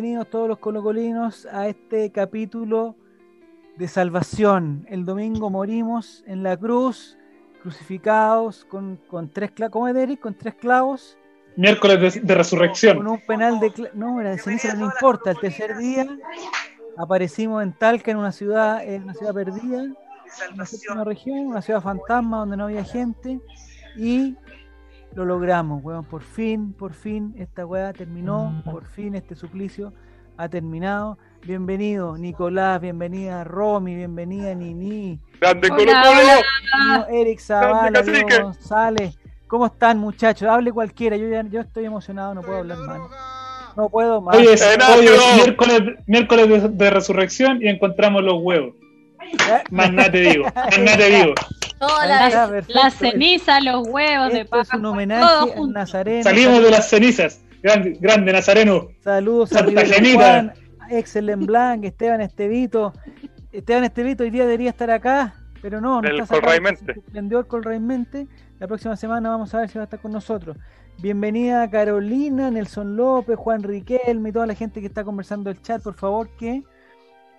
bienvenidos todos los colocolinos a este capítulo de salvación. El domingo morimos en la cruz, crucificados con, con tres clavos, ¿cómo es Eric? Con tres clavos. Miércoles de, de resurrección. Con un penal de no, era de ceniza, no importa. El tercer día aparecimos en Talca, en una ciudad, en una ciudad perdida, en una región, una ciudad fantasma donde no había gente y lo logramos, weón. Por fin, por fin esta weá terminó, por fin este suplicio ha terminado. Bienvenido Nicolás, bienvenida Romy, bienvenida Nini, Grande Colo Colo. Eric Zavala, Diego. González. ¿Cómo están muchachos? Hable cualquiera, yo ya yo estoy emocionado, no puedo hablar más. No puedo más. Hoy es, hoy es miércoles, miércoles de, de resurrección y encontramos los huevos. Más nada te digo, más nada te digo. Toda Ya, la, perfecto. la ceniza, los huevos de es paja. un homenaje. Nazareno. Salimos de las cenizas. Grande, grande Nazareno. Saludos a Santa Rivero Genita. Juan, Excelen Blanc, Esteban Estevito. Esteban Estevito hoy día debería estar acá, pero no, no El está Colraimente. el Colraimente. La próxima semana vamos a ver si va a estar con nosotros. Bienvenida Carolina, Nelson López, Juan Riquelme y toda la gente que está conversando el chat, por favor que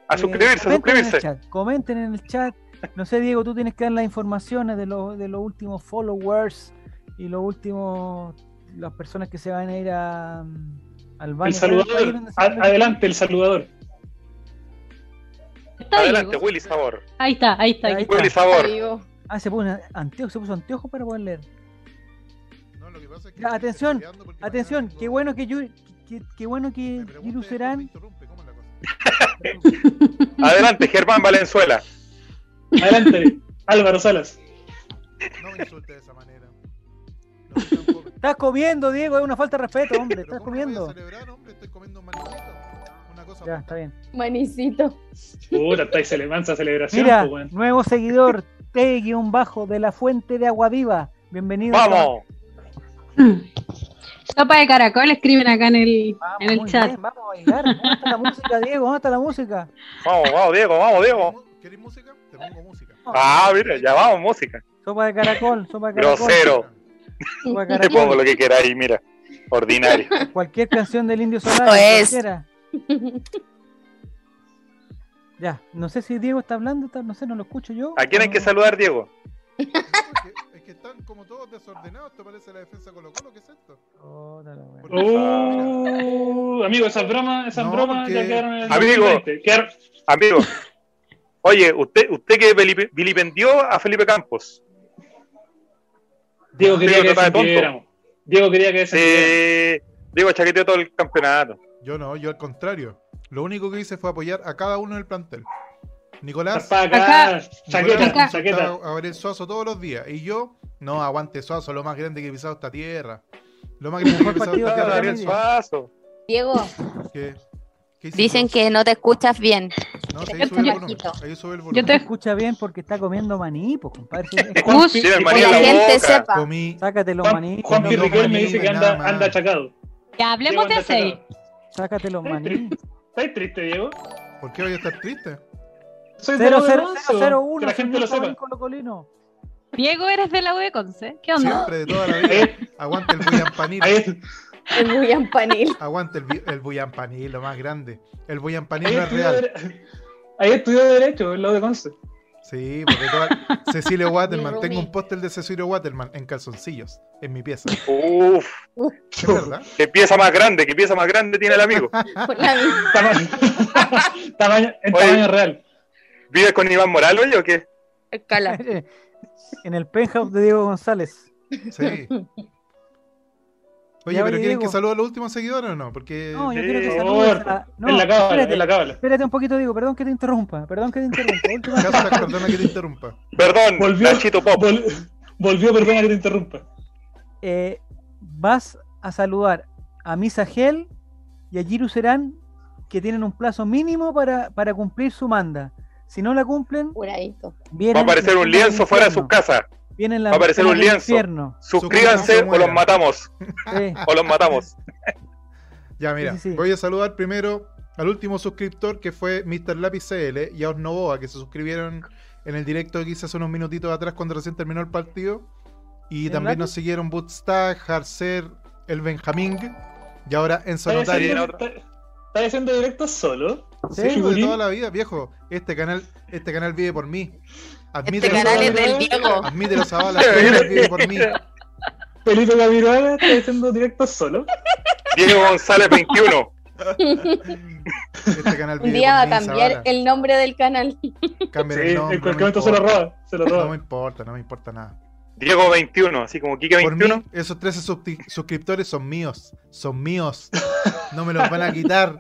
A eh, suscribirse, a comenten en el suscribirse. chat, comenten en el chat. No sé, Diego, tú tienes que dar las informaciones de los de los últimos followers y los últimos las personas que se van a ir a mm, al baño. El saludador. Adelante, el saludador. Está Adelante. Willy Sabor. Ahí está, ahí está. Ahí ahí está. Willy Sabor. Vivo. Ah, se puso anteojos, se puso anteojos para poder leer. No, lo que pasa es que Ya, atención, Atención, qué bueno que que, qué bueno que me pregunta Giru y después me Serán interrumpe, ¿cómo es la cosa? Adelante, Germán Valenzuela. Adelante, Álvaro Salas. No me insulte de esa manera. No. Estás comiendo, Diego, es una falta de respeto, hombre, Pero estás ¿cómo no voy a comiendo. celebrar, hombre? Estoy comiendo un manicito. Una cosa Ya, está bien. Manicito. Puta, está ahí se levanta celebración, Mira, pues, nuevo seguidor, T-bajo de la Fuente de Agua Viva. Bienvenido. Vamos. Sopa de caracol, escriben acá en el, Vamos, en el muy chat. bien, vamos a bailar. ¿Dónde está la música, Diego? ¿Dónde está la música? Vamos, vamos, Diego, vamos, Diego. ¿Queréis música? Pongo música. Ah, mira, ya vamos, música. Sopa de caracol, sopa de caracol. Grosero. Sopa de Te pongo caracol. lo que queráis, mira. Ordinario. Cualquier canción del Indio Solari. Eso es. cualquiera. Ya, no sé si Diego está hablando, está- no sé, no lo escucho yo. ¿A quién hay que o- saludar, Diego? No, porque es que están como todos desordenados. ¿Te parece la defensa Colo Colo? ¿Qué es esto? Oh. Porque- mira, Uh, amigo, esas bromas, esas No, bromas porque- ya quedaron en el Amigo. 2020. Quedaron- Amigo. Oye, usted, usted que vilipe- vilipendió a Felipe Campos. Diego quería Diego, que te está de tonto. descendiéramos. Diego quería que descendiéramos. Sí. Diego chaqueteó todo el campeonato. Yo no, yo al contrario. Lo único que hice fue apoyar a cada uno del plantel. Nicolás, Para acá, Acá. chaqueta, chaqueta. a Gabriel Suazo todos los días. Y yo, no, aguante Suazo, lo más grande que he pisado esta tierra. Lo más grande que he pisado esta tierra. Suazo. Diego, ¿Qué? ¿Qué hiciste dicen que no te escuchas bien. No, sí, Yo- ahí sube el yo- volumen. Ahí sube el Yo volumen. te escucha bien porque está comiendo maní, pues, compadre. Sí, Tiene el Que la la gente boca. sepa. Comí. Sácate los Juan, maní. Juan no, me dice que anda, anda achacado. Ya hablemos de achacado. Sácate los ¿Estáis maní. triste? ¿Estáis triste, Diego? ¿Por qué voy a estar triste? Soy de los de Manso, 0-0-0-1. Que la gente lo sepa. Colocolino. Diego, eres de la U de Conce. ¿Qué onda? Siempre de toda la vida. Aguante el bullampanil. Ahí es- Es muy ampanil. Aguante el, el bullampanil, lo más grande. El bullampanil ahí no es real. ahí estudió Derecho, en lo de Conce. Sí, porque toda... Cecilio Waterman, tengo un póster de Cecilio Waterman en calzoncillos, en mi pieza. Uf, ¿Es verdad? qué pieza más grande, qué pieza más grande tiene el amigo. Tamaño, tamaño, en Oye. tamaño real. ¿Vives con Iván Morales oye, o qué? Escala. En el penthouse de Diego González. Sí. Oye, Ya, pero oye, ¿quieren Diego. que salude a los últimos seguidores o no? Porque No, yo Sí, quiero que saludes a... No, en la cábala, espérate, en la cábala. espérate un poquito, Diego, perdón que te interrumpa, perdón que te interrumpa. Hashtag, perdona que te interrumpa. Perdón, Volvió, Nachito Pop. vol- volvió, perdona que te interrumpa. eh, vas a saludar a Misa Gel y a Giru Serán, que tienen un plazo mínimo para, para cumplir su manda. Si no la cumplen, Curadito. vienen Va a aparecer un lienzo fuera de sus casas. Vienen las va a aparecer un del lienzo. infierno. Suscríbanse Se o los matamos. Sí. O los matamos. Ya, mira, Sí, sí, sí. voy a saludar primero al último suscriptor que fue Mr. Lápiz CL y a Osnoboa que se suscribieron en el directo que hice hace unos minutitos atrás cuando recién terminó el partido. Y ¿El también Lápiz? nos siguieron Bootstag, Harcer, el Benjamín y ahora Enzo otra. está- ¿Estás haciendo directo solo? Sí, Sí, de toda la vida, viejo. Este canal, este canal vive por mí. Este Admítelo, canal es del Diego. Admítelo, Zavala. Este canal vive por mí. Felipe Camiroaga, ¿estás haciendo directo solo? Diego González 21. Este canal Un día va a cambiar Zavala. el nombre del canal. Cambien Sí, el nombre, en cualquier no me momento se lo roba. Se lo No me roba. importa, no me importa nada. Diego 21, así como Kike Por 21. mí, esos 13 suscri- suscriptores son míos. Son míos. No me los van a quitar.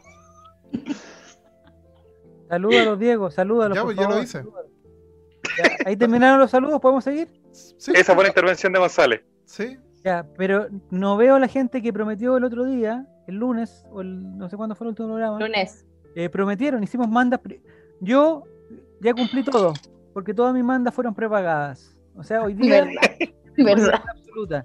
Salúdalos, Diego, salúdalos. Ya, por pues, ya lo favor, hice. salúdalos. Ya, ahí terminaron los saludos, ¿podemos seguir? Sí, Esa fue la intervención de González. sí. Ya, pero no veo a la gente que prometió el otro día, el lunes, o el, no sé cuándo fue el último programa. Lunes. Eh, prometieron, hicimos mandas. Yo ya cumplí todo, porque todas mis mandas fueron prepagadas. O sea, hoy día Verdad. Verdad. absoluta.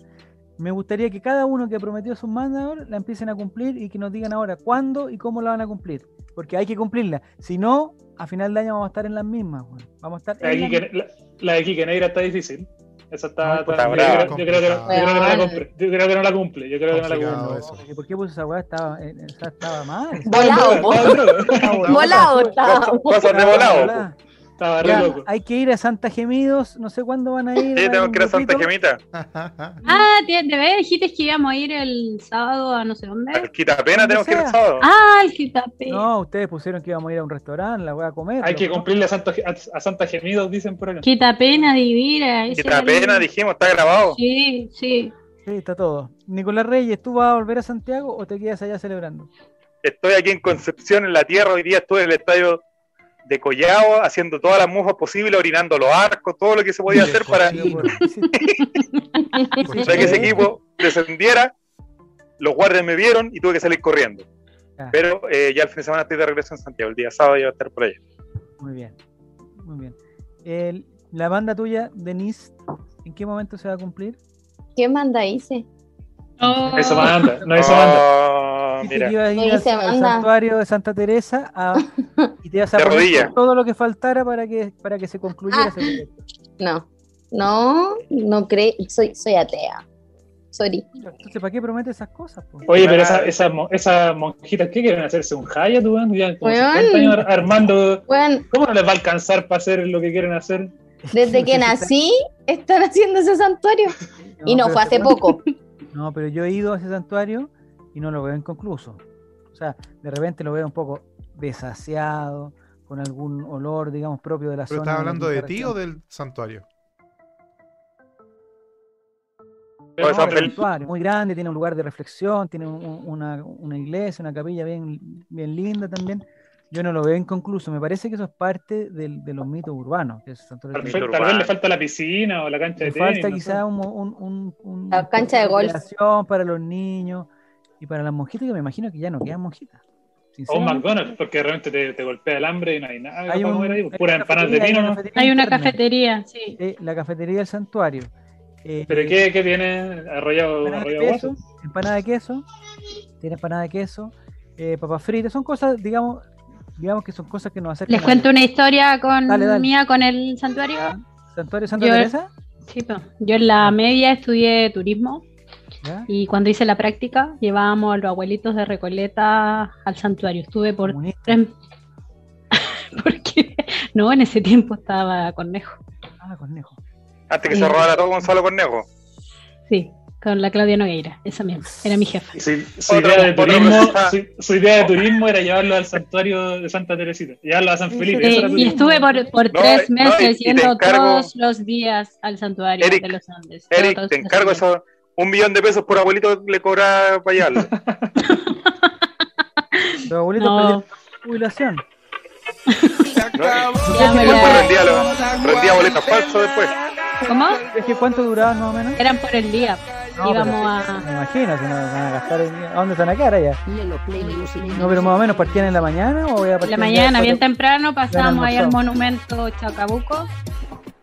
Me gustaría que cada uno que prometió sus mandas ahora la empiecen a cumplir y que nos digan ahora cuándo y cómo la van a cumplir. Porque hay que cumplirla. Si no, a final de año vamos a estar en las mismas. Vamos a estar La de Quique- la- la de Quique Negra está difícil. Esa está. No, está- está yo, creo, yo creo que no, yo creo que no la cumple. Yo creo que no la cumple. Yo creo que no la Complicado cumple. eso. mismas. ¿Por qué puso esa weá? Estaba, eh, esa estaba mal. Volado. Estaba Estaba Volado, estaba- está. Cosas de volado. Estaba re Ya, loco. hay que ir a Santa Gemidos, no sé cuándo van a ir. Sí, tenemos que ir a Santa. Gemita. Ah, te- de verdad dijiste que íbamos a ir el sábado a no sé dónde. Al Quitapena tenemos que ir el sábado. Ah, el Quitape. No, ustedes pusieron que íbamos a ir a un restaurante, la voy a comer. Hay que cumplirle a Santa, a, a Santa Gemidos, dicen por acá. Quitapena, el- Quitapena, dijimos, está grabado. Sí, sí. Sí, está todo. Nicolás Reyes, ¿tú vas a volver a Santiago o te quedas allá celebrando? Estoy aquí en Concepción, en la tierra. Hoy día estuve en el estadio de Collao, haciendo todas las mufas posibles, orinando los arcos, todo lo que se podía hacer para, para que ese equipo descendiera. Los guardias me vieron y tuve que salir corriendo. Pero eh, ya el fin de semana estoy de regreso en Santiago. El día sábado ya voy a estar por allá. Muy bien. Muy bien. El- la banda tuya, Denise, ¿en qué momento se va a cumplir? ¿Qué manda hice? Oh, Eso manda, no eso manda. Ah, Dice mira, ibas a ir al, al manda. santuario de Santa Teresa a- y te ibas a De poner rodillas. todo lo que faltara para que, para que se concluyera Ah. ese proyecto. No. No, no creo. Soy, soy atea. Sorry. Entonces, ¿para qué prometes esas cosas? po? Oye, pero esas esa, monjitas, ¿qué quieren hacerse? ¿Un Haya, tú, weón? Ya como Weón. 50 años ar- armando. Bueno, ¿Cómo no les va a alcanzar para hacer lo que quieren hacer? desde que nací están haciendo ese santuario. Y no fue hace poco. No, pero yo he ido a ese santuario y no lo veo inconcluso. O sea, de repente lo veo un poco desasiado, con algún olor, digamos, propio de la ¿Pero zona. estás hablando de ti o del santuario? Pues, No, el santuario, muy grande, tiene un lugar de reflexión, tiene un- un- una, una iglesia, una capilla bien, bien linda también. Yo no lo veo inconcluso, me parece que eso es parte del- de los mitos urbanos. que es Tal, de- vez- tal vez le falta la piscina o la cancha de Le tenis. falta no quizá un, un, un- un- La cancha de golf. para los niños y para las monjitas, que me imagino que ya no quedan monjitas. O un. McDonald's, porque realmente te, te golpea el hambre y no hay nada Hay un- ahí. hay una empanadas de cafetería, sí. Eh, la cafetería del santuario. Eh, ¿Pero qué, qué tiene? ¿Arrollado, empanada de queso, guaso? empanada de queso, tiene empanada de queso, eh, papas fritas, son cosas, digamos, digamos que son cosas que nos acercan Les cuento una historia con Dale, dale. mía con el santuario. al santuario de Santa Yo- Teresa. Sí, po. Yo en la media estudié turismo ¿ya? y cuando hice la práctica llevábamos a los abuelitos de Recoleta al santuario. Estuve por tres... Porque no, en ese tiempo estaba Cornejo. Ah, conejo. antes que se robara todo Gonzalo Cornejo. Sí, con la Claudia Nogueira, esa misma, era mi jefa. Su, idea de turismo, cosa. su, su idea de turismo era llevarlo al santuario de Santa Teresita, llevarlo a San Felipe. Y estuve por, por No, tres no, y- meses y te yendo encargo- todos los días al santuario Eric, de los Andes. Eric, todos te encargo eso. Un millón de pesos por abuelito le cobra para allá. Los abuelitos No. jubilación. Ya me rendía, lo- rendía boletas falsas después. ¿Cómo? Es que ¿Cuánto duraban más o menos? Eran por el día. No, Íbamos pero- a. Me imagino, si no van a gastar el ¿A dónde están a quedar allá? No, pero más o menos partían en la mañana o voy a En partir la mañana, bien temprano, pasamos ahí al monumento Chacabuco,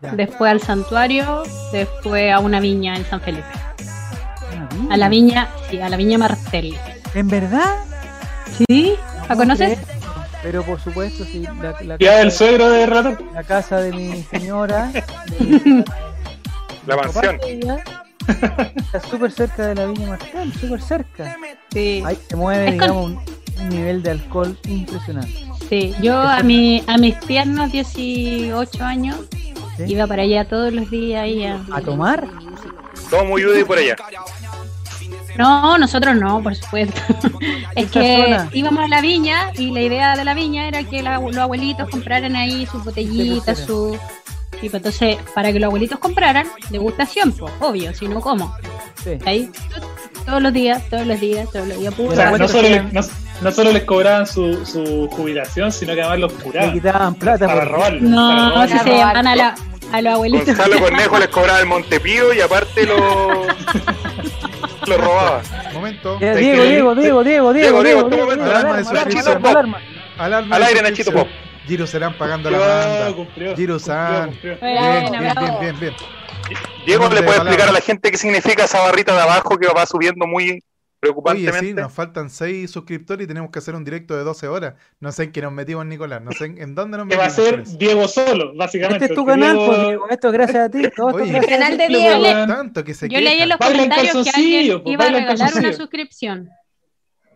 Ya. después al santuario, después a una viña en San Felipe. A la viña, sí, a la viña Martel. ¿En verdad? ¿Sí? ¿La No conoces? Pero por supuesto, sí. La, la Ya el suegro de Rato. la casa de mi señora. de- La mansión. papá Está súper cerca de la Viña Martel, súper cerca. Sí. Ahí se mueve, Es con- digamos, un- un nivel de alcohol impresionante. Sí, yo a, mi, a mis tiernos 18 años ¿sí? iba para allá todos los días ahí a... ¿A tomar? Todo muy UDI por allá. No, nosotros no, por supuesto. es que zona. íbamos a la viña y la idea de la viña era que la- los abuelitos compraran ahí sus botellitas, su... Sí, pues entonces, para que los abuelitos compraran, degustación, pues, obvio, si no, ¿cómo? Sí. Ahí, todos los días, todos los días, todos los días, O pura. sea, no solo, les, no, no solo les cobraban su, su jubilación, sino que además los Le curaban. quitaban plata Para para No, si se llaman a, la, a los abuelitos. Gonzalo Cornejo les cobraba el Montepío y aparte lo, lo robaba. Momento. Diego. Diego, Diego, Diego, Diego, Diego, Diego, Diego, Diego, tú, Diego, de aire, Nachito suscripción. Pop. Giro serán pagando la banda. cumplió, cumplió, cumplió. Bien, Bien, bien, bien, bien. Diego le puede de explicar a la gente qué significa esa barrita de abajo que va subiendo muy Oye, preocupantemente. sí, nos faltan 6 suscriptores y tenemos que hacer un directo de 12 horas. No sé en qué nos metimos, Nicolás. No sé en, en dónde nos Que va a metimos. ser. Diego solo, básicamente. Este es tu canal, Diego- pues, Diego. Esto es gracias a ti. Todo esto es Oye. gracias a Canal ti. de Diego, Diego. weón. Tanto que se Yo leí en los comentarios que alguien pues, iba a regalar una calzoncillo. suscripción.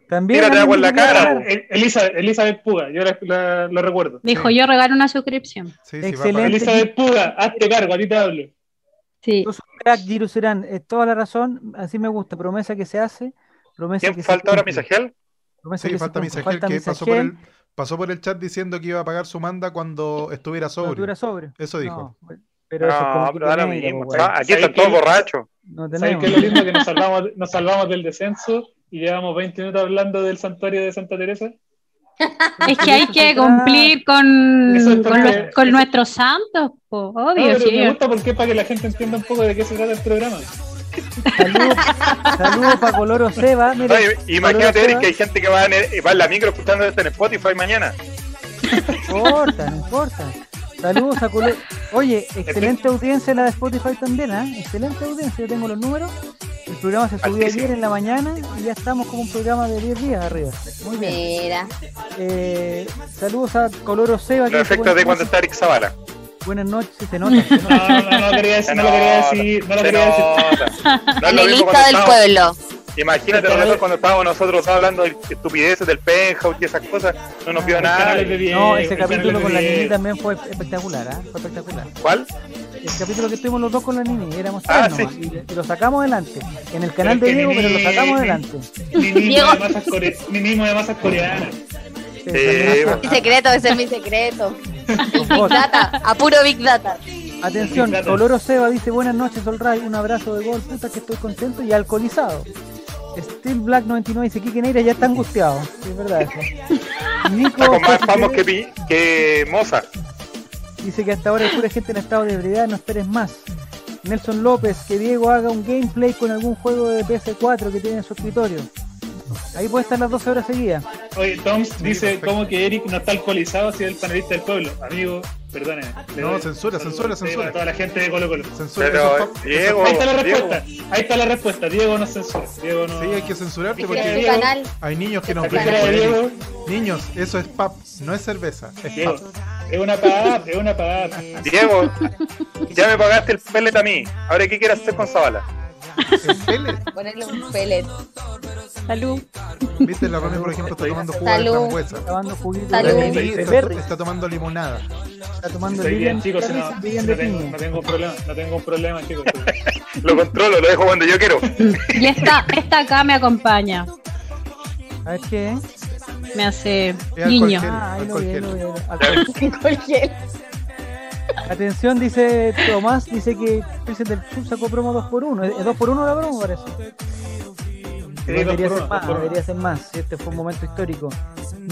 También Tírate agua en la cara, Elizabeth, Elizabeth Puga, yo la- la- lo recuerdo. Dijo, Sí. yo regalo una suscripción. Sí, Excelente. Elizabeth Puga, hazte cargo, a ti te hablo. Sí. Tú crack, Giru Serán. Es toda la razón. Así me gusta. Promesa que se hace. Promesa ¿Quién que falta ahora. Misagel? Promesa Sí, que falta. Misagel que pasó por, el, pasó por el chat diciendo que iba a pagar su manda cuando estuviera cuando sobrio. eras sobrio. Eso dijo. No, pero eso es como No, pero ahora mismo. Aquí están ¿Sabes todos qué? borrachos. No ¿Sabes tenemos. qué es lo lindo? Que nos salvamos, nos salvamos del descenso y llevamos 20 minutos hablando del santuario de Santa Teresa. Es que hay que cumplir con, es con, porque- los- con nuestros santos, po, No, obvio. pero me gusta porque es para que la gente entienda un poco de qué se trata el programa. Saludos saludos para Coloro Seba. Mira, Oye, imagínate, Eric, que hay gente que va en, el- va en la micro escuchando esto en Spotify mañana. No importa, no importa. Saludos a Coloro. Oye, excelente audiencia la de Spotify también, ¿ah? Excelente audiencia. Yo tengo los números. El programa se subió Altísimo. ayer en la mañana y ya estamos como un programa de 10 días arriba. Muy bien. Mira. Eh, saludos a Coloro Seba. Los efectos de cuando está Eric Zavala. Buenas noches, se nota. Se nota. No, no, no, no quería decir, no lo quería decir, no lo quería decir. No lo cuando del pueblo. Imagínate nosotros cuando estábamos nosotros hablando de estupideces del penthouse y esas cosas, no nos vio nada. No, ese capítulo con la Nini Diego. también fue espectacular, ¿ah? Fue espectacular. ¿Cuál? El capítulo que estuvimos los dos con la Nini, éramos Ah, tres nomás, sí. y, y lo sacamos adelante. En el canal Pero de Diego, pero lo Nini- sacamos adelante. Ninismo de masas coreanas. Eh. Mi secreto, ese es mi secreto. Big. Data, a puro Big Data. Atención. Coloro Seba dice buenas noches, Olray, un abrazo de gol, puta que estoy contento y alcoholizado. Steel Black 99 dice Kike Neira ya está angustiado. Sí, es verdad eso. Nico Está con más famos que, Pi- que Moza. dice que hasta ahora hay pura gente en estado de ebriedad, no esperes más. Nelson López, que Diego haga un gameplay con algún juego de PS4 que tiene en su escritorio. Ahí puede estar las 12 horas seguidas. Oye, Toms dice como que Eric no está alcoholizado si es el panelista del pueblo. Amigo, perdóneme. Le No, doy- censura, censura, censura. A toda la gente de Colo Colo. Censura, Pero, pap- Diego, Ahí está la Diego. respuesta. Ahí está la respuesta. Diego no censura. Diego no. Sí, hay que censurarte porque Diego. canal. hay niños que nos ven. Diego, Niños, eso es pap, no es cerveza, es Diego, pap. es una pagada, es una pagada. Diego, ya me pagaste el pellet a mí. Ahora, ¿qué quieres hacer con Zavala? Pellet. Ponerle un pellet. Salud. Viste, la Romy, por ejemplo, está tomando jugo de Salud. frambuesa. Está tomando juguito Salud. de, de está, está tomando limonada. está tomando Estoy bien, chicos, si ¿qué no, si no de tengo, no tengo un problema, no tengo un problema, chicos. Lo controlo, lo dejo cuando yo quiero. Y esta, esta acá me acompaña. A ver qué. Me hace alcohol gel. Ah, ahí lo vi, lo vi. Ya. Cualquier. Atención, dice Tomás, dice que Prison del Sur sacó promo 2x1. ¿Es 2x1 la promo, parece? Debería ser más, debería ser más. si Este fue un momento histórico.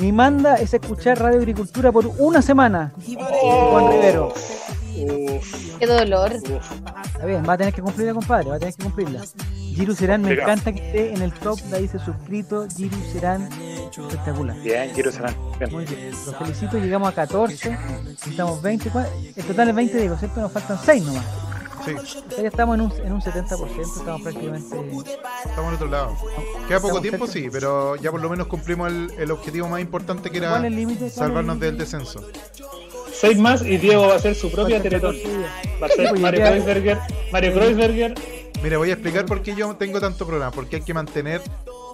Mi manda es escuchar Radio Agricultura por una semana. Juan Rivero. Uf, Qué dolor. Está bien, va a tener que cumplirla, compadre, va a tener que cumplirla. Giru Serán, me Mira. encanta que esté en el top, la dice suscrito. Giru Serán, espectacular. Bien, quiero sanar. Bien. Muy bien, los felicito, llegamos a 14, estamos 20, ¿cuál? el total es 20, digo, ¿cierto? Nos faltan 6 nomás. Sí, O sea, ya estamos en un, en un 70%, estamos prácticamente... estamos al otro lado. Queda poco Estamos tiempo, cerca. sí, pero ya por lo menos cumplimos el, el objetivo más importante que era ¿Cuál es el límite? ¿Cuál es el salvarnos límite? del descenso. Seis más y Diego va a hacer su propia Teletón. 14 días. Va a ser Mario Kreuzberger. Mario Kreuzberger. Mira, voy a explicar por qué yo tengo tanto problema. Porque hay que mantener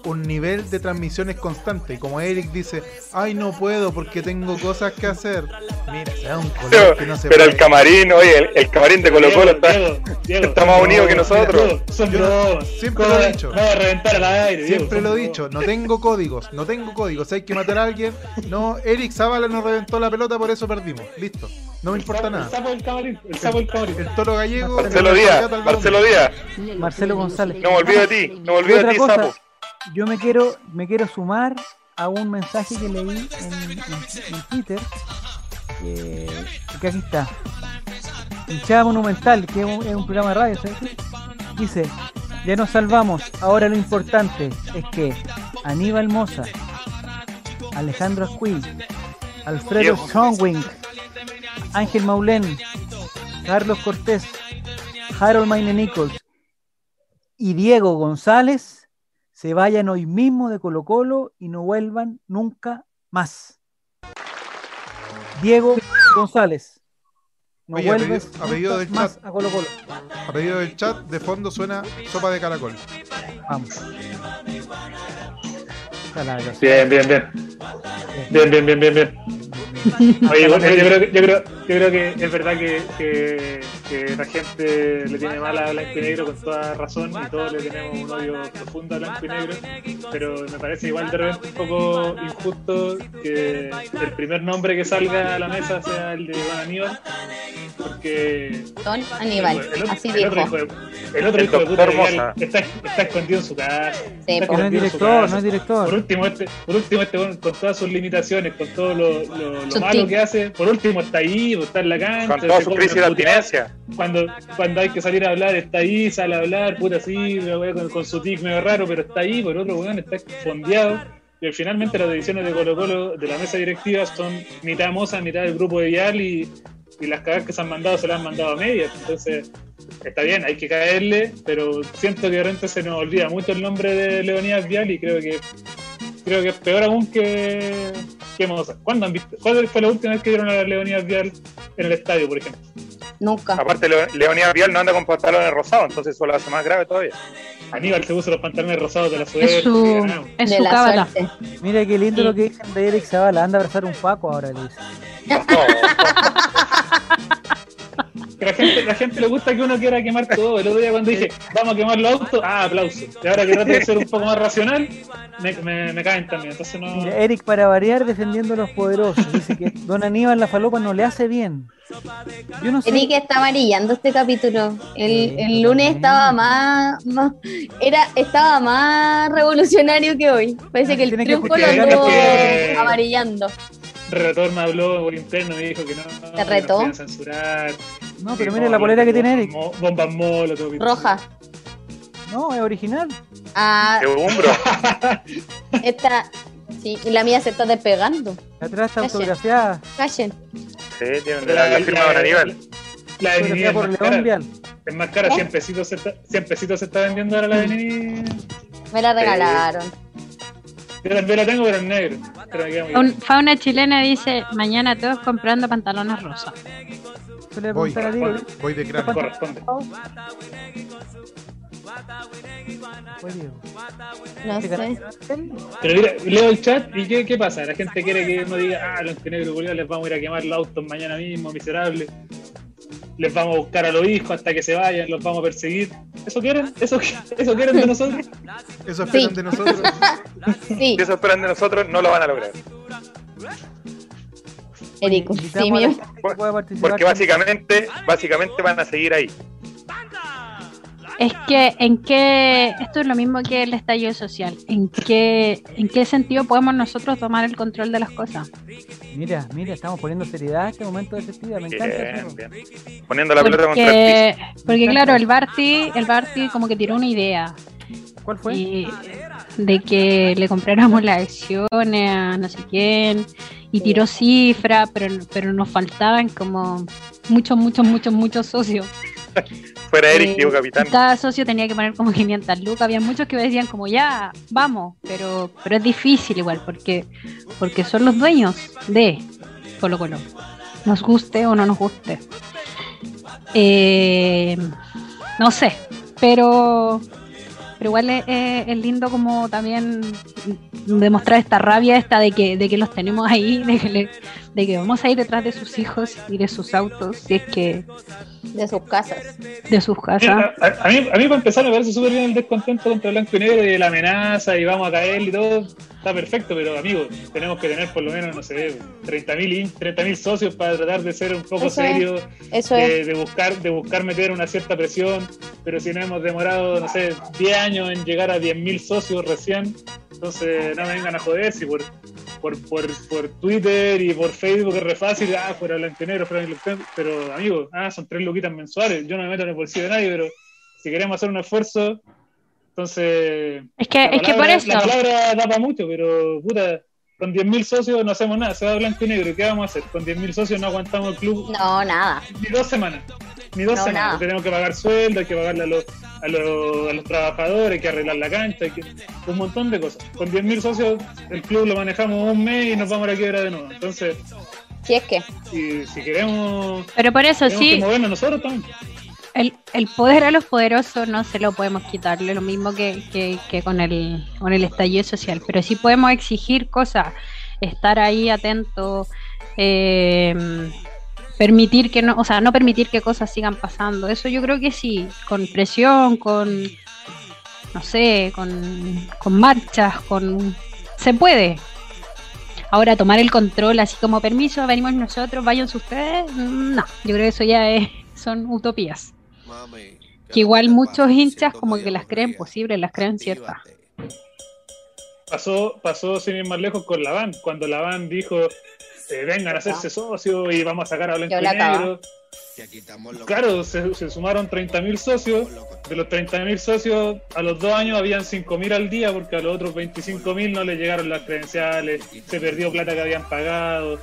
un nivel de transmisiones constante. Y como Eric dice, ay, no puedo porque tengo cosas que hacer. Mira, se da un color Pero, que no se pero el camarín, oye, el, el camarín de Colo Colo está, está más unido que nosotros. Diego, Son Yo siempre ¿Cómo lo he dicho. a reventar al aire. Siempre lo he dicho, no tengo códigos, no tengo códigos. Si hay que matar a alguien, no, Eric Zavala nos reventó la pelota, por eso perdimos. Listo, no me importa El nada. sapo del camarín. El sapo del camarín. El toro gallego. Marcelo el Díaz, Marcelo. Díaz, Marcelo González. no me olvido de ti, no me olvido de ti, cosa, sapo. Yo me quiero, me quiero sumar a un mensaje que leí en, en- en Twitter, que, que aquí está. Hinchada Monumental, que es un, es un programa de radio, ¿sabes? Dice, ya nos salvamos, ahora lo importante es que Aníbal Moza, Alejandro Ascuí, Alfredo Diego. Strongwing, Ángel Maulén, Carlos Cortés, Harold Maine Nichols y Diego González se vayan hoy mismo de Colo Colo y no vuelvan nunca más. Diego González. No Oye, a vuelves pedido- a pedido del más chat. a Colo Colo. A pedido del chat, de fondo suena sopa de caracol. Vamos. Bien, bien, bien. Bien, bien, bien, bien, bien. Oye, bueno, yo, creo, que- yo, creo, yo creo que es verdad que, que, que la gente le tiene mal a Blanco y Negro con toda razón y todos le tenemos un odio profundo a Blanco y Negro, pero me parece igual de repente un poco injusto que el primer nombre que salga a la mesa sea el de Iván Aníbal, porque Don Aníbal, el, otro- así el otro dijo. hijo de, el otro hijo de puta está, está escondido en su casa. Sí, está no es director, casa. no es Por último, este, por último, este con todas sus limitaciones, con todo lo, lo- lo malo que hace, por último está ahí, pues, está en la cancha. Con toda su crisis de abstinencia. Cuando, cuando hay que salir a hablar, está ahí, sale a hablar, puta así, con, con su tic medio raro, pero está ahí, por otro weón está fondeado. Y finalmente las decisiones de Colo Colo de la mesa directiva son mitad Moza, mitad del grupo de Vial y, y las cagadas que se han mandado se las han mandado a medias. Entonces, está bien, hay que caerle, pero siento que de repente se nos olvida mucho el nombre de Leonidas Vial y creo que creo que es peor aún que, que Moza. ¿Cuándo han visto? ¿Cuándo fue la última vez que vieron a Leonidas Vial en el estadio, por ejemplo? Nunca. Aparte, Leo- Leonidas Vial no anda con pantalones rosados, entonces eso lo hace más grave todavía. Aníbal se puso los pantalones rosados de la suerte. Es su, es su la cábala. Mira qué lindo Sí. lo que dicen de Eric Zavala. Anda a abrazar un Paco ahora, le dice. No, Que la gente, la gente le gusta que uno quiera quemar todo. El otro día cuando dije, vamos a quemar los autos, ah, aplauso. Y ahora que trato de ser un poco más racional, me, me, me caen también. Entonces no. Mira, Eric, para variar, defendiendo a los poderosos, dice que Don Aníbal la falopa no le hace bien. Yo no sé. Eric está amarillando este capítulo. El, el lunes estaba más, más- era, estaba más revolucionario que hoy. Parece que el triunfo lo que- amarillando. Retor me habló por interno y dijo que no. ¿Te retó? podían censurar. No, pero mire no, la polera que tiene Eric. Bombas, mo- bombas molotov y todo. Roja. No, es original. Ah, de hombro. esta. Sí, y la mía se está despegando. Atrás está autografiada. Callen. Sí, tiene la, la firma de Aníbal. La de por más León cara. Vial. Es más cara, 100 pesitos se está, 100 pesitos se está vendiendo ahora la de Nini. Me la regalaron. Yo también la tengo, pero en negro. Un-. Fauna chilena dice, mañana todos comprando pantalones rosas. Voy, voy de cráneo. Corresponde. No ¿te sé. Pero mira, leo el chat y ¿qué, qué pasa? La gente quiere que uno diga, ah, los negro culiados les vamos a ir a quemar los autos mañana mismo, miserables. Les vamos a buscar a los hijos hasta que se vayan, los vamos a perseguir. ¿Eso quieren? ¿Eso, eso quieren de nosotros? Eso esperan Sí. de nosotros. Sí, Si eso esperan de nosotros, no lo van a lograr. Eric, Invitamos a la simio. gente que pueda participar Porque básicamente, básicamente van a seguir ahí. Es que, ¿en qué? Esto es lo mismo que el estallido social. ¿En qué, ¿En qué sentido podemos nosotros tomar el control de las cosas? Mira, mira, estamos poniendo seriedad a este momento de festividad. Me encanta. Bien. Poniendo la pelota contra el piso. Porque, porque claro, el Barty, el Barty como que tiró una idea ¿Cuál fue? y- de que le compráramos las acciones a no sé quién y tiró cifras, pero, pero nos faltaban como muchos, muchos, muchos, muchos socios. Fuera Eric, Eh, Diego Capitán. y Cada socio tenía que poner como 500 lucas. Había muchos que decían como ya, vamos, pero, pero es difícil igual porque, porque son los dueños de Colo Colo. Nos guste o no nos guste. Eh, no sé, pero, pero igual es, es- es lindo como también demostrar esta rabia esta de que, de que los tenemos ahí, de que, le- de que vamos a ir detrás de sus hijos y de sus autos, si es que De sus casas. de sus casas. Mira, A, a mí, a mí para empezar me parece súper bien el descontento contra Blanco y Negro y la amenaza y vamos a caer y todo. Está perfecto, pero amigos, tenemos que tener por lo menos, no sé, 30.000 mil socios para tratar de ser un poco Eso es. serios, Eso de, es. de buscar de buscar meter una cierta presión, pero si no hemos demorado, no sé, 10 años en llegar a 10.000 socios recién, entonces no me vengan a joder si por, por, por, por Twitter y por Facebook es re fácil, ah, fuera Blanco Negro, fuera Blanco pero amigos, ah, son tres luquitas mensuales, yo no me meto en el bolsillo de nadie, pero si queremos hacer un esfuerzo, entonces... Es que, la es que por palabra- eso, La palabra da para mucho, pero puta, con 10.000 socios no hacemos nada, se va Blanco y Negro, ¿y ¿qué vamos a hacer? Con 10.000 socios no aguantamos el club No, nada. ni dos semanas. Ni dos No, semanas. nada. Tenemos que pagar sueldo, hay que pagarle a los, a los, a los trabajadores, hay que arreglar la cancha, hay que, un montón de cosas. Con 10.000 socios, el club lo manejamos un mes y nos vamos a la quiebra de nuevo. Entonces, Si es que. si, si queremos, pero por eso tenemos sí, que movernos nosotros también. El, el poder a los poderosos no se lo podemos quitarle, lo mismo que, que, con, el, con el estallido social, pero sí podemos exigir cosas, estar ahí atento, eh, permitir que no, o sea, no permitir que cosas sigan pasando, eso yo creo que sí, con presión, con, no sé, con, con marchas, con... se puede. Ahora tomar el control así como permiso, venimos nosotros, váyanse ustedes, no, yo creo que eso ya es, son utopías que igual muchos hinchas como que las creen posibles, las creen ciertas. Pasó, pasó sin ir más lejos con la van, cuando la van dijo, eh, vengan a hacerse socios y vamos a sacar a Blanco y. Negro. Claro, se, se sumaron 30.000 socios. De los 30.000 socios, a los dos años habían 5.000 al día porque a los otros 25.000 no les llegaron las credenciales, se perdió plata que habían pagado.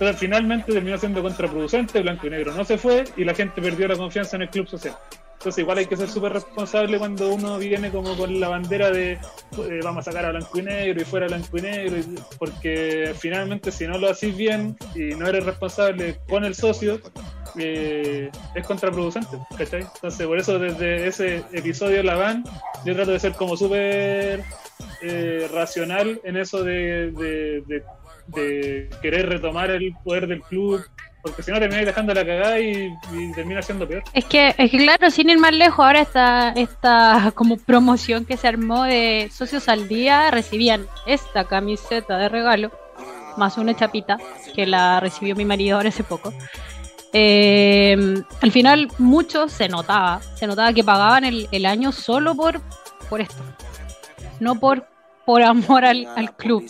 Entonces finalmente terminó siendo contraproducente, Blanco y Negro no se fue y la gente perdió la confianza en el club social. Entonces igual hay que ser súper responsable cuando uno viene como con la bandera de eh, vamos a sacar a Blanco y Negro y fuera Blanco y Negro, porque finalmente si no lo haces bien y no eres responsable con el socio, eh, es contraproducente, ¿cachai? Entonces por eso desde ese episodio la van, yo trato de ser como súper eh, racional en eso de- de querer retomar el poder del club, porque si no termináis dejando la cagada y, y termina siendo peor. Es que, es que claro, sin ir más lejos, ahora esta, esta como promoción que se armó de socios al día recibían esta camiseta de regalo, más una chapita que la recibió mi marido ahora hace poco. Eh, al final muchos se notaba, se notaba que pagaban el, el año solo por, por esto, no por, por amor al, al club.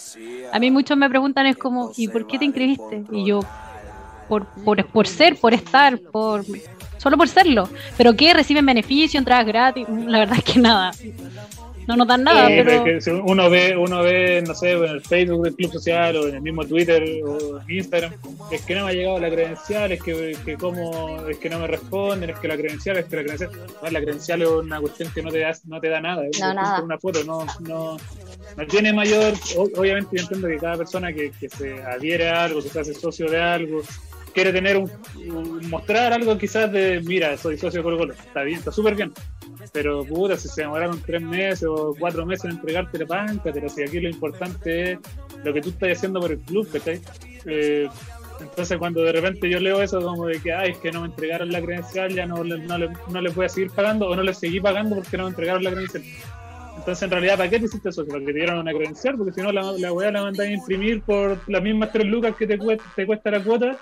A mí muchos me preguntan es como, ¿y por qué te inscribiste? Y yo, por, por, por ser, por estar, por solo por serlo. Pero que reciben beneficio, entradas gratis, la verdad es que nada. No nos dan nada, Eh, pero que si uno ve, uno ve, no sé, en el Facebook del Club Social o en el mismo Twitter o en Instagram, es que no me ha llegado la credencial, es que, que como, es que no me responden, es que la credencial, es que la credencial, no, la credencial es una cuestión que no te da, no te da nada, es No, una, nada. una foto, no, no, no tiene mayor, obviamente yo entiendo que cada persona que, que se adhiere a algo, que se hace socio de algo, quiere tener un, mostrar algo quizás de, mira, soy socio de Colo Colo, está bien, está súper bien, pero puta, si se demoraron tres meses o cuatro meses en entregarte la banca, pero si aquí lo importante es lo que tú estás haciendo por el club, ¿cachai? Eh, entonces cuando de repente yo leo eso como de que, ay, es que no me entregaron la credencial, ya no, le- no, le, no voy a seguir pagando o no les seguí pagando porque no me entregaron la credencial. Entonces en realidad, ¿para qué te hiciste eso? Para que te dieran una credencial, porque si no la, la weá la mandáis a imprimir por las mismas tres lucas que te, cuesta, te cuesta la cuota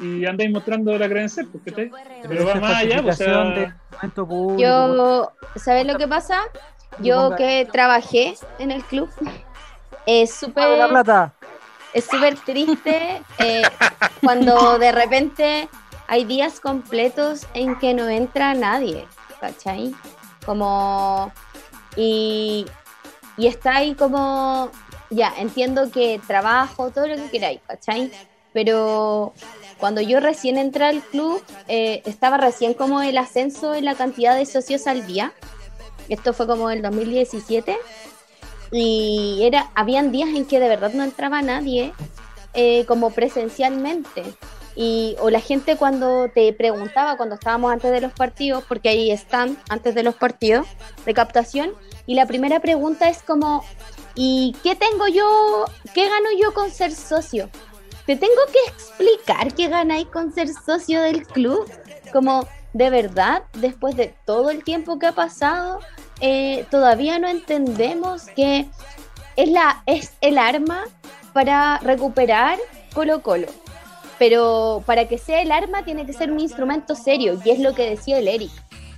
y andáis mostrando la credencial, pues, ¿cachai? Pero va más allá, pues, o sea, público, Yo, ¿sabes lo que pasa? Yo que trabajé en el club, es súper es súper triste eh, cuando de repente hay días completos en que no entra nadie, ¿cachai? Como y, está ahí como ya, entiendo que trabajo, todo lo que queráis, ¿cachai? Pero cuando yo recién entré al club, eh, estaba recién como el ascenso en la cantidad de socios al día. Esto fue como el 2017 y era habían días en que de verdad no entraba nadie eh, como presencialmente y, o la gente cuando te preguntaba, cuando estábamos antes de los partidos, porque ahí están antes de los partidos de captación, y la primera pregunta es como, ¿y qué tengo yo, qué gano yo con ser socio? Te tengo que explicar qué ganáis con ser socio del club. Como, de verdad, después de todo el tiempo que ha pasado, eh, todavía no entendemos que es, la, es el arma para recuperar Colo Colo. Pero para que sea el arma tiene que ser un instrumento serio, y es lo que decía el Eric.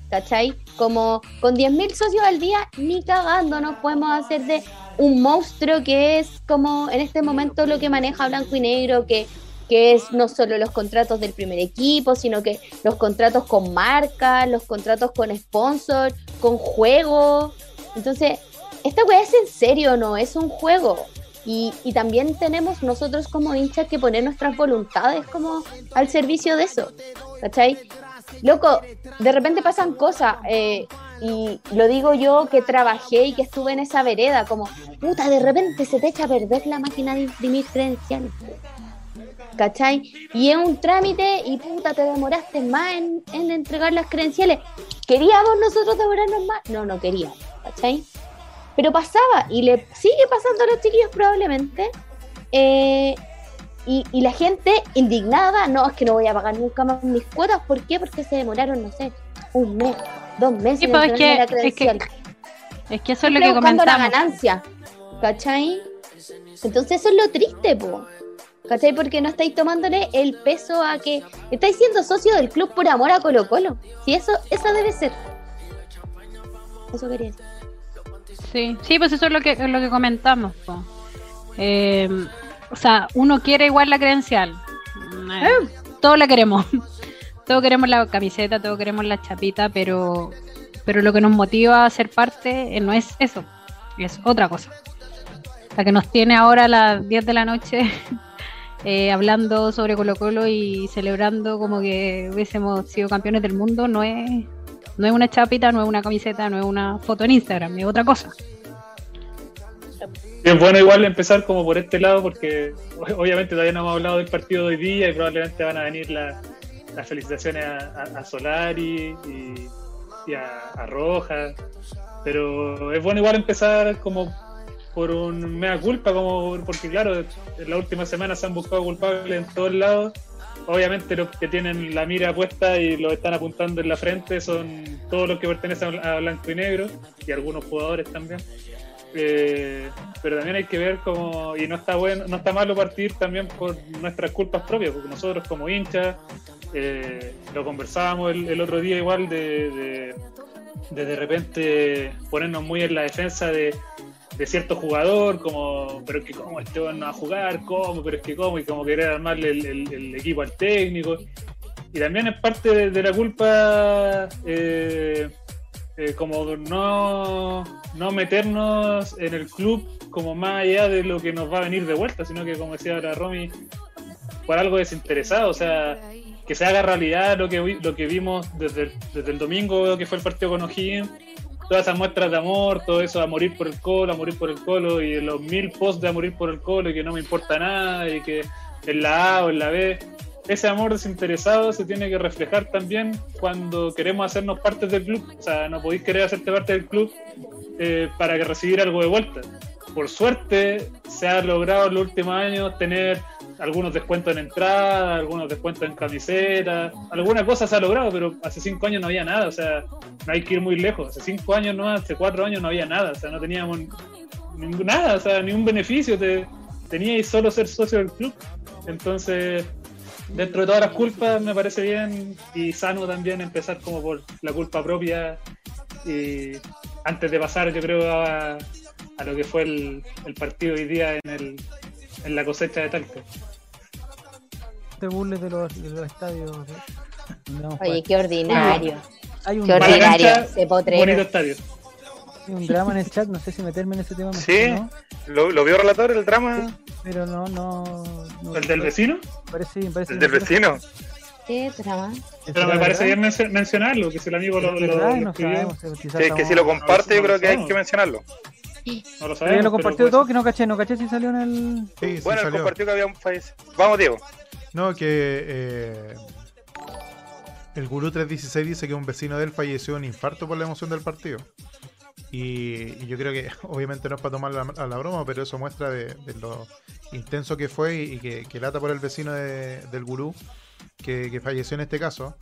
¿Cachai? Como con 10.000 socios al día, ni cagando nos podemos hacer de un monstruo que es como en este momento lo que maneja Blanco y Negro, que, que es no solo los contratos del primer equipo, sino que los contratos con marcas, los contratos con sponsors, con juegos. Entonces, esta weá es en serio, no es un juego. Y, y, también tenemos nosotros como hinchas que poner nuestras voluntades como al servicio de eso. ¿Cachai? Loco, de repente pasan cosas. Eh, y lo digo yo que trabajé y que estuve en esa vereda, como, puta, de repente se te echa a perder la máquina de imprimir credenciales. ¿Cachai? Y es un trámite y puta, te demoraste más en, en entregar las credenciales. ¿Queríamos nosotros demorarnos más? No, no queríamos. ¿Cachai? Pero pasaba y le sigue pasando a los chiquillos probablemente. Eh, y, y, la gente indignada, no, es que no voy a pagar nunca más mis cuotas. ¿Por qué? Porque se demoraron, no sé, un mes, dos meses. Sí, pues es, que, es, que, es que eso es lo que comentamos. la ganancia, ¿cachai? Entonces eso es lo triste, po. ¿Cachai? Porque no estáis tomándole el peso a que estáis siendo socio del club por amor a Colo Colo. Si eso, eso debe ser. Eso quería decir. Sí, sí, pues eso es lo que, lo que comentamos. Eh, o sea, uno quiere igual la credencial. Eh, todos la queremos. todos queremos la camiseta, todos queremos la chapita, pero, pero lo que nos motiva a ser parte eh, no es eso, es otra cosa. La que nos tiene ahora a las 10 de la noche eh, hablando sobre Colo Colo y celebrando como que hubiésemos sido campeones del mundo no es, no es una chapita, no es una camiseta, no es una foto en Instagram, es otra cosa. Es bueno igual empezar como por este lado porque obviamente todavía no hemos hablado del partido de hoy día y probablemente van a venir la, las felicitaciones a, Solari y, y a, a, Rojas, pero es bueno igual empezar como por un mea culpa, como porque claro, en la última semana se han buscado culpables en todos lados. Obviamente los que tienen la mira puesta y lo están apuntando en la frente son todos los que pertenecen a blanco y negro y algunos jugadores también. Eh, pero también hay que ver como y no está bueno no está malo partir también por nuestras culpas propias porque nosotros como hinchas eh, lo conversábamos el, el, otro día igual de de, de de repente ponernos muy en la defensa de, de cierto jugador como pero es que cómo este no a jugar cómo pero es que cómo y como querer armarle el, equipo al técnico. Y también es parte de, de la culpa eh, eh, como no, no meternos en el club como más allá de lo que nos va a venir de vuelta, sino que como decía ahora Romy, por algo desinteresado, o sea, que se haga realidad lo que, lo que vimos desde, desde el domingo que fue el partido con O'Higgins, todas esas muestras de amor, todo eso a morir por el colo, a morir por el colo, y los mil posts de a morir por el colo y que no me importa nada, y que en la A o en la B, ese amor desinteresado se tiene que reflejar también cuando queremos hacernos parte del club. O sea, no podéis querer hacerte parte del club eh, para que recibir algo de vuelta. Por suerte, se ha logrado en los últimos años tener algunos descuentos en entrada, algunos descuentos en camiseta, alguna cosa se ha logrado, pero hace cinco años no había nada, o sea, no hay que ir muy lejos. Hace cinco años no, hace cuatro años no había nada, o sea, no teníamos ningún, nada, o sea, ningún beneficio, te, teníais solo ser socio del club. Entonces, dentro de todas las culpas me parece bien y sano también empezar como por la culpa propia y antes de pasar yo creo a, lo que fue el, el, partido hoy día en, el, en la cosecha de Talca. Te burles de los, de los estadios. No, Oye, qué ordinario. Hay un qué ordinario, se Bonito estadio. Hay un drama en el chat, no sé si meterme en ese tema. Sí, ¿no? ¿Lo, ¿Lo, vio relator el drama? Sí, pero no, no, no, ¿El del vecino? Parece, parece ¿El del vecino? ¿Qué drama? Pero me parece bien men mencionarlo, que si el amigo lo, lo, lo, no sabemos, sí, es que si lo comparte, yo creo que hay que mencionarlo. No lo sabemos, lo compartió pero, todo, que no caché, no caché si salió en el. Sí, sí bueno, salió. compartió que había un país. Vamos, Diego. No, que eh, el Gurú 316 dice que un vecino de él falleció de un infarto por la emoción del partido. Y, y yo creo que obviamente no es para tomar la, a la broma, pero eso muestra de, de lo intenso que fue y, y que, que lata por el vecino de- del Gurú que, que falleció en este caso.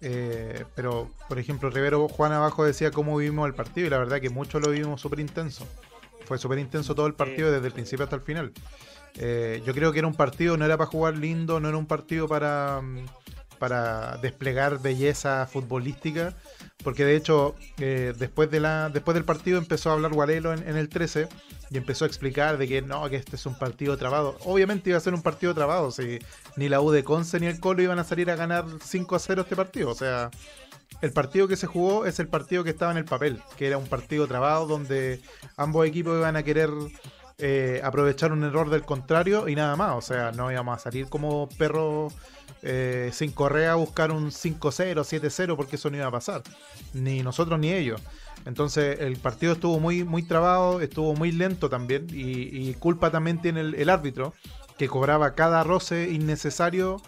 Eh, pero, por ejemplo, Rivero Juan abajo decía cómo vivimos el partido y la verdad que muchos lo vivimos súper intenso. Fue súper intenso todo el partido desde el principio hasta el final. Eh, yo creo que era un partido, no era para jugar lindo, no era un partido para, mm, para desplegar belleza futbolística, porque de hecho eh, después, de la, después del partido empezó a hablar Guarelo en, en el 13 y empezó a explicar de que no, que este es un partido trabado. Obviamente iba a ser un partido trabado, si ni la U de Conce ni el Colo iban a salir a ganar 5 a 0 este partido, o sea... El partido que se jugó es el partido que estaba en el papel, que era un partido trabado donde ambos equipos iban a querer eh, aprovechar un error del contrario y nada más. O sea, no íbamos a salir como perros eh, sin correa a buscar un 5-0, 7-0, porque eso no iba a pasar. Ni nosotros ni ellos. Entonces el partido estuvo muy, muy trabado, estuvo muy lento también. Y, y culpa también tiene el, el árbitro, que cobraba cada roce innecesario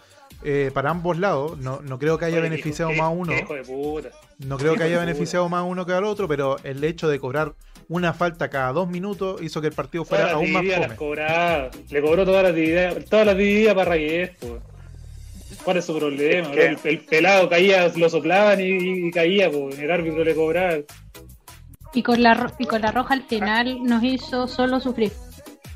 eh, para ambos lados. No, no creo que haya Oye, beneficiado hijo- más a uno. Hijo de puta. No creo que haya beneficiado más a uno que al otro, pero el hecho de cobrar una falta cada dos minutos hizo que el partido fuera Todas las aún más fome. cobraba. Le cobró todas las divididas, todas las divididas para Reyes, po. ¿Cuál es su problema? Es que- el, el pelado caía, lo soplaban y, y caía, po. el árbitro le cobraba. Y con la ro- y con la roja al final nos hizo solo sufrir.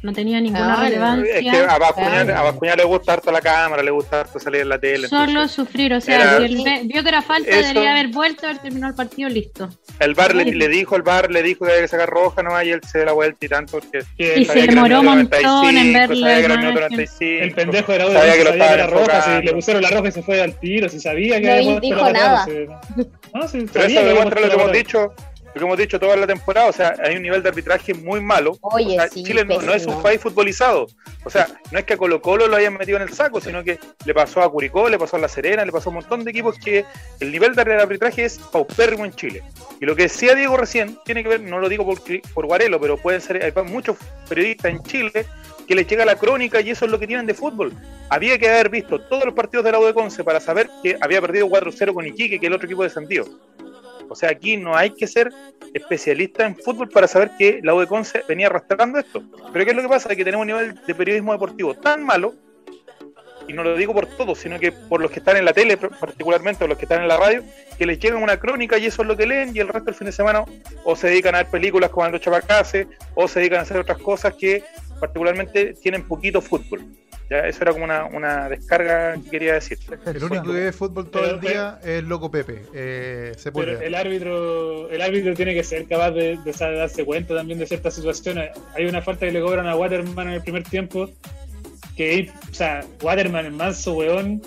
No tenía ninguna Ah, Es relevancia. que a Bascuña, Claro. a Bascuña le gusta harto la cámara, le gusta harto salir en la tele. Solo entonces, sufrir, o sea, Era- si él vio que era falta, Eso- debería haber vuelto, haber terminado el partido, listo. el bar le, le dijo, el bar le dijo que había que sacar roja nomás y él se da la vuelta y tanto porque Que Y se demoró el un montón en ver 95, la sabía que era el minuto imagen. 95. El pendejo era sabía sabía que sabía que era roja, si le pusieron la roja y se fue al tiro, si sabía que No había dijo nada. se- No, sí, Pero eso demuestra lo que hemos dicho, lo que hemos dicho toda la temporada. O sea, hay un nivel de arbitraje muy malo. Oye, O sea, sí, Chile no, no es un país futbolizado. O sea, no es que a Colo Colo lo hayan metido en el saco, sino que le pasó a Curicó, le pasó a La Serena, le pasó a un montón de equipos que el nivel de arbitraje es paupérrimo en Chile. Y lo que decía Diego recién tiene que ver, no lo digo por, por Guarelo, pero pueden ser, hay muchos periodistas en Chile que les llega la crónica y eso es lo que tienen de fútbol. Había que haber visto todos los partidos de la U de Conce para saber que había perdido 4-0 con Iquique, que es el otro equipo descendido. O sea, aquí no hay que ser especialista en fútbol para saber que la U de Conce venía arrastrando esto. Pero ¿qué es lo que pasa? Que tenemos un nivel de periodismo deportivo tan malo, y no lo digo por todos, sino que por los que están en la tele particularmente, o los que están en la radio, que les llega una crónica y eso es lo que leen, y el resto del fin de semana o se dedican a ver películas como Aldo Chapacase, o se dedican a hacer otras cosas que particularmente tienen poquito fútbol. Ya, eso era como una, una descarga que quería decir. El único que ve fútbol todo Pero- el día es el Loco Pepe. Eh, Pero el árbitro, el árbitro tiene que ser capaz de, de darse cuenta también de ciertas situaciones. Hay una falta que le cobran a Waterman en el primer tiempo, que, o sea, Waterman, el manso weón,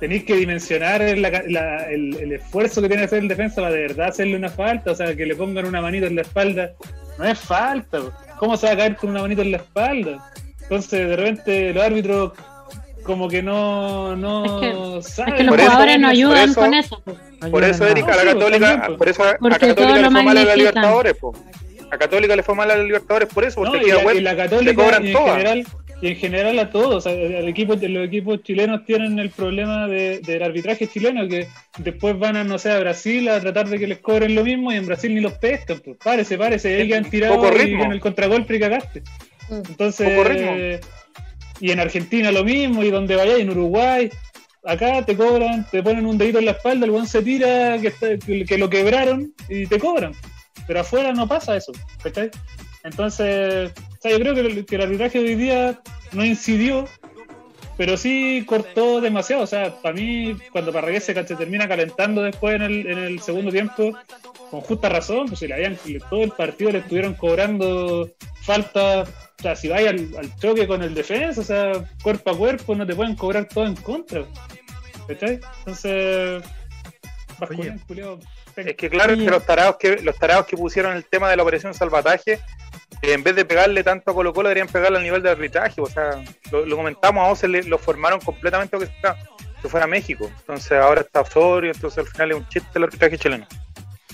tenéis que dimensionar la- la- el, el esfuerzo que tiene que hacer el defensa para de verdad hacerle una falta, o sea, que le pongan una manito en la espalda. No es falta. ¿cómo se va a caer con una manito en la espalda? Entonces, de repente, los árbitros como que no, no Es saben. Es que los Por eso- jugadores no por ayudan eso- con eso. pues. Por eso, Erika, a la sí, pues, Católica, pues. por eso a Porque Católica le fue mal a la. Libertadores, po. A Católica le fue mal a la Libertadores por eso, porque No, y, la, Web y la le Católica cobran y en todas. general y en general a todos, el equipo, los equipos chilenos tienen el problema de- del arbitraje chileno que después van a no sé a Brasil a tratar de que les cobren lo mismo y en Brasil ni los pescan, pues párese, párese, ahí que han tirado y con el contragolpe y cagaste. Entonces, Poco ritmo. y en Argentina lo mismo, y donde vaya, en Uruguay, acá te cobran, te ponen un dedito en la espalda, el buen se tira, que, está- que, que lo quebraron y te cobran. Pero afuera no pasa eso, ¿cachai? Entonces, o sea, yo creo que el, que el arbitraje de hoy día no incidió, pero sí cortó demasiado. O sea, para mí, cuando Parragués se, se termina calentando después en el, en el segundo tiempo, con justa razón, pues si le habían, todo el partido le estuvieron cobrando falta. O sea, si vaya al, al choque con el defensa, o sea, cuerpo a cuerpo, no te pueden cobrar todo en contra. ¿Cachai? Entonces, penca. Es que claro, es Oye. que los tarados que los tarados que pusieron el tema de la operación salvataje, en vez de pegarle tanto a Colo Colo, deberían pegarle al nivel de arbitraje. O sea, lo, lo comentamos, a Ose le, lo formaron completamente que, está, que fuera México. Entonces ahora está Osorio, entonces al final es un chiste el arbitraje chileno.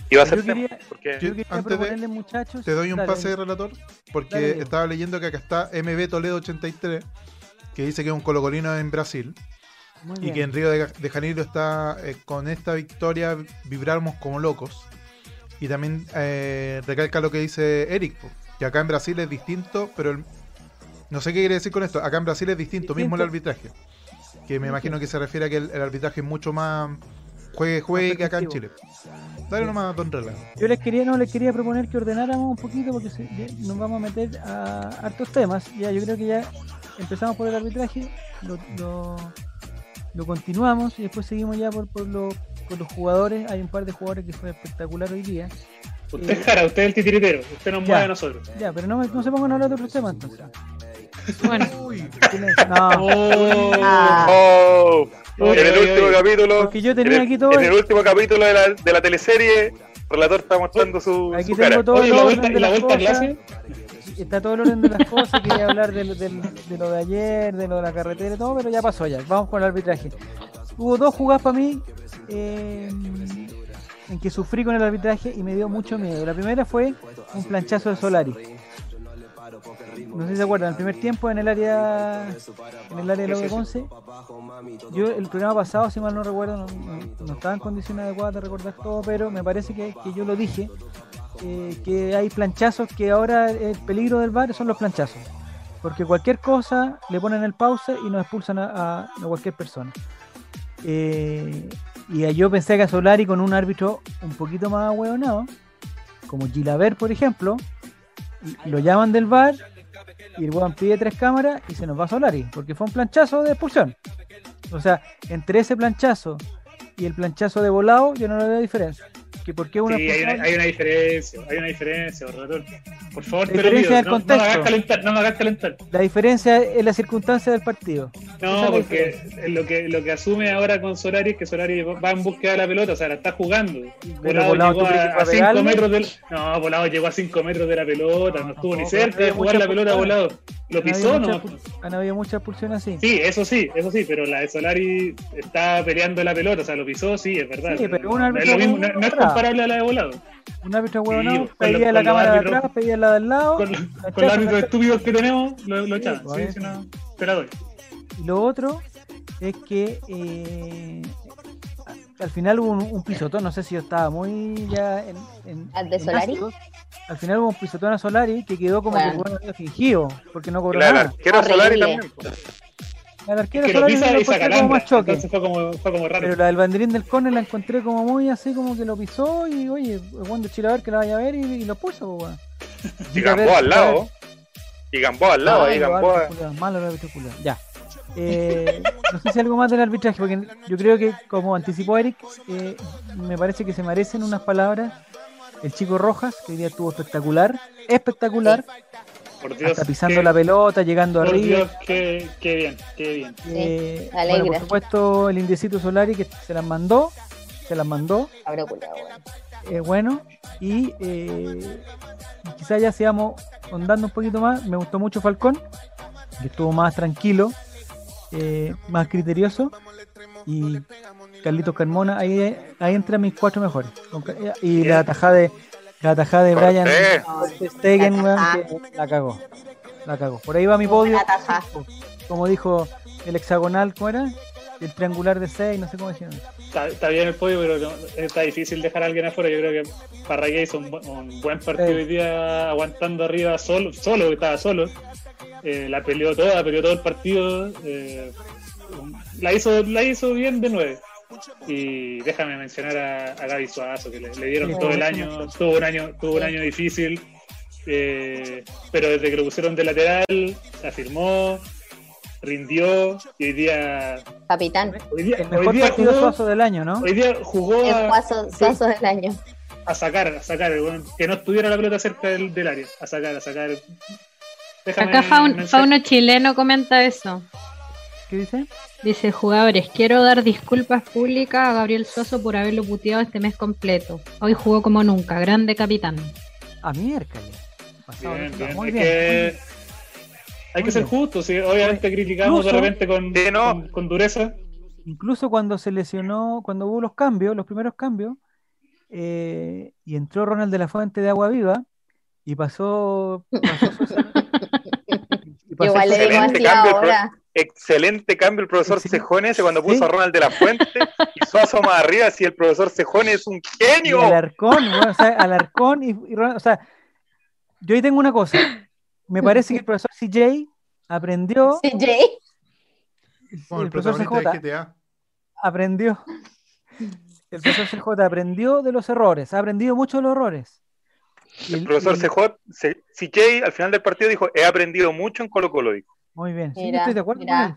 Y va a ser Yo tema, quería- porque Yo quería Antes de- muchachos. Te doy un Dale, pase de relator, porque Dale, estaba leyendo que acá está MB Toledo 83, que dice que es un colocolino en Brasil. Muy y bien. que en Río de, de Janeiro está eh, con esta victoria vibramos como locos. Y también eh, recalca lo que dice Eric, po, que acá en Brasil es distinto, pero el- no sé qué quiere decir con esto. Acá en Brasil es distinto, mismo el arbitraje. Que me imagino que se refiere a que el, el arbitraje es mucho más juegue, juegue que acá en Chile. Dale nomás, don Rela. Yo les quería, no, les quería proponer que ordenáramos un poquito porque se- nos vamos a meter a hartos temas. Ya, yo creo que ya empezamos por el arbitraje, lo, lo, lo continuamos y después seguimos ya por, por, lo- por los jugadores. Hay un par de jugadores que fue espectacular hoy día. Usted es Jara, usted es el titiritero, usted nos Ya. mueve a nosotros. Ya, pero no, me- no se pongan a hablar de otros temas entonces. Bueno, Silencio. No, Oh, Ah. Oh, en el último oye. capítulo, porque yo en tenía el, aquí todo. en el último capítulo de la, de la teleserie, el relator está mostrando su, Aquí su tengo cara. todo Oye, el la orden vuelta, de y la las vuelta a cosas. clase. Está todo el orden de las cosas. Quería hablar de, lo- del- de lo de ayer, de lo de la carretera y todo, pero ya pasó ya. Vamos con el arbitraje. Hubo dos jugadas para mí eh, en que sufrí con el arbitraje y me dio mucho miedo. La primera fue un planchazo de Solari. No sé si se acuerdan, el primer tiempo en el área en el área de la Ponce. Yo el programa pasado, si mal no recuerdo, no, estaba en condiciones adecuadas de recordar todo, pero me parece que, que yo lo dije, eh, que hay planchazos que ahora el peligro del bar son los planchazos. Porque cualquier cosa le ponen el pausa y nos expulsan a cualquier persona. Eh, y yo pensé que a Solari con un árbitro un poquito más hueonado, como Gilaver, por ejemplo, lo llaman del bar y el weón pide tres cámaras y se nos va Solari, porque fue un planchazo de expulsión. O sea, entre ese planchazo y el planchazo de volado, yo no le veo diferencia. Que por qué una Sí, hay una, hay una diferencia, hay una diferencia, relator. Por favor, La te lo diferencia pido, del no, no me hagas calentar, no me hagas calentar. La diferencia es la circunstancia del partido. Es No, porque lo que, lo que asume ahora con Solari es que Solari va en búsqueda de la pelota, o sea, la está jugando. Volado Volado, llegó ¿tú crees que a, fue a cinco pegarle? metros del. No, Volado llegó a 5 metros de la pelota, no estuvo ni cerca de jugar la pelota volado. Lo Han habido pisó, ¿no? Han habido muchas expulsiones así. Sí, eso sí, eso sí, pero la de Solari está peleando la pelota, o sea, lo pisó, sí, es verdad. Sí, pero un árbitro no, no es comparable a la de Volado. Un árbitro Sí, huevonao con pedía la cámara de atrás, pedía la del lado. Con, los árbitros estúpidos que tenemos, lo, lo echaban. Sí, sí, no, te la doy. Y lo otro es que eh, al final hubo un, un pisotón, no sé si yo estaba muy ya en, en- ¿Al de en Solari? ácidos. Al final hubo un pisotón a Solari que quedó como Bueno. que el weón había fingido, porque no cobró nada. arquero Horrible. Solari también. po. El arquero Que lo Solari pisa no encontré como lambra, más choque. entonces fue como, fue como raro. Pero la del banderín del córner la encontré como muy así, como que lo pisó y oye, Juan de Chilaver que la vaya a ver y, y lo puso, pues. Y Gamboa al lado. Y Gamboa al lado, ahí Gamboa. Malo. Ya. Eh, no sé si algo más del arbitraje, porque yo creo que, como anticipó Eric, eh, me parece que se merecen unas palabras. El chico Rojas, que hoy día estuvo espectacular, espectacular, Por Dios. hasta pisando qué- la pelota, llegando Por arriba. Dios, qué, qué bien, qué bien. Eh, bueno, por supuesto, el indiecito Solari que se las mandó, se las mandó, culiao, weón. eh, bueno, y eh, quizás ya sigamos ondando un poquito más. Me gustó mucho Falcón, que estuvo más tranquilo, eh, más criterioso. Y Carlitos Carmona, ahí, ahí entran mis cuatro mejores. Ca- Y la tajada de la tajada de Brian. Stegen, La que la cagó. La cagó. Por ahí va mi podio. Como dijo el hexagonal, ¿cómo era? El triangular de 6, no sé cómo decían. Está, está bien el podio, pero no- está difícil dejar a alguien afuera. Yo creo que Parragué hizo un, un buen partido Sí. hoy día aguantando arriba solo, solo estaba solo. Eh, la peleó toda, peleó todo el partido. eh, la, hizo, la hizo bien de nueve. Y déjame mencionar a, a Gaby Suazo, que le, le dieron Sí, todo el año, tuvo un año, tuvo un año difícil. eh, pero desde que lo pusieron de lateral, afirmó, rindió y hoy día Capitán. Hoy día, El hoy mejor día partido jugó, suazo del año, ¿no? hoy día jugó El suazo del año. a sacar, a sacar, que no estuviera la pelota cerca del, del área, a sacar, a sacar. Déjame Acá Faun- Fauno Chileno comenta eso. ¿Qué dice? Dice, jugadores, quiero dar disculpas públicas a Gabriel Soso por haberlo puteado este mes completo. Hoy jugó como nunca, grande capitán. A miércoles. Pasado Bien, de- bien, Muy hay bien. que, hay Muy que ser justos, sí, obviamente criticamos de Incluso- repente con, Sí, no. con, con dureza. Incluso cuando se lesionó, cuando hubo los cambios, los primeros cambios, eh, y entró Ronald de la Fuente de Agua Viva y pasó. pasó pasó Igual le Sosa- digo Excelente así cambio, ahora. excelente cambio el profesor Sí. Cejón ese cuando puso Sí. a Ronald de la Fuente y Suazo más arriba, si el profesor Cejón es un Y genio. Alarcón, bueno, o sea, Alarcón y, y Ronald- o sea, yo ahí tengo una cosa. Me parece que el profesor CJ aprendió, CJ. Como el, el profesor CJ aprendió, el profesor CJ aprendió de los errores, ha aprendido mucho de los errores. Y El profesor CJ, al final del partido dijo, he aprendido mucho en Colo Colo. dijo. Muy bien, sí, yo Mira, estoy de acuerdo con él.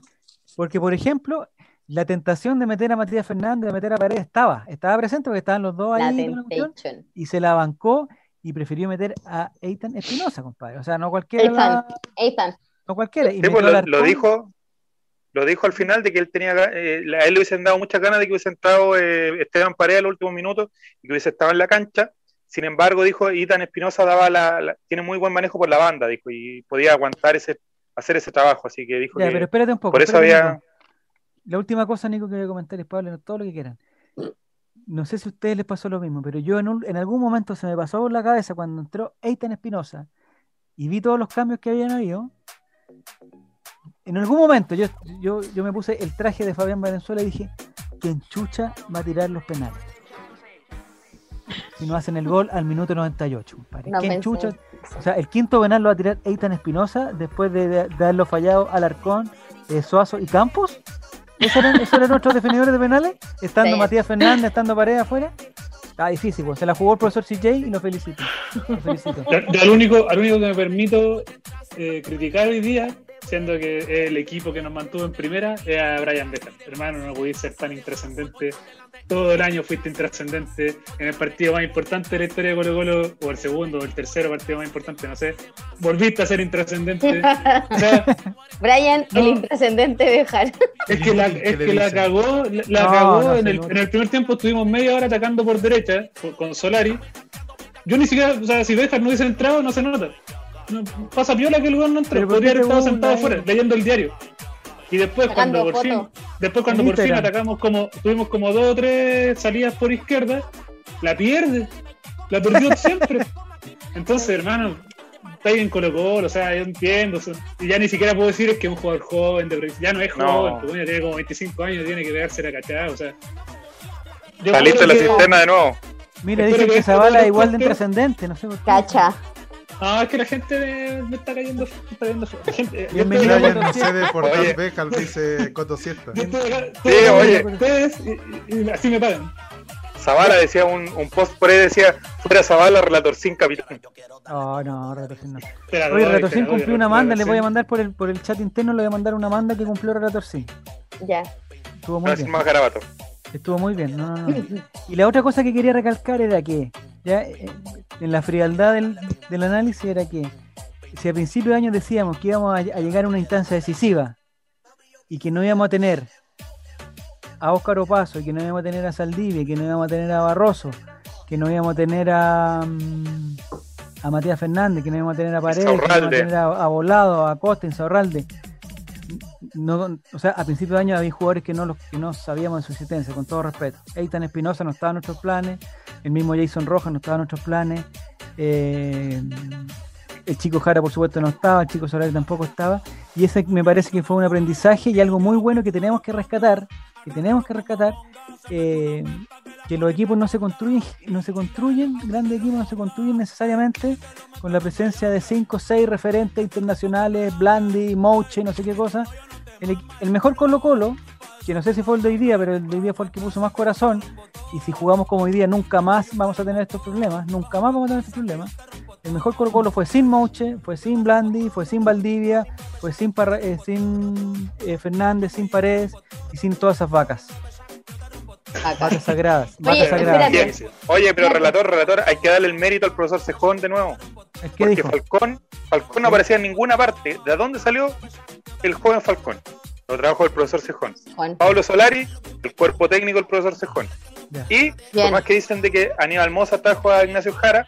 Porque, por ejemplo, la tentación de meter a Matías Fernández, de meter a Paredes, estaba, estaba presente porque estaban los dos ahí la cuestión, y se la bancó y prefirió meter a Eitan Espinosa, compadre. O sea, no cualquiera, Ethan. la- Ethan. no cualquiera. Y Sí, pues, lo, dijo lo dijo al final de que él tenía eh, a él le hubiesen dado muchas ganas de que hubiese entrado eh, Esteban Paredes en los últimos minutos y que hubiese estado en la cancha. Sin embargo, dijo Itan Espinosa daba la, la- tiene muy buen manejo por la banda, dijo, y podía aguantar ese hacer ese trabajo, así que dijo Ya, que pero espérate un poco. por eso había Nico. La última cosa, Nico, que voy a comentar es Pablo, todo lo que quieran. No sé si a ustedes les pasó lo mismo, pero yo en, un- en algún momento se me pasó por la cabeza cuando entró Eitan Espinosa y vi todos los cambios que habían habido. En algún momento yo, yo, yo me puse el traje de Fabián Valenzuela y dije, ¿quién chucha va a tirar los penales? Si no hacen el gol al minuto 98, compadre. No ¿Quién pensé. chucha? O sea, el quinto penal lo va a tirar Eitan Espinosa después de, de- de haberlo fallado Alarcón, eh, Suazo y Campos. ¿Esos eran, esos eran nuestros definidores de penales? Estando Sí. Matías Fernández, estando Paredes afuera. Está difícil, pues. se la jugó el profesor CJ y lo felicito. Lo felicito. Yo, yo al, único, al único que me permito eh, criticar hoy día, siendo que el equipo que nos mantuvo en primera, es a Brian Beckham. Hermano, no pudiste ser tan intrascendente. Todo el año fuiste intrascendente en el partido más importante de la historia de Colo Colo, o el segundo, o el tercero partido más importante, no sé. Volviste a ser intrascendente. O sea, Brian, el intrascendente de Jara. es que la, ¿Qué es le que la cagó, la, la No, cagó no, en, el, en el primer tiempo estuvimos media hora atacando por derecha con, con Solari. Yo ni siquiera, o sea, si Bejar no hubiese entrado, no se nota. No, pasa piola que el lugar no entró, Pero ¿por podría haber estado sentado afuera, leyendo el diario. Y después Sacando cuando por fin, después cuando En por fin atacamos como, tuvimos como dos o tres salidas por izquierda, la pierde, la perdió siempre. Entonces, hermano, está ahí en Colo Colo, o sea, yo entiendo, o sea, y ya ni siquiera puedo decir es que es un jugador joven, de, ya no es No. joven, bueno, tiene como 25 años, tiene que pegarse la cachada, o sea. listo creo la que- cisterna de nuevo. Mira, dicen que que Zavala es igual de intrascendente, no sé por qué. Cacha. Ah, es que la gente me, me está cayendo, me está cayendo. La gente, yo Bienvenido, estoy Brian acá- Coto no cede por Oye. Darth Becal, dice Coto Siesta. yo estoy acá- Sí, estoy oye. ustedes y, y- y así me pagan. Zavala decía un, un post por ahí, decía, fuera Zavala, relator sin capitán. Oh, no, Relatorcín no. Espera, Oye, espera, voy, cumplió una manda, le voy a mandar por el, por el chat interno, le voy a mandar una manda que cumplió Relatorcín. Ya. Estuvo muy Para bien. más garabato. Estuvo muy bien, no, no, no. Y la otra cosa que quería recalcar era que, ya eh, en la frialdad del, del análisis, era que si a principio de año decíamos que íbamos a, a llegar a una instancia decisiva y que no íbamos a tener a Óscar Opaso, y que no íbamos a tener a Saldivia, y que no íbamos a tener a Barroso, que no íbamos a tener a, mm, a Matías Fernández, que no íbamos a tener a Paredes, que no íbamos a tener a, a Volado, a Costa, Insaurralde. No, o sea, a principio de año había jugadores que no los que no sabíamos de su existencia, con todo respeto. Eitan Espinosa no estaba en nuestros planes, el mismo Jason Rojas no estaba en nuestros planes, eh, el chico Jara por supuesto no estaba, el chico Solari tampoco estaba, y ese me parece que fue un aprendizaje y algo muy bueno que tenemos que rescatar, que tenemos que rescatar, eh, que los equipos no se construyen, no se construyen, grandes equipos no se construyen necesariamente con la presencia de 5 o 6 referentes internacionales, Blandi, Mouche, no sé qué cosa. El, mejor Colo Colo, que no sé si fue el de hoy día, pero el de hoy día fue el que puso más corazón, y si jugamos como hoy día nunca más vamos a tener estos problemas, nunca más vamos a tener estos problemas. El mejor Colo Colo fue sin Mouche, fue sin Blandi, fue sin Valdivia, fue sin, Parra- eh, sin eh, Fernández, sin Paredes y sin todas esas vacas. Vacas sagradas. Oye, Vacas sagradas. espérate. Bien. Oye, pero relator, relator, hay que darle el mérito al profesor Cejón de nuevo. ¿Qué Porque dijo? Falcón, Falcón no aparecía en ninguna parte. ¿De dónde salió el joven Falcón? Lo trabajo del profesor Cejón. Juan. Pablo Solari, el cuerpo técnico del profesor Cejón. Y por Bien. más que dicen de que Aníbal Moza trajo a Ignacio Jara,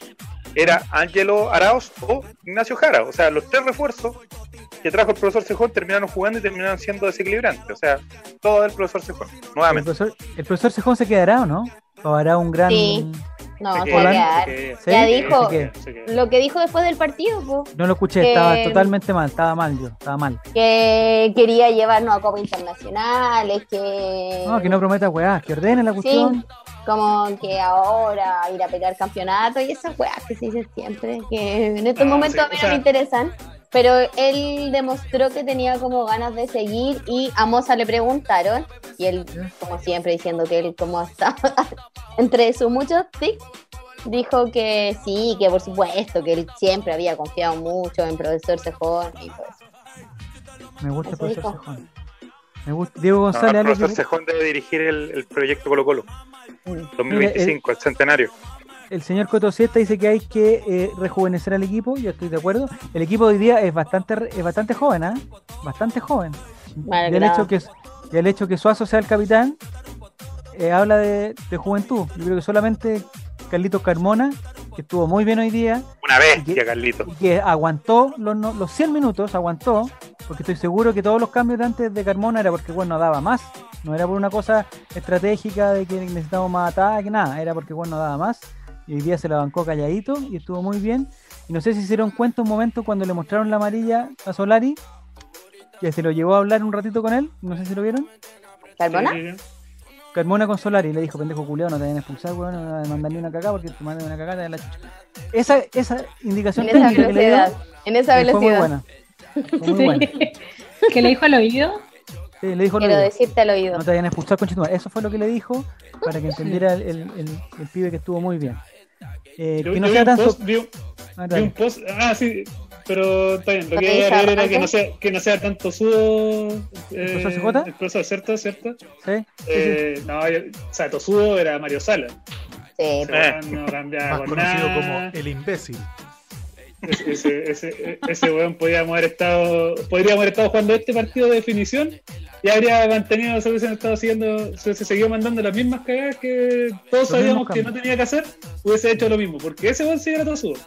era Ángelo Arauz o Ignacio Jara. O sea, los tres refuerzos que trajo el profesor Cejón terminaron jugando y terminaron siendo desequilibrantes. O sea, todo del profesor Cejón. ¿El Nuevamente. profesor, ¿El profesor Cejón se quedará o no? ¿O hará un gran, Sí. No, Se quedar. Ya dijo lo que dijo después del partido, po, No lo escuché, Que- estaba totalmente mal, estaba mal yo, estaba mal. que quería llevarnos a Copa Internacionales, que... No, que no prometa weá, que ordene la cuestión. como que ahora ir a pelear campeonato y esas weas que se dicen siempre, que en estos Ah, momentos sí, a mí o no me interesan, pero él demostró que tenía como ganas de seguir y a Moza le preguntaron y él, como siempre, diciendo que él como hasta entre sus muchos tics, dijo que sí, que por supuesto, que él siempre había confiado mucho en profesor Cejón y todo eso. Me gusta el Eso profesor dijo. Cejón. Me gusta Diego No, González. el algo profesor Cejón debe dirigir el, el proyecto Colo Colo Mm. 2025, el centenario. El señor Coto Siesta dice que hay que eh, rejuvenecer al equipo, yo estoy de acuerdo. El equipo de hoy día es bastante es bastante joven, ¿ah? Bastante joven. Y el hecho que y el hecho que Suazo sea el capitán eh, habla de, de juventud. Yo creo que solamente Carlitos Carmona, que estuvo muy bien hoy día, Una ¿Y bestia, qué? Carlito. y que aguantó los, los 100 minutos, aguantó, porque estoy seguro que todos los cambios de antes de Carmona era porque bueno, no daba más, no era por una cosa estratégica de que necesitábamos más ataque, nada, era porque bueno, no daba más, y hoy día se la bancó calladito y estuvo muy bien, y no sé si se dieron cuenta un momento cuando le mostraron la amarilla a Solari, que se lo llevó a hablar un ratito con él, no sé si lo vieron, ¿Carmona? Carmona con Solari le dijo, pendejo culiado, no te vayan a expulsar, weón, no te van a ni una cagada porque te mandan una cagada de la chucha. Esa, esa indicación En esa técnica que le dio velocidad. En esa eh, fue muy velocidad. buena. Fue muy buena. que le dijo al oído. Sí, le dijo Quiero decirte al oído. No te vayan a expulsar con Eso fue lo que le dijo para que entendiera el, el, el- el pibe que estuvo muy bien. Eh, Yo- que no yo vi sea un tan... post- so- vi un- Ah, vi un post, ah, sí, pero está bien. Lo ¿Lo que iba a leer era que no sea, que no sea tanto sudo. Eh, profesor CJ? El profesor, ¿cierto? ¿Cierto? ¿Sí? Eh, no, yo- o sea, Tosudo era Mario Sala. Sí, Eh. weón no cambiaba Más con conocido como nada. el imbécil. Ese, ese, ese, weón podríamos haber estado, podríamos haber estado jugando este partido de definición y habría mantenido, se hubiesen estado siguiendo, se hubiese seguido mandando las mismas cagadas que todos sabíamos que no tenía que hacer, hubiese hecho lo mismo, porque ese weón sí era todo sudo.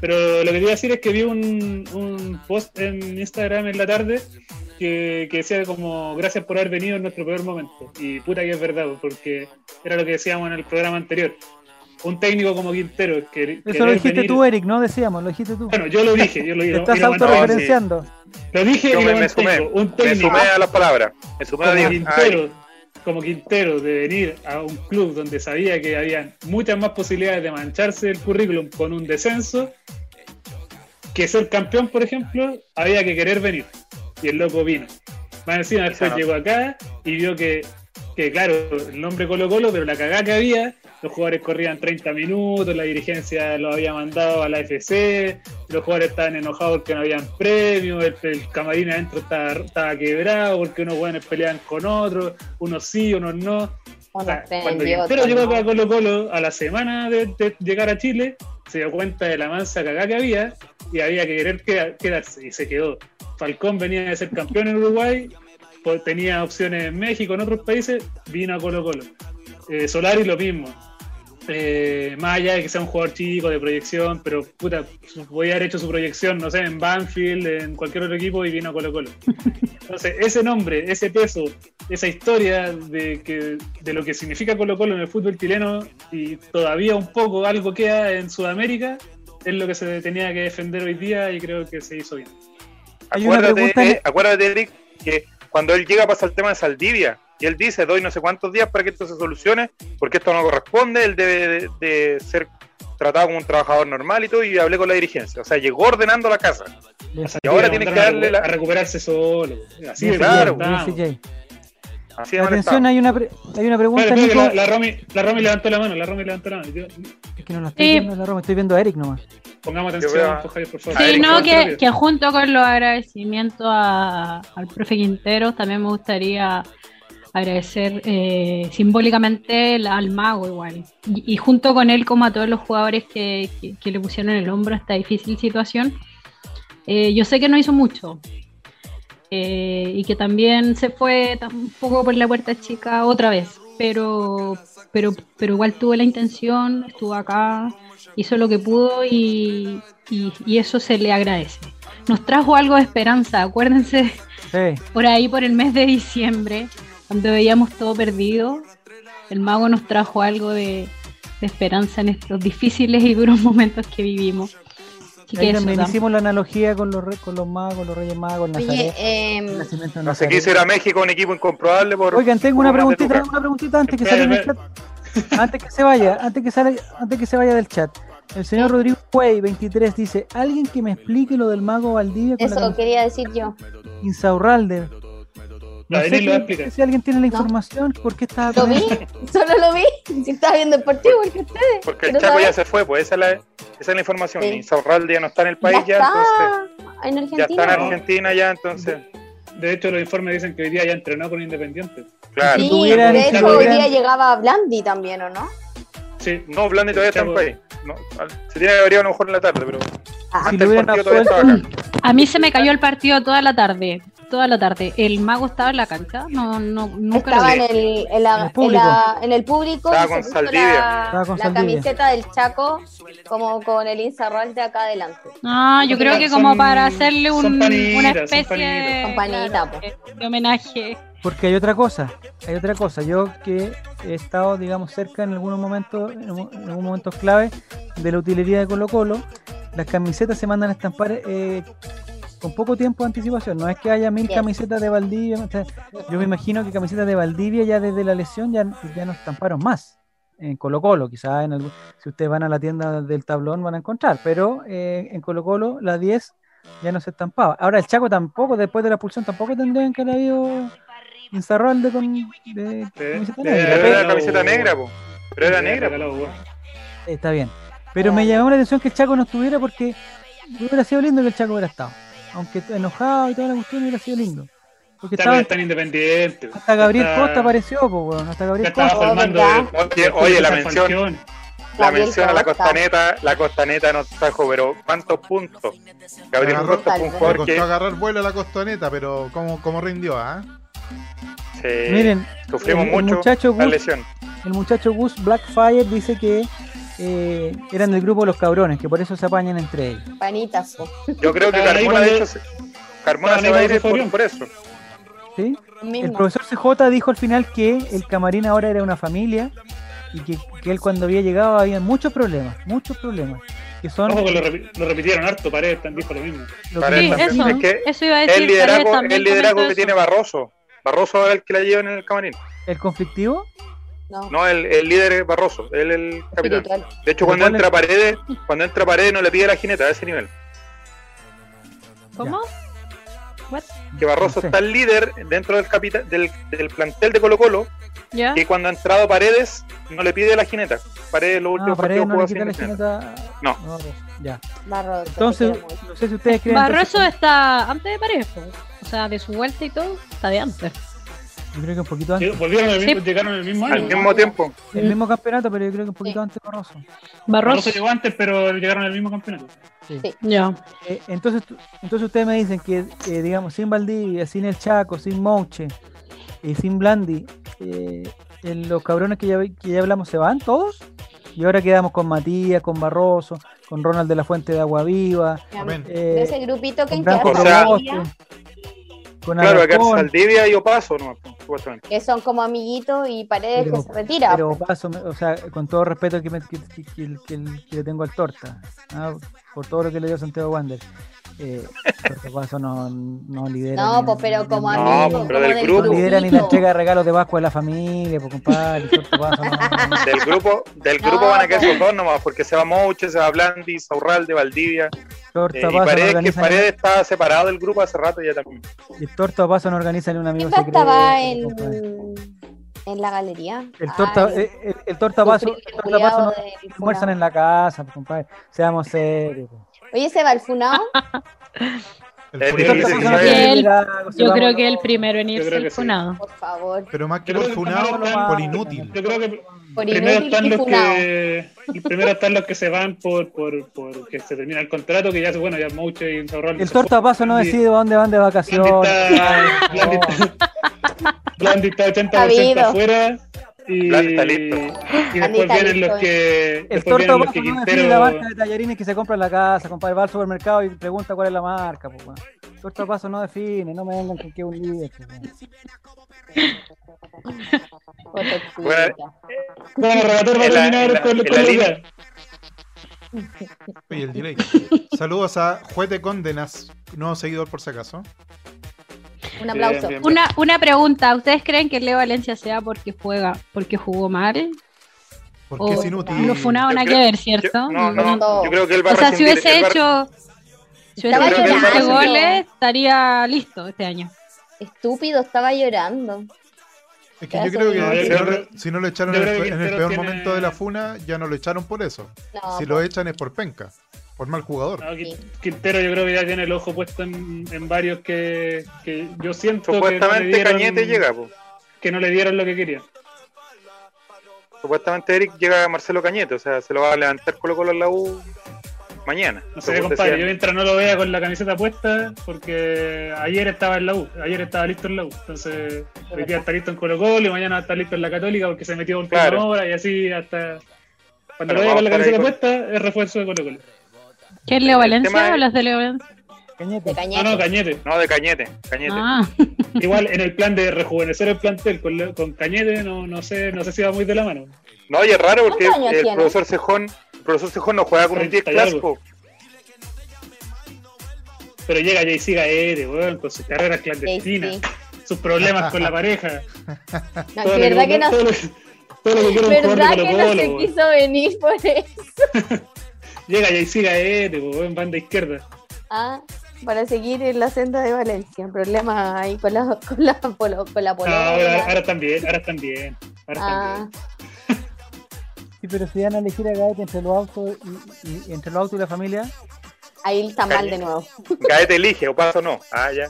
Pero lo que quería decir es que vi un, un post en Instagram en la tarde que, que decía como gracias por haber venido en nuestro peor momento. Y puta que es verdad, porque era lo que decíamos en el programa anterior. Un técnico como Quintero, que, Eso lo dijiste tú, Eric, ¿no? Decíamos, lo dijiste tú. Bueno, yo lo dije, yo lo, lo- estás autorreferenciando. Lo dije Yo y me, lo me sumé. Un me técnico sumé a las palabras. Me sumé como. Quintero, como Quintero de venir a un club donde sabía que había muchas más posibilidades de mancharse el currículum con un descenso que ser campeón, por ejemplo, había que querer venir. Y el loco vino. Más encima después llegó acá y vio que, que, claro, el nombre Colo Colo, pero la cagada que había, los jugadores corrían 30 minutos, la dirigencia lo había mandado a la FC, los jugadores estaban enojados porque no habían premios, el, el camarín adentro estaba, estaba quebrado porque unos jóvenes peleaban con otros, unos sí, unos no. O sea, Unos cuando prendió, Quintero otros llegó no. a Colo Colo a la semana de, de llegar a Chile, se dio cuenta de la mansa cagada que había y había que querer queda- quedarse y se quedó. Falcón venía de ser campeón en Uruguay, tenía opciones en México, en otros países, vino a Colo Colo. Eh, Solari lo mismo. Eh, más allá de que sea un jugador chico de proyección, pero puta, podía haber hecho su proyección, no sé, en Banfield, en cualquier otro equipo y vino a Colo Colo. Entonces, ese nombre, ese peso, esa historia de, que, de lo que significa Colo Colo en el fútbol chileno y todavía un poco algo queda en Sudamérica, es lo que se tenía que defender hoy día y creo que se hizo bien. Hay una Acuérdate, pregunta eh, acuérdate, Eric, que cuando él llega pasa el tema de Saldivia y él dice, doy no sé cuántos días para que esto se solucione, porque esto no corresponde, él debe de, de ser tratado como un trabajador normal y todo, y hablé con la dirigencia. O sea, llegó ordenando la casa. Y ahora tiene que Mandaron a darle la- a recuperarse solo. Así de Claro. Así de Atención, hay una, pre- hay una pregunta, espera, Nico. que la, la Romy, la Romy levantó la mano, la Romy levantó la mano. Yo- Es que no la estoy Sí. viendo en la Roma, estoy viendo a Eric nomás. pongamos atención, a- Javier, por favor. Sí, no, ¿cuánto que, junto con los agradecimientos a- al profe Quinteros, también me gustaría agradecer eh, simbólicamente al mago igual. Y, y junto con él, como a todos los jugadores que, que- que le pusieron el hombro a esta difícil situación. Eh, yo sé que no hizo mucho. eh, y que también se fue un poco por la puerta chica otra vez. Pero, pero, pero igual tuvo la intención, estuvo acá, hizo lo que pudo y, y- y eso se le agradece. Nos trajo algo de esperanza, acuérdense Sí, por ahí por el mes de diciembre, cuando veíamos todo perdido, el mago nos trajo algo de, de esperanza en estos difíciles y duros momentos que vivimos. Ahí también hicimos la analogía con los, re- con los magos, los reyes magos, Oye, Nazaret, el nacimiento de No se Nazaret. quiso ir a México un equipo incomprobable por. Oigan, tengo por una preguntita, una preguntita antes que salga en el chat. Antes que se vaya, antes que salga, antes que se vaya del chat. El señor Rodrigo Cuey 23 dice, alguien que me explique lo del mago Valdivia con la eso camiseta quería decir yo. de Insaurralde. No sé si alguien tiene la No. información, ¿por qué estaba Lo vi, solo lo vi. Si estaba viendo el partido, porque ustedes. Porque el Chaco ya se fue, pues esa es la, esa es la información. Sí. Y Saurralde ya no está en el país ya ya, está entonces. en Ya Argentina. está en ¿no? Argentina ya, entonces. De hecho, los informes dicen que hoy día ya entrenó con Independiente. Claro. Sí, tuvieran- de si hecho hoy día llegaba Blandi también, ¿o no? Sí. No, Blandi todavía está en el país. No, se tiene que haber ido a lo mejor en la tarde, pero Ah, Si antes del hubieran partido todavía estaba acá. A mí se me cayó el partido toda la tarde. Toda la tarde. ¿El mago estaba en la cancha? No, no, nunca lo Estaba vi. en el, en, la- En el en público. la- en el público Estaba con la, Estaba con la Saldivia. camiseta del Chaco como con el Inzarral de acá adelante. Ah, yo creo que como Son- para hacerle un- panitas, una especie de, de homenaje. Porque hay otra cosa, hay otra cosa. Yo que he estado, digamos, cerca en algunos momentos, en algunos momentos clave de la utilería de Colo Colo, las camisetas se mandan a estampar eh, con poco tiempo de anticipación. No es que haya mil camisetas de Valdivia. o sea, yo me imagino que camisetas de Valdivia ya desde la lesión ya, ya no estamparon más. En Colo Colo, quizás en algún, si ustedes van a la tienda del tablón van a encontrar, pero eh, en Colo Colo la 10 ya no se estampaba. Ahora el Chaco tampoco, después de la pulsión, tampoco tendrían que haber habido Inzarralde con de camiseta de- negra. Pero Pero- era la camiseta negra, po. Pero era negra. po. Está bien. Pero me llamó la atención que el Chaco no estuviera porque hubiera sido lindo que el Chaco hubiera estado. Aunque enojado y toda la cuestión hubiera sido lindo. Porque Está, estaba, en Independiente. hasta Gabriel Está- Costa apareció, pues, weón, hasta Gabriel Costa. formando ¿verdad? Oye, oye, la mención, la mención a la Costa. costaneta, la costaneta nos trajo, pero ¿cuántos puntos? Gabriel Agarró- Costa fue un jugador costó que agarrar vuelo a la costoneta, pero ¿cómo, cómo rindió? ah? se- Miren, sufrimos el- el mucho muchacho la Gus- lesión. el muchacho Gus Blackfire dice que eh, eran del grupo los cabrones, que por eso se apañan entre ellos. Panitas, po. Yo creo que Carmona, de hecho, se- Carmona se va a ir por, por eso. ¿sí? El profesor CJ dijo al final que el camarín ahora era una familia y que, que él cuando había llegado había muchos problemas, muchos problemas. Que son Ojo que lo, repi- lo repitieron harto, Paredes también dijo lo mismo. lo Para que- Sí, también. eso, Es que eso iba a decir. El liderazgo, el liderazgo que eso. tiene Barroso. Barroso ahora es el que la lleva en el camarín. el conflictivo. No, No, el, el líder es Barroso, él es el capitán. espiritual. De hecho, cuando ¿cuál entra Paredes, cuando entra Paredes no le pide la jineta a ese nivel. ¿Cómo? What? Que Barroso No sé. está el líder dentro del, capita- del, del plantel de Colo Colo, ¿Ya? que cuando ha entrado Paredes no le pide la jineta. Paredes los Ah, últimos Paredes partidos no le quita la jineta. No. pues, ya. Barroso, Entonces, no sé si ustedes creen. Barroso entonces- está antes de Paredes, o sea, de su vuelta y todo, está de antes. Yo creo que un poquito Sí, antes. Volvieron al mismo, Sí. llegaron el mismo año. Al mismo tiempo. El mismo campeonato, pero yo creo que un poquito antes Barroso. Barroso Barroso. llegó antes, pero llegaron al mismo campeonato. Sí. Sí. Ya. Eh, entonces, entonces ustedes me dicen que, eh, digamos, sin Valdivia, sin el Chaco, sin Mouche y sin Blandi, eh, en los cabrones que ya, que ya hablamos se van todos. Y ahora quedamos con Matías, con Barroso, con Ronald de la Fuente de Agua Viva, eh, De ese grupito que en Con Claro, acá Alarcón, Saldivia y Opaso, no, supuestamente. que son como amiguitos y paredes Pero- que se retira. Pero paso, me- o sea, con todo respeto que, me- que, que- que- que- que le tengo al Torta, ¿ah? por todo lo que le dio Santiago Wander, eh, Torta Paso no, no lidera. No, ni- pues pero ni- como No, amigo, pero como del del grupo. no lidera ni la entrega de regalos de Pascua de la familia, pues compadre, Paso no- Del grupo, del No, grupo van a quedar pues. esos dos nomás, porque se va Mouche, se va Blandi, Saurralde, Valdivia. Torta eh, y Paso no Paredes, que organiza ni- Paredes está separado del grupo hace rato ya también. y Torta Paso no organiza ni un amigo ¿Quién secreto. estaba en, en la galería? El torta, Ay, eh, el, el torta primo el torta paso no almuerzan en la casa, pues, compadre. Seamos serios. Oye, ¿se va el funao? El El si Yo creo que el primero en irse el sí. funado. Por favor. Pero más que Yo por creo que funado, el primero por inútil. Yo creo que Por primero inútil están y los que primero están los que se van por, por, por que se termina el contrato, que ya bueno, ya Mouche y Insaurralde El se torta paso no decide dónde van de Blandi vacaciones. está, Blandi No. está, Blandi está 80% Sabido. afuera y, Blandi está listo. y Blandi después está vienen listo, los que El torta vienen los paso que no decide la marca Quintero de tallarines que se compra en la casa, compadre. Va al supermercado y pregunta cuál es la marca. Pues, weón. Torta paso no define, no me vengan con que un líder. Bueno, el relator va a terminar con, la. Oye, el delay. Saludos a Juete Condenas, nuevo seguidor por si acaso. Un aplauso. Bien, bien, bien. Una, una pregunta, ¿ustedes creen que Leo Valencia sea porque juega, porque jugó mal? Porque O es inútil. lo nada que ver, ¿cierto? Yo- no, no, No. yo creo que él va a O sea, si hubiese hecho, si hubiese hecho. 15 goles, estaría listo este año. Estúpido, estaba llorando. Es que yo creo que No, si, no, lo- si no lo echaron en el, en el peor tiene- momento de la funa, ya no lo echaron por eso. No, Si lo echan es por penca, por mal jugador. No, Qui- Quintero yo creo que ya tiene el ojo puesto en, en varios que, que yo siento que no, le Supuestamente dieron, Cañete llega, po. que no le dieron lo que quería. Supuestamente Eric llega a Marcelo Cañete, o sea, se lo va a levantar Colo Colo en la U mañana. No sé, compadre, yo mientras no lo vea con la camiseta puesta, porque ayer estaba en la U, ayer estaba listo en la U, entonces hoy día está listo en Colo Colo y mañana va a estar listo en la Católica porque se metió última Claro. hora y así hasta... Cuando lo vea con la camiseta puesta, es refuerzo de Colo Colo. ¿Qué es Leo El Valencia o es- los de Leo Valencia? Cañete. de No, cañete. no, Cañete. No, de Cañete, Cañete. Ah, Igual en el plan de rejuvenecer el plantel con, le- con Cañete, no, no sé no sé si va muy de la mano. No, y es raro porque ¿Cuántos años el tiene? profesor Cejón, el profesor Cejón no juega con un 10 Treinta y algo. clásico. Pero llega Jay-Z Gaete, weón, con sus carreras clandestinas, sus problemas con la pareja. No, todo es lo verdad que no, todo lo, todo lo que quiere un jugador verdad que no se weón. quiso venir por eso. Llega Jay-Z Gaete, weón, banda izquierda. Ah, para seguir en la senda de Valencia. Problema ahí con la, con la, con la No, ahora, ahora están bien, ahora están bien. Ahora están Ah, bien. Sí, pero si van a elegir a Gaete entre los autos y, y- entre los autos y la familia, ahí está mal de nuevo. Gaete elige, o paso no. Ah, ya.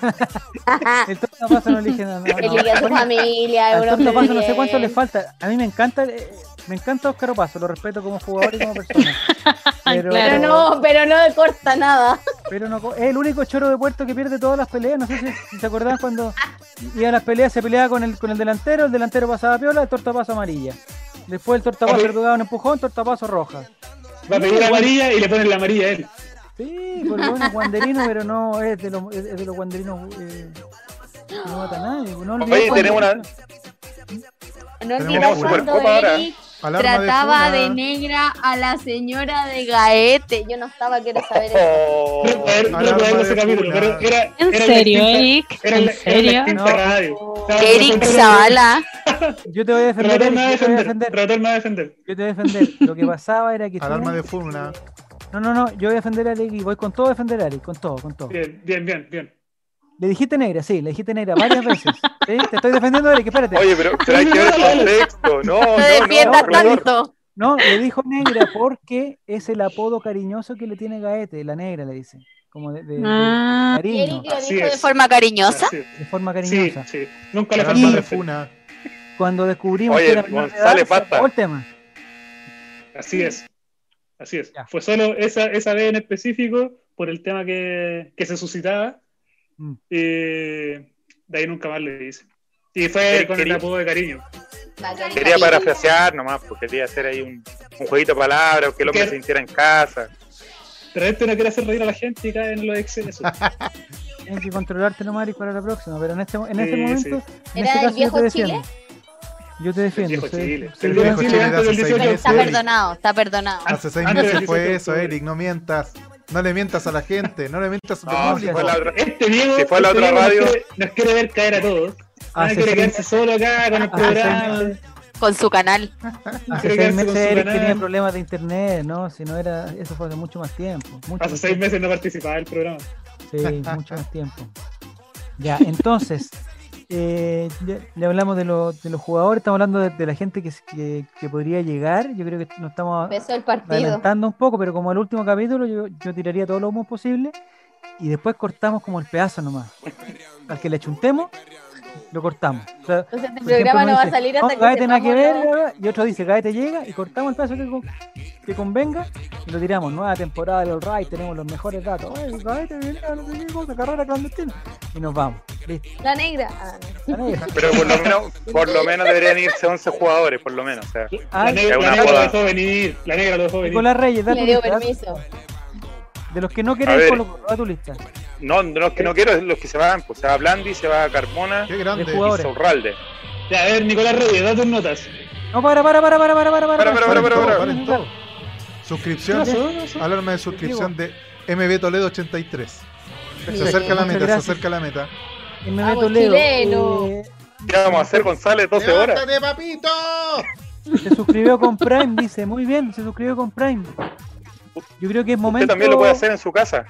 el torta paso no elige nada. no, no. Elige a su familia, Europa torta paso no sé cuánto le falta. A mí me encanta, eh, me encanta Oscar Opaso, lo respeto como jugador y como persona. Pero, Claro. No, pero no le corta nada. pero no es el único choro de puerto que pierde todas las peleas. No sé si, si se acuerdan cuando iba a las peleas, se peleaba con el, con el delantero, el delantero pasaba piola, el tortapaso amarilla. Después el tortapaso le pegaba un empujón, tortapaso roja. Va a pedir amarilla y le ponen la amarilla a él. Sí, por lo menos guanderino, pero no es de los, es de los guanderinos eh, que no mata a nadie. No Oye, tenemos una- No una cuando. Eric Alarma trataba funa. de, negra a la señora de Gaete. Yo no estaba, quiero saber eso. Oh, No, a ver, no ese de capítulo, pero era. ¿en era serio, extinta- Eric? Era ¿En la, era la serio? Estaba- Eric Zavala. Yo te voy a defender, a Eric, yo te voy a defender. defender. Defender. Yo te voy a defender. Lo que pasaba era que. Alarma de funa. No, no, no. Yo voy a defender a Eric y voy con todo a defender a Eric. Con todo, con todo. Bien, bien, bien, bien. Le dijiste negra, sí, le dijiste negra varias veces. ¿Sí? Te estoy defendiendo, Eric, espérate. Oye, pero, pero hay que ver el contexto. No, No no, defiendas no, tanto. No, le dijo negra porque es el apodo cariñoso que le tiene Gaete, la negra le dice. Como de, de- de Ah. cariño, Eric lo dijo de forma cariñosa. De forma Sí, cariñosa. sí. Nunca le faltó de funa. Cuando descubrimos Oye, que era de González, basta. el tema. Así es. Así es. Ya. Fue solo esa, esa vez en específico por el tema que, que se suscitaba. Mm. Y de ahí nunca más le hice. Y fue con el quería- apodo de cariño. Quería parafrasear nomás, porque quería hacer ahí un, un jueguito de palabras, que el hombre ¿Qué? se sintiera en casa. Pero este no quiere hacer reír a la gente y cae en los excesos. Tienes que controlarte nomás Eric, para la próxima, pero en este, en Sí, este momento, sí. en ¿Era este el yo viejo. Chile? Yo te defiendo. viejo soy- Chile. El viejo Chile Chile de antes hace del seis 18. Está meses. perdonado, está perdonado. Hace seis meses fue 18 de eso. Eric. No mientas. No le mientas a la gente. No le mientas a tu No, si público. la otra. Este Diego, Si fue a la este otra Diego nos radio. quiere- Nos quiere ver caer a todos. Ah, quiere quedarse solo acá con el seis programa. Con su canal. Hace seis meses Eric canal. tenía problemas de internet, ¿no? Si no era, eso fue hace mucho más tiempo. Mucho Hace más seis tiempo. meses no participaba del programa. Sí, mucho más tiempo. Ya, entonces, eh, ya hablamos de, lo- de los jugadores, estamos hablando de, de la gente que, que, que podría llegar. Yo creo que nos estamos adelantando un poco, pero como el último capítulo, yo, yo tiraría todo lo humos posible y después cortamos como el pedazo nomás. Al que le chuntemos, lo cortamos. O sea, Entonces este ejemplo, programa no va a dice, salir "No, hasta que Gaete nada que sepamos ver, la- bla, bla", y otro dice, Gaete llega y cortamos el pedazo que, con- que convenga y lo tiramos. Nueva temporada del All Right, tenemos los mejores datos. Ay, Gaete viene a no sé qué cosa, carrera clandestina. Y nos vamos. Listo. La negra. Ah, no. La negra. Pero por lo menos, por lo menos deberían irse 11 jugadores, por lo menos. O sea, Ah, La negra, la negra lo dejó venir. La negra lo dejó venir. Nicolás Reyes, da tu Le dio permiso. De los que no A quieren ver. Colo Colo, da tu lista. No, no, los que no quiero es los que se van, pues se va Blandi, se va Carmona Qué De grande. y jugadores. Sobralde. Ya, a ver, Nicolás Reyes, da tus notas. No, para, para, para, para, para, para, para. Para, para, para, para. todo. ¿Qué Suscripción. Alarma de suscripción de MB Toledo 83. Se acerca la meta, se acerca la meta. Leo. chileno. eh, ¿Qué vamos a hacer, González? 12 horas. ¡Levántate, papito! se suscribió con Prime, dice. Muy bien, se suscribió con Prime. Yo creo que es momento. Usted también lo puede hacer en su casa.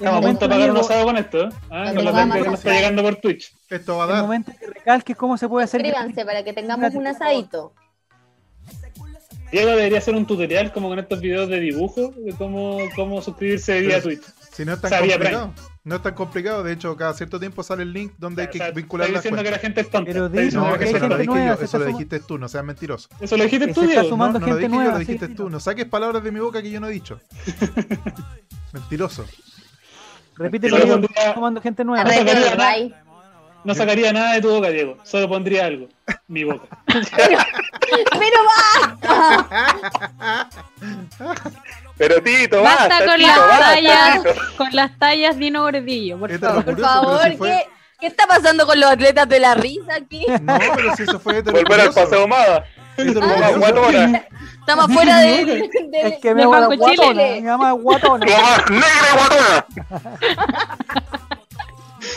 Es Estamos a punto de pagar un asado con esto, ¿eh? Ah, con la gente que nos está llegando por Twitch. Esto va a dar. momento que recalques cómo se puede hacer. Suscríbanse para que tengamos un asadito. Diego debería hacer un tutorial como con estos videos de dibujo de cómo, cómo suscribirse vía Twitch. Si no es tan Sabía, complicado. No es tan complicado. De hecho, cada cierto tiempo sale el link donde hay O que sea, vincular las diciendo que la gente es tonta. Pero diciendo No, que eso lo gente dije nueva, yo, se eso lo dijiste tú, no seas mentiroso. Eso lo dijiste tú, Diego. sumando no, no lo yo, nueva, lo dijiste sí. tú. No saques palabras de mi boca que yo no he dicho. Mentiroso. Repite le pondría- tomando gente nueva. Sacaría nada. No sacaría nada de tu boca, Diego. Solo pondría algo. Mi boca. Pero va. Pero Tito, Basta basta, con Tito, las basta, tallas, Tito. con las tallas Dino Gordillo, por favor. Por favor, si fue- ¿qué, ¿qué está pasando con los atletas de la risa aquí? No, pero si eso fue Volver al paseo Mada. Guatona. Estamos fuera de, de- Es que me llama guatona. Chile. Me llama guatona. ¡Más negra, guatona!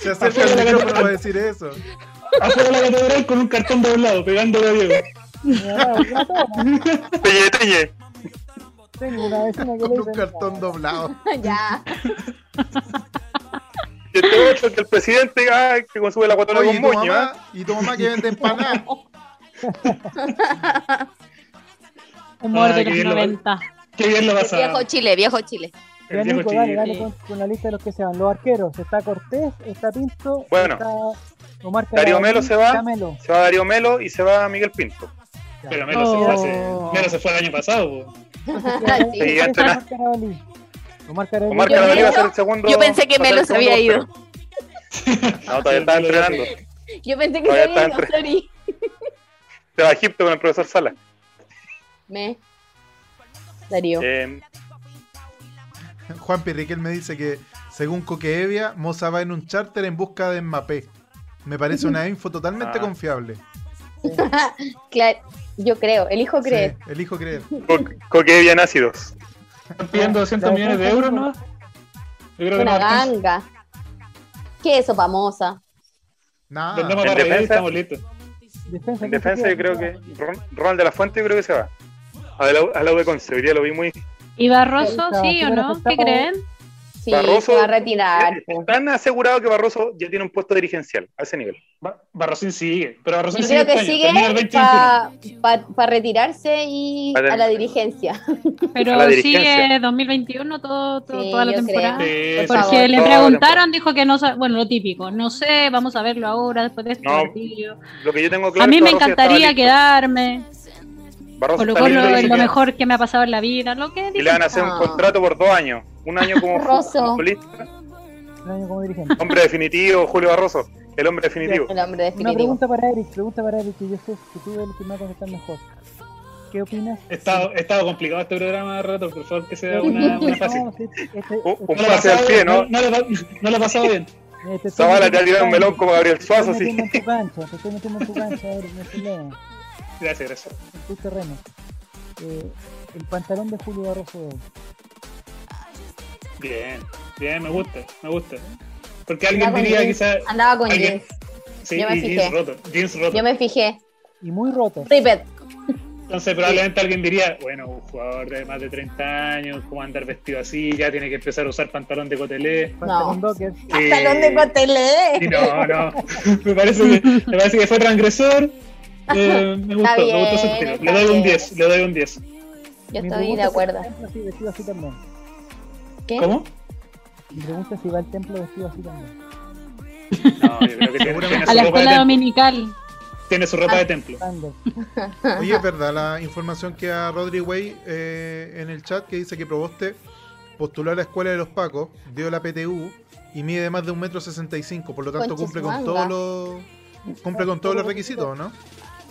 Se acerca el micrófono para decir eso. Afuera de la catedral con un cartón doblado, pegándole a Diego. Teñe, teñe. Tengo una vecina que Con un cartón doblado. ya. Y este otro que el presidente ah, que consume la guatona con ¿y tu moño, mamá? ¿ah? ¿Y tu mamá que vende empanadas? Humor Ah, de los bien lo- 90. Qué bien lo vas a. Viejo Chile, viejo Chile. El viejo Nico, dale, Chile. dale Sí. con, con la lista de los que se van. Los arqueros. Está Cortés, está Pinto. Bueno. Está Omar Darío Melo se va. Melo. Se va Darío Melo y se va Miguel Pinto. Pero Melo se fue hace. Oh. Melo se fue el año pasado. Sí. Sí. Omar Carabalí. Omar Carabalí. Va a ser el segundo. Yo pensé que Melo el se había ido. No, todavía se entrenando. Yo pensé que Todavía se había ido, sorry. Se va a Egipto con el profesor Sala. Me. Darío. Eh, Juan Pirriquel me dice que, según Coqueevia, Moza va en un charter en busca de Mbappé. Me parece una info totalmente Ah. confiable. Claro, yo creo, elijo creer. Sí, elijo creer. co- Coquevia ácidos. Están pidiendo 200 millones de euros, ¿no? Yo creo que no Una alcanza. ganga. ¿Qué es eso, famosa? Nada. En para defensa- estamos listos. Defensa, En ¿quién se defensa yo creo que Ron- Ronald de la Fuente yo creo que se va. A la, a la U de Conce, hoy día lo vi muy... ¿Y Barroso, sí o no? ¿Qué creen? Sí, Barroso- se va a retirar. po. Tan asegurado que Barroso ya tiene un puesto dirigencial a ese nivel. Ba- Barrosín sigue, pero Barrosín Yo sigue creo que sigue 2021. para retirarse y Para- a la dirigencia. Pero la dirigencia. sigue 2021 todo, todo- Sí, toda la temporada. Sí, Por sí, favor. Porque le preguntaron, dijo que no bueno, lo típico, no sé, vamos a verlo ahora después de este No, partido. Lo que yo tengo claro A mí me Barroso encantaría listo. quedarme. Barroso Colo Colo es y lo mejor que me ha pasado en la vida, lo que Y le van a hacer un contrato por dos años. Un año como Barroso. futbolista. Un año como dirigente. Hombre definitivo, Julio Barroso. El hombre definitivo. El hombre Una definitivo. pregunta para Eric, pregunta para Eric, que yo sé que tú eres el que me va a contestar mejor. ¿Qué opinas? Ha estado, ha estado complicado este programa de rato, por favor que sea una, una fácil. No, este- Un, No pase al pasado pie, bien, ¿no? no, no le ha pasado bien. te estoy Zavala te ha tirado un melón como Gabriel te Suazo, estoy sí. metiendo en tu cancha, te estoy metiendo en tu cancha, Eric, no hay problema, Gracias, gracias. en tu terreno. Eh, el pantalón de Julio Barroso. Bien, bien, me gusta, me gusta. Porque alguien Andaba diría quizás. Andaba con alguien- jeans. Sí, yo me y fijé. jeans roto, jeans roto. Yo me fijé. Y muy roto. Ripet. Entonces probablemente alguien diría, bueno, un jugador de más de 30 años, ¿cómo andar vestido así? Ya tiene que empezar a usar pantalón de cotelé. Pantalón. Pantalón de Y cotelé. no, no. Me parece que, me parece que fue transgresor. Eh, me gustó, me gustó su bien, estilo. está Le doy un bien. 10, le doy un 10. Yo estoy de acuerdo. si va al templo así, vestido así también. ¿Qué? ¿Cómo? Mi pregunta si va al templo vestido así también. No, yo creo que tiene, tiene A su la ropa de escuela templo. dominical. Tiene su ropa de templo. Sanders. Oye, es verdad la información que a Rodri Way eh, en el chat que dice que Proboste postuló a la escuela de los Pacos, dio la PTU y mide más de un metro sesenta y cinco, por lo tanto cumple con todos los cumple con todos los requisitos, ¿no?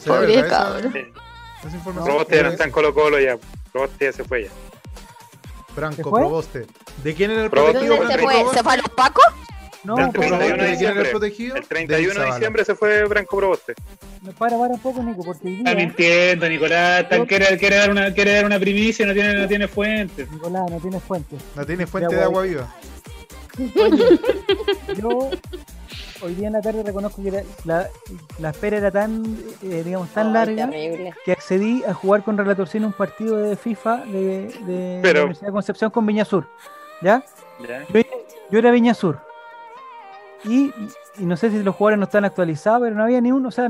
¿Será Pobre cabrón. Esa? Proboste ya no está en Colo Colo ya. Proboste ya se fue ya. ¿Se Franco fue? Proboste. ¿De quién era el ¿Dónde se Franco fue? Proboste? ¿Se fue a los pacos? No, el por 31 Proboste, de ¿quién era el diciembre. protegido? El 31 de diciembre se fue Branco Proboste. Me para, para un poco, Nico, porque hoy Está día, mintiendo, Nicolás. Está- quiere, quiere dar una, quiere dar una primicia y no tiene, no tiene fuente. Nicolás, no tienes fuente. No tiene fuente de voy. agua viva. Oye, yo hoy día en la tarde reconozco que era- la, la espera era tan, eh, digamos, tan Ay, larga terrible. que accedí a jugar con Relatorcino un partido de FIFA de, de Pero- la Universidad de Concepción con Viña Sur. ¿Ya? ¿ya? Yo, yo era Viña Sur. Y, y no sé si los jugadores no están actualizados, pero no había ni uno. O sea,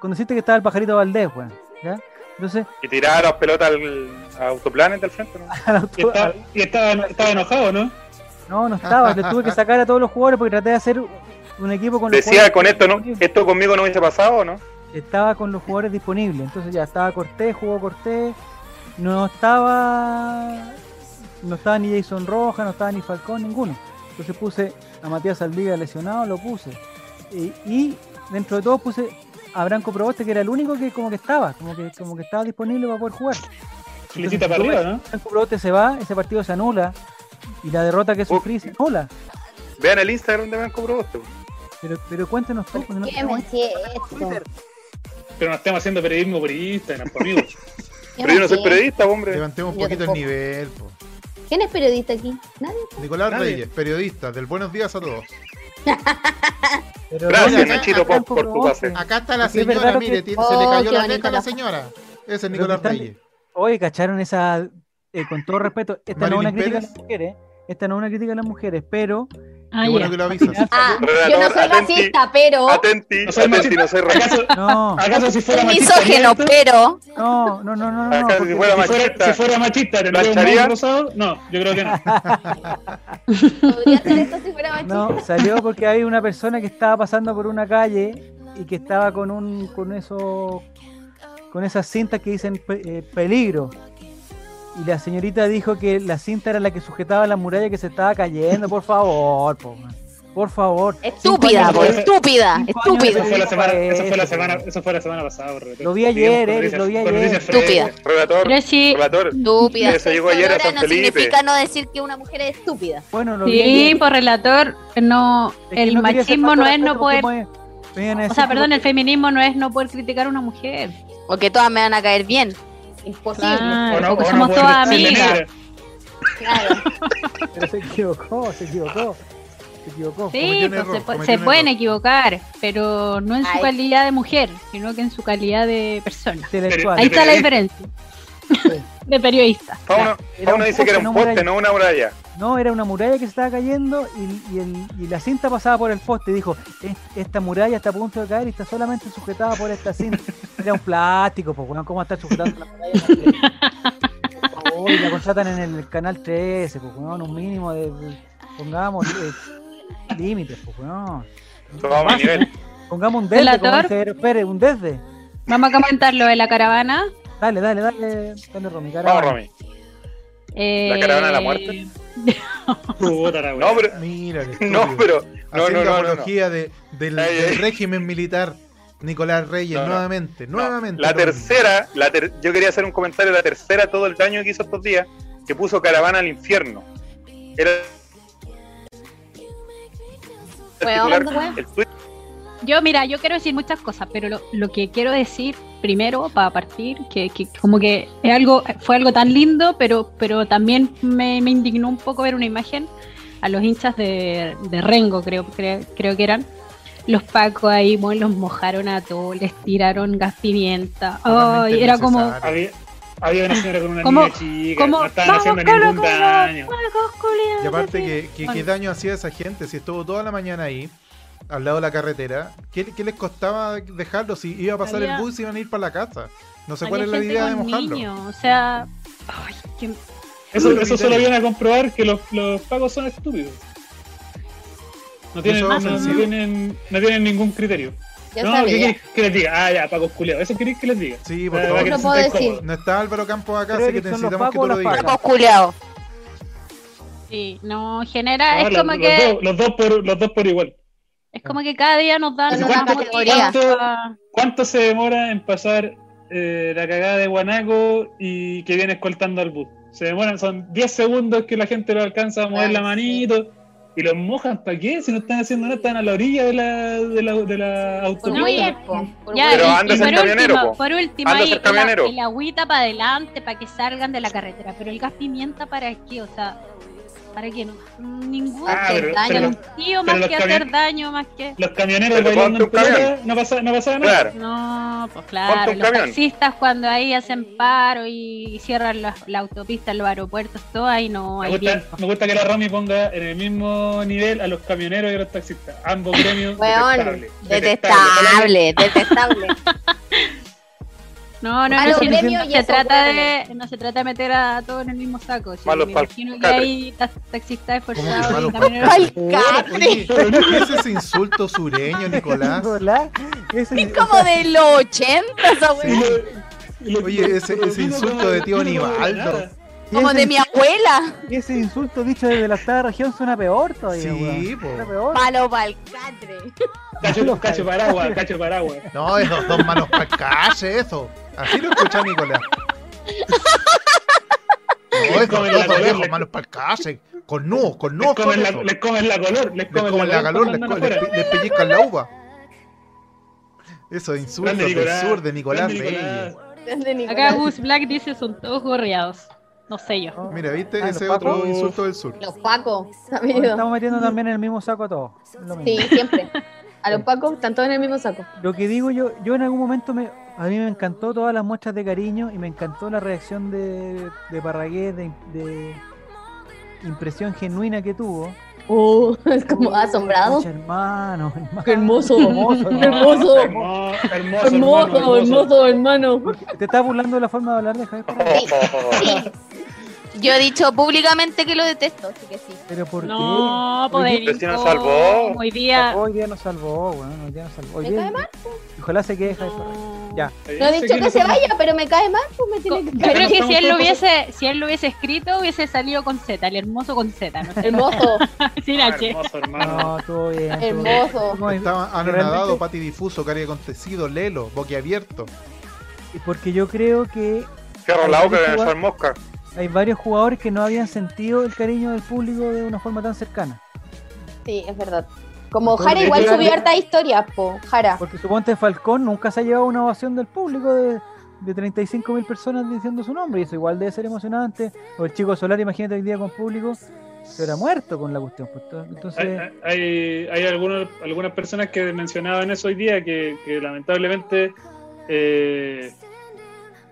cuando deciste que estaba el pajarito Valdés, weón. ¿Ya? Entonces, Y tiraba las pelotas al a Autoplanet del frente, ¿no? auto- Y, está- y estaba, estaba enojado, ¿no? no, no estaba. Le tuve que sacar a todos los jugadores porque traté de hacer un equipo con los Decía con esto, ¿no? Esto conmigo no hubiese pasado, ¿o ¿no? estaba con los jugadores disponibles. Entonces ya estaba Cortés, jugó Cortés. No estaba. No estaba ni Jason Roja, no estaba ni Falcón, ninguno. Entonces puse a Matías Aldiga lesionado, lo puse. Y, y dentro de todo puse a Branco Proboste, que era el único que como que estaba, como que, como que estaba disponible para poder jugar. Fletita para arriba, ¿no? Branco Proboste se va, ese partido se anula. Y la derrota que sufrí se anula. Vean el Instagram de Branco Proboste. Pero, pero cuéntenos tú, porque no ¿Qué tenemos me esto? Pero no estamos haciendo periodismo por Instagram, por amigos. ¿Qué Pero yo no soy periodista, hombre. Levantemos un poquito el nivel. po. ¿Quién es periodista aquí? Nadie. Nicolás Nadie. Reyes, periodista del Buenos Días a todos. Pero Gracias, Nachito, por, tu pase. Acá está la señora, que- mire, tiene- Oh, se le cayó qué la ceja a la señora. Ese es Nicolás están- Reyes. Oye, ¿cacharon esa? eh, con todo respeto, esta no es una crítica a las mujeres, esta no es una crítica a las mujeres, pero Ah, Qué bueno ya. que lo avisas. Ah, yo no soy atenti. racista, pero. Atenti, No soy atenti, no soy racista. ¿Acaso, no, acaso si fuera Soy machista? misógeno, pero. no, no, no, no, no, si fuera Si fuera, machista. si fuera machista, ¿tendría un ¿Plancharía? mouse rosado? No, yo creo que no. Podría hacer esto si fuera machista. no, salió porque hay una persona que estaba pasando por una calle y que estaba con un, con eso, con esas cintas que dicen eh, peligro. Y la señorita dijo que la cinta era la que sujetaba la muralla que se estaba cayendo, por favor, po, por favor. Estúpida, Cinco po, años- estúpida, años Eso estúpida. fue la semana, eso fue la semana, eso fue la semana pasada. Roberto. Lo vi ayer, noticias- lo vi ayer. Estúpida. Relator, sí, relator. Estúpida. Eso llegó ayer a Ahora San no Felipe. significa no decir que una mujer es estúpida. Bueno, lo vi sí, ayer. por relator, no, Es que el no machismo no es no poder, o sea, perdón, el feminismo no es no poder criticar a una mujer. O que todas me van a caer bien. Imposible. Claro, no- porque somos todas amigas. Claro. Pero se equivocó, se equivocó. Se equivocó. Sí, pues, error, se, pueden equivocar, pero no en su Ay. calidad de mujer, sino que en su calidad de persona. Intelectual. Ahí está la periodista. De periodista. Fauno, Era Fauno un dice que era un no poste, no una muralla. No, era una muralla que se estaba cayendo y, y el- y la cinta pasaba por el poste. Y dijo, "Es- esta muralla está a punto de caer y está solamente sujetada por esta cinta. Era un plástico, pues, weón, ¿cómo estar sujetando la muralla? Y la contratan en el canal 13, pues, un mínimo de, de- pongamos eh, límites, pues, nivel. Pongamos un desde, como dice Pérez, un desde. Vamos a comentar lo de la caravana. Dale, dale, dale, dale, Romy. Vamos, caravana. Romy. Eh, ¿La caravana de la muerte? La No, pero. Mira, No, pero. No, Haciendo no, no, no, no. apología de- del, Ay, del ay. régimen militar. Nicolás Reyes, No, no. nuevamente, No, nuevamente. La Romy. tercera, la ter- yo quería hacer un comentario, la tercera, todo el daño que hizo estos días, que puso caravana al infierno. Era el Yo, mira, yo quiero decir muchas cosas, pero lo, lo que quiero decir primero, para partir, que, que como que es algo, fue algo tan lindo, pero, pero también me, me indignó un poco ver una imagen a los hinchas de, de Rengo, creo, creo, creo que eran. Los pacos ahí, bueno, los mojaron a todos, les tiraron gas pimienta. Totalmente Ay, era como. Había, había una señora con una ¿Cómo? niña chica, como, no estaban haciendo Colo, ningún daño. Y aparte, que- ¿qué daño hacía esa gente si estuvo toda la mañana ahí, al lado de la carretera? ¿Qué, qué les costaba dejarlo? Si iba a pasar Había- el bus y iban a ir para la casa. No sé cuál es la idea de mojarlo. niños, o sea, ay, qué- Eso, eso solo viene a comprobar que los, los pagos son estúpidos. No tienen, no, no tienen, no tienen ningún criterio. Yo no, ¿qué querés que les diga? Ah, ya, pagos culiados. ¿Eso queréis que les diga? Sí, por favor. te puedo decir. No está Álvaro Campos acá, Creo así que que necesitamos que tú lo digas. Pacos culiados. sí, no, genera, Ah, es los, como los que, dos, los, dos por, los dos por igual. Es como que cada día nos dan una categoría. ¿Cuánto se demora en pasar eh, la cagada de Guanaco y que viene escoltando al bus? Se demoran, son 10 segundos que la gente lo alcanza a mover Ay, la sí. manito ¿Y los mojan para qué? Si no están haciendo nada, están a la orilla de la, de la, de la autopista. hueer, po, por Ya. Pero y- anda y a ser por camionero, último, po. por último, ser el, el agüita para adelante para que salgan de la carretera, pero el gas pimienta para qué, o sea, para qué no, ningún Ah, Hacer pero, daño. pero más que hacer daño, más que los camioneros bailando en pelota, no pasa, no pasa nada. Claro. no, pues claro, los camión. taxistas cuando ahí hacen paro y cierran la, la autopista, los aeropuertos, todo ahí no Me hay gusta, tiempo. me gusta que la Romy ponga en el mismo nivel a los camioneros y a los taxistas. Ambos gremios Weón, detestables. detestable, detestable. No, no, no, si- no, se trata de, no se trata de meter a todos en el mismo saco. si Malos me imagino que hay ta- taxistas ¿Cómo que esforzados y malos camioneros Pa'l Oye, ¿qué es ese insulto sureño, Nicolás? Nicolás, Es como de los 80, esa. Oye, ese- ese insulto de tío Nivaldo. Como de mi abuela. Ese insulto dicho desde la octava región suena peor todavía, Sí, po. Suena peor. Palo pa'l catre. Cacho, cacho paraguas, cacho paraguas. No, esos dos manos para calle, eso. Así lo escucha Nicolás. No, esos comen dos color, viejos les- manos para calle. Con no, con Les no, comen, la, eso. les comen la color, les Les comen, comen la calor, les, cuando co- andan les, afuera. pe- les pellizcan la uva. Esos insultos Grande del Nicolás, sur de Nicolás grande Reyes. Desde Nicolás. Acá Gus Black dice son todos gorreados. No sé yo. Mira, ¿viste? Ah, Ese otro insulto del sur. Los pacos. Estamos metiendo también en el mismo saco a todos. Es lo mismo. Sí, siempre. A los pacos están todos en el mismo saco. Lo que digo yo, yo en algún momento me, a mí me encantó todas las muestras de cariño y me encantó la reacción de, de Parragués, de, de impresión genuina que tuvo. Uh, es como asombrado. Pucha, hermano, hermano. Qué hermoso. Hermoso, hermoso. Hermoso, hermoso, Hermoso, hermano, hermoso, hermano. ¿Te estás burlando de la forma de hablar de Javier Parragués? Sí. Yo he dicho públicamente que lo detesto, así que sí. ¿Pero por No, qué? Hoy día- si nos salvó. Hoy día. Hoy día nos salvó, weón. Hoy día nos salvó. Hoy ¿Me día- cae mal? Ojalá se quede Parragués. Ya. No he dicho que se vaya, pero me cae mal, pues me tiene que Yo creo que si él lo hubiese, si él lo hubiese escrito, hubiese salido con Z, el hermoso con Z, ¿no? Hermoso, Sin Ah, H. hermoso, hermano. No, todo bien. todo bien. hermoso. ¿Cómo es? Estaba anonadado, pati difuso, cari acontecido, lelo, boquiabierto. Porque yo creo que Cierra la boca de mosca. Hay varios jugadores que no habían sentido el cariño del público de una forma tan cercana. Sí, es verdad. Como Jara igual subió harta historias, po. Jara. Porque suponte Falcón nunca se ha llevado una ovación del público de, de 35 mil personas diciendo su nombre y eso igual debe ser emocionante. O el chico Solar, imagínate hoy día con público, se hubiera muerto con la cuestión. pues, to- Hay, Entonces, hay, hay algunos, algunas personas que mencionaban eso hoy día que, que lamentablemente eh,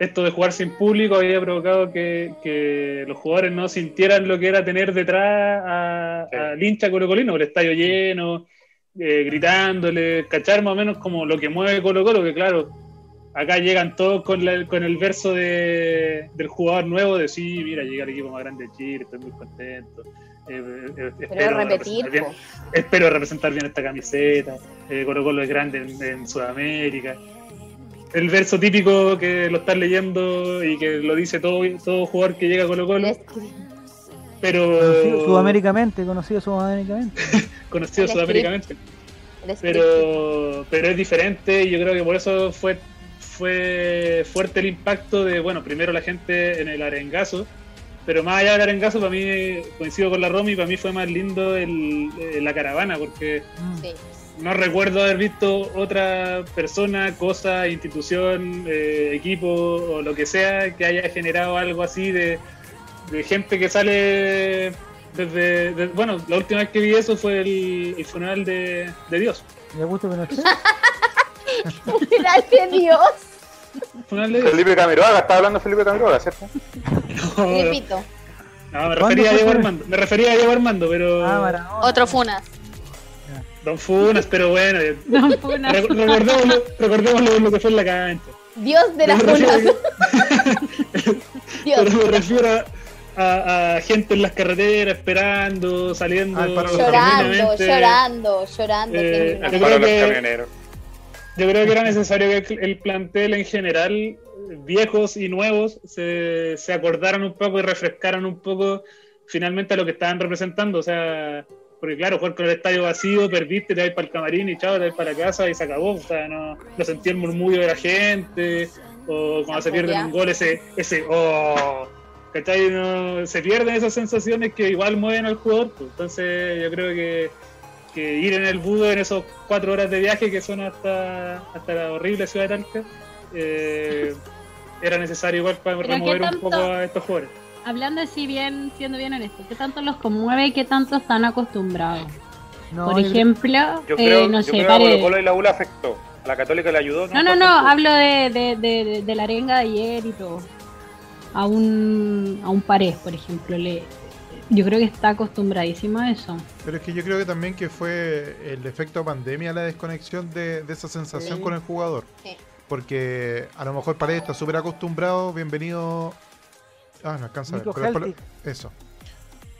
esto de jugar sin público había provocado que, que los jugadores no sintieran lo que era tener detrás a- Sí. al hincha colocolino, el estadio lleno, eh, gritándole, cachar más o menos como lo que mueve Colo Colo, que claro, acá llegan todos con, la- con el verso de, del jugador nuevo de sí, mira, llega el equipo más grande de Chile, estoy muy contento. eh, eh, Pero espero repetir, representar bien- espero representar bien esta camiseta. Eh, Colo Colo es grande en, en Sudamérica. El verso típico que lo estás leyendo y que lo dice todo, todo jugador que llega a Colo Colo, pero conocido sudaméricamente, conocido sudaméricamente. conocido El script. Pero, pero es diferente y yo creo que por eso fue, fue fuerte el impacto de, bueno, primero la gente en el arengazo, pero más allá del arengazo, para mí, coincido con la Romy, para mí fue más lindo el, eh, la caravana, porque. Sí. No recuerdo haber visto otra persona, cosa, institución, eh, equipo o lo que sea que haya generado algo así de, de gente que sale desde, de- bueno, la última vez que vi eso fue el, el funeral de, de Dios. Y Augusto Pinochet. Gracias Dios. El funeral de Dios. Felipe Camiroaga, estaba hablando Felipe Camiroaga, ¿cierto? No, me ¿Cuándo refería a Diego funeral? Armando, me refería a Diego Armando, pero Ah. Otro Funas. Don Funas, pero bueno, eh, fue una- rec- recordémoslo, recordémoslo lo que fue en la cancha. Dios de las Yo me refiero Funas. Dios. Pero me refiero a, a- a gente en las carreteras esperando, saliendo. Ah, de los Llorando, llorando, llorando. Eh. Yo creo que-. Yo creo que era necesario que el plantel en general, viejos y nuevos, se, se acordaran un poco y refrescaran un poco finalmente a lo que estaban representando. O sea, porque claro, jugar con el estadio vacío, perdiste, te vas para el camarín y chao, te vas para la casa y se acabó. O sea, no, no sentí el murmullo de la gente, o cuando se ya. un gol, ese, ese oh, ¿cachai? No, se pierden esas sensaciones que igual mueven al jugador. pues. Entonces yo creo que, que ir en el budo en esos cuatro horas de viaje que son hasta, hasta la horrible ciudad de Talca, eh, era necesario igual para Pero ¿qué remover un poco a estos jugadores. Hablando así bien, siendo bien honesto, ¿qué tanto los conmueve y qué tanto están acostumbrados? No, Por yo creo- ejemplo, Yo eh, creo, no yo sé, creo que a pare- Colo Colo y la U le afectó. A la Católica le ayudó. No, no, no, hablo de, de, de, de- de la arenga de ayer y todo. A un, a un pared, por ejemplo, le, yo creo que está acostumbradísimo a eso. Pero es que yo creo que también que fue el efecto pandemia la desconexión de, de esa sensación Sí. con el jugador. Sí. Porque a lo mejor Paredes está súper acostumbrado, bienvenido... Ah, no alcanza a ver. Nico pero lo- Heltic. Eso.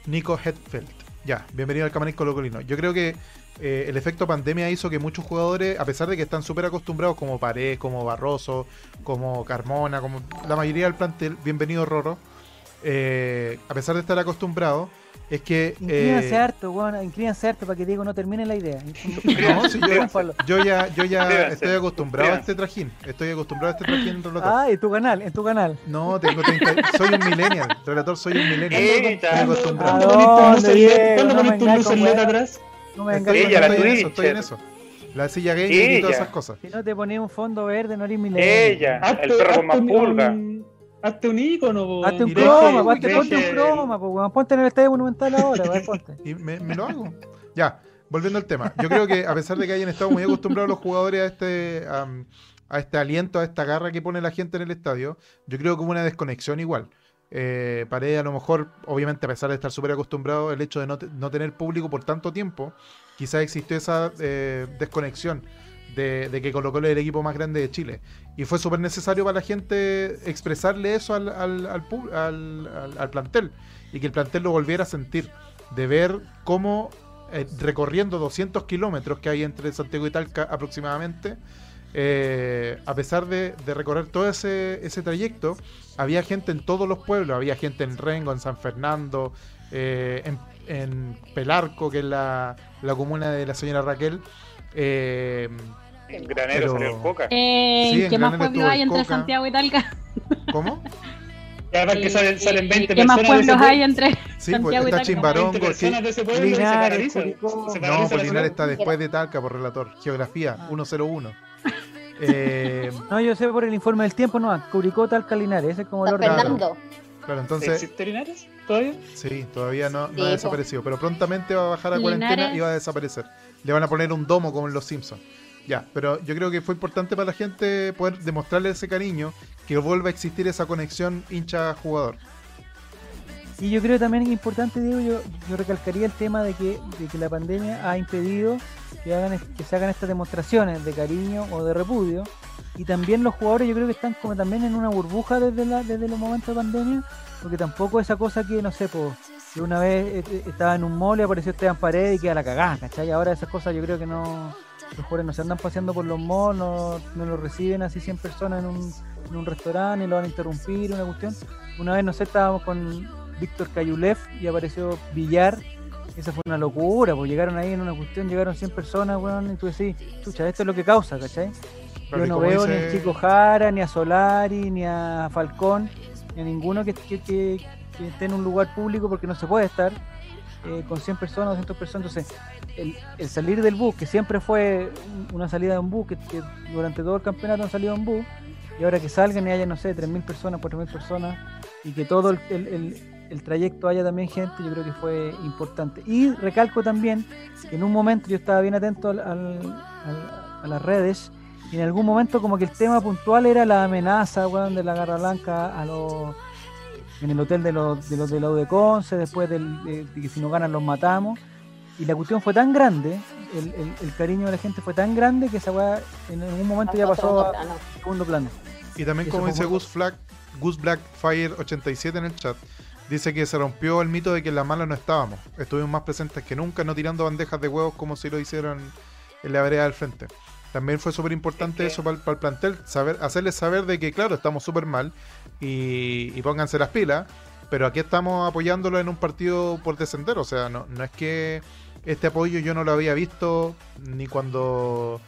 Nico Hetfeld. Ya, bienvenido al Camarín Colocolino. Yo creo que eh, el efecto pandemia hizo que muchos jugadores, a pesar de que están súper acostumbrados, como Paredes, como Barroso, como Carmona, como la mayoría del plantel, bienvenido Roro, eh, a pesar de estar acostumbrados, es que... Inclínense eh, harto, weón, inclínense harto para que Diego no termine la idea. no, si yo, yo ya, yo ya estoy acostumbrado a este trajín. Estoy acostumbrado a este trajín, relator. Ah, en tu canal, en tu canal. No, tengo 30 soy un millennial. Relator, soy un millennial. Estoy acostumbrado. ¿A ¿Cuándo poniste LED weá. atrás? No me Estoy, engañes la estoy en estoy en eso. La silla gaming y todas esas cosas. Si no te ponía un fondo verde, no eres milenio. Ella, el perro con más un- pulga. Hazte un icono, po, Hazte un croma, deje ponte un croma, weón. Ponte en el estadio monumental ahora, ponte. Y me, me lo hago. Ya, volviendo al tema. Yo creo que a pesar de que hayan estado muy acostumbrados los jugadores a este, am, a este aliento, a esta garra que pone la gente en el estadio, yo creo que hubo una desconexión igual. Eh, Paredes a lo mejor, obviamente a pesar de estar súper acostumbrado, el hecho de no, te- no tener público por tanto tiempo, quizás existió esa eh, desconexión de, que Colo Colo es el equipo más grande de Chile. Y fue súper necesario para la gente expresarle eso al, al, al plantel y que el plantel lo volviera a sentir, de ver cómo eh, recorriendo 200 kilómetros que hay entre Santiago y Talca aproximadamente, eh, a pesar de, de recorrer todo ese, ese trayecto, había gente en todos los pueblos, había gente en Rengo, en San Fernando, eh, en, en Pelarco, que es la, la comuna de la señora Raquel. En granero Pero- salió el coca. Eh, Sí, ¿Qué más pueblos hay entre Coca. Santiago y Talca? ¿Cómo? Y además que salen, salen 20 Eh, ¿Qué más pueblos hay entre Sí, pues Santiago y está Talca? Chimbarongo. 20 sí. personas de ese pueblo y se Linares, paraliza. Curicó. Se No, paraliza la Polinar ciudad. está después de Talca por relator. Geografía, Ah. 101. Eh, No, yo sé por el informe del tiempo, no, Curicó, Talca, Linares, ese es como el orden. Fernando. claro, entonces, ¿Existe Linares todavía? sí, todavía no, no Sí, ha po. desaparecido. Pero prontamente va a bajar a Linares. cuarentena y va a desaparecer. Le van a poner un domo como en Los Simpsons. Ya, pero yo creo que fue importante para la gente poder demostrarle ese cariño, que vuelva a existir esa conexión hincha-jugador. Y yo creo también que importante, Diego, yo, recalcaría el tema de que, de que la pandemia ha impedido que, hagan, que se hagan estas demostraciones de cariño o de repudio. Y también los jugadores yo creo que están como también en una burbuja desde, la, desde los momentos de pandemia, porque tampoco esa cosa que, no sé, pues, que una vez estaba en un mall y apareció Esteban Paredes y queda la cagada, ¿cachai? Ahora esas cosas yo creo que no, los jugadores no se andan paseando por los malls, no, no los reciben así 100 personas en un, en un restaurante y lo van a interrumpir, una cuestión. Una vez, no sé, estábamos con Víctor Cayulev y apareció Villar. Esa fue una locura, pues llegaron ahí en una cuestión, llegaron 100 personas, weón, y tú decís, chucha, esto es lo que causa, ¿cachai? Yo no veo dice- ni a Chico Jara, ni a Solari, ni a Falcón, ni a ninguno que, que, que- que esté en un lugar público porque no se puede estar eh, con 100 personas, 200 personas. Entonces, el, salir del bus, que siempre fue un- una salida de un bus, que, durante todo el campeonato han salido en bus, y ahora que salgan y haya, no sé, 3.000 personas, 4.000 personas, y que todo el, el- el- trayecto haya también gente, yo creo que fue importante. Y recalco también que en un momento yo estaba bien atento al- al- a las redes, y en algún momento como que el tema puntual era la amenaza, de la Garra Blanca a los en el hotel de los de los de la U de Conce, después del, de, de que si no ganan los matamos. Y la cuestión fue tan grande, el, el- el cariño de la gente fue tan grande que esa weá en algún momento ya Pasó a segundo plano. Y también como dice Gus, Flag, Gus Black Fire 87 en el chat, dice que se rompió el mito de que en la mala no estábamos. Estuvimos más presentes que nunca, no tirando bandejas de huevos como si lo hicieron en la vereda del frente. También fue súper importante Es que- eso para el, plantel, saber, hacerles saber de que claro, estamos súper mal y, y pónganse las pilas, pero aquí estamos apoyándolo en un partido por descender, o sea, no, no es que este apoyo yo no lo había visto ni cuando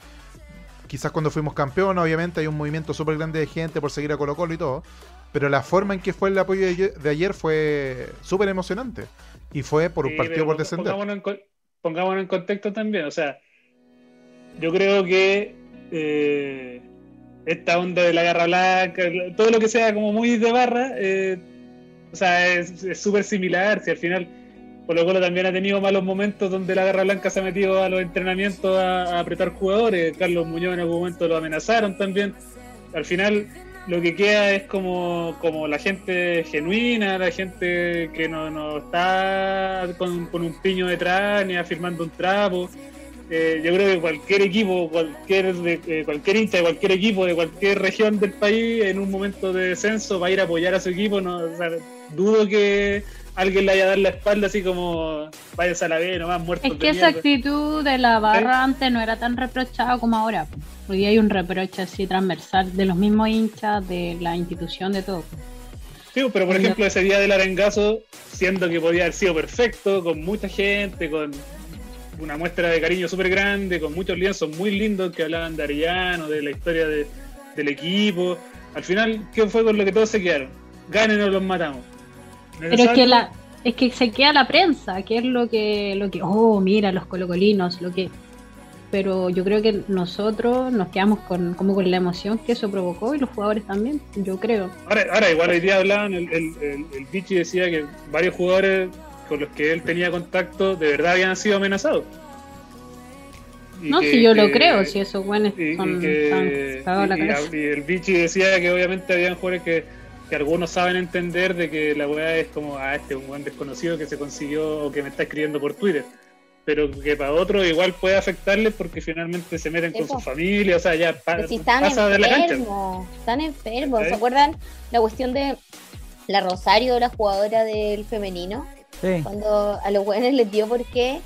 quizás cuando fuimos campeones, obviamente hay un movimiento súper grande de gente por seguir a Colo Colo y todo, pero la forma en que fue el apoyo de ayer, fue súper emocionante. Y fue por un Sí, partido por descender. Pongámonos en, pongámonos en contexto también. O sea, yo creo que eh, esta onda de la garra blanca, todo lo que sea como muy de barra, eh, o sea, es súper similar. Si al final Colo Colo también ha tenido malos momentos donde la garra blanca se ha metido a los entrenamientos a, a apretar jugadores. Carlos Muñoz en algún momento lo amenazaron también. Al final lo que queda es como, como la gente genuina, la gente que no, no está con, con un piño detrás ni afirmando un trapo. Eh, yo creo que cualquier equipo, cualquier, de- eh, cualquier hincha de cualquier equipo de cualquier región del país en un momento de descenso va a ir a apoyar a su equipo. No, O sea, dudo que alguien le vaya a dar la espalda así como váyase a la B nomás muerto. Es que esa actitud de la barra antes no era tan reprochada como ahora. Hoy día hay un reproche así transversal de los mismos hinchas, de la institución, de todo. Sí, pero por ejemplo ese día del arengazo, siendo que podía haber sido perfecto, con mucha gente, con una muestra de cariño súper grande, con muchos lienzos muy lindos que hablaban de Arellano, de la historia de- del equipo. Al final, ¿qué fue con lo que todos se quedaron? Ganen o los matamos. Pero es que la es que se queda la prensa, que es lo que lo que oh, mira los colocolinos, lo que pero yo creo que nosotros nos quedamos con como con la emoción que eso provocó y los jugadores también, yo creo. Ahora, ahora igual hoy día hablaban, el, el, el, el Vichy decía que varios jugadores con los que él tenía contacto de verdad habían sido amenazados. Y no, que- si yo lo creo, si esos buenos y, y son, que, cagados la y- y- y el Vichy decía que obviamente habían jugadores que, que algunos saben entender de que la weá es como, ah, este es un buen desconocido que se consiguió o que me está escribiendo por Twitter. Pero que para otros igual puede afectarles porque finalmente se meten con su familia, o sea, ya pa- si están pasa de la cancha. enfermos, están enfermos. ¿Se acuerdan la cuestión de la Rosario, la jugadora del femenino? Sí. Cuando a los buenos les dio porque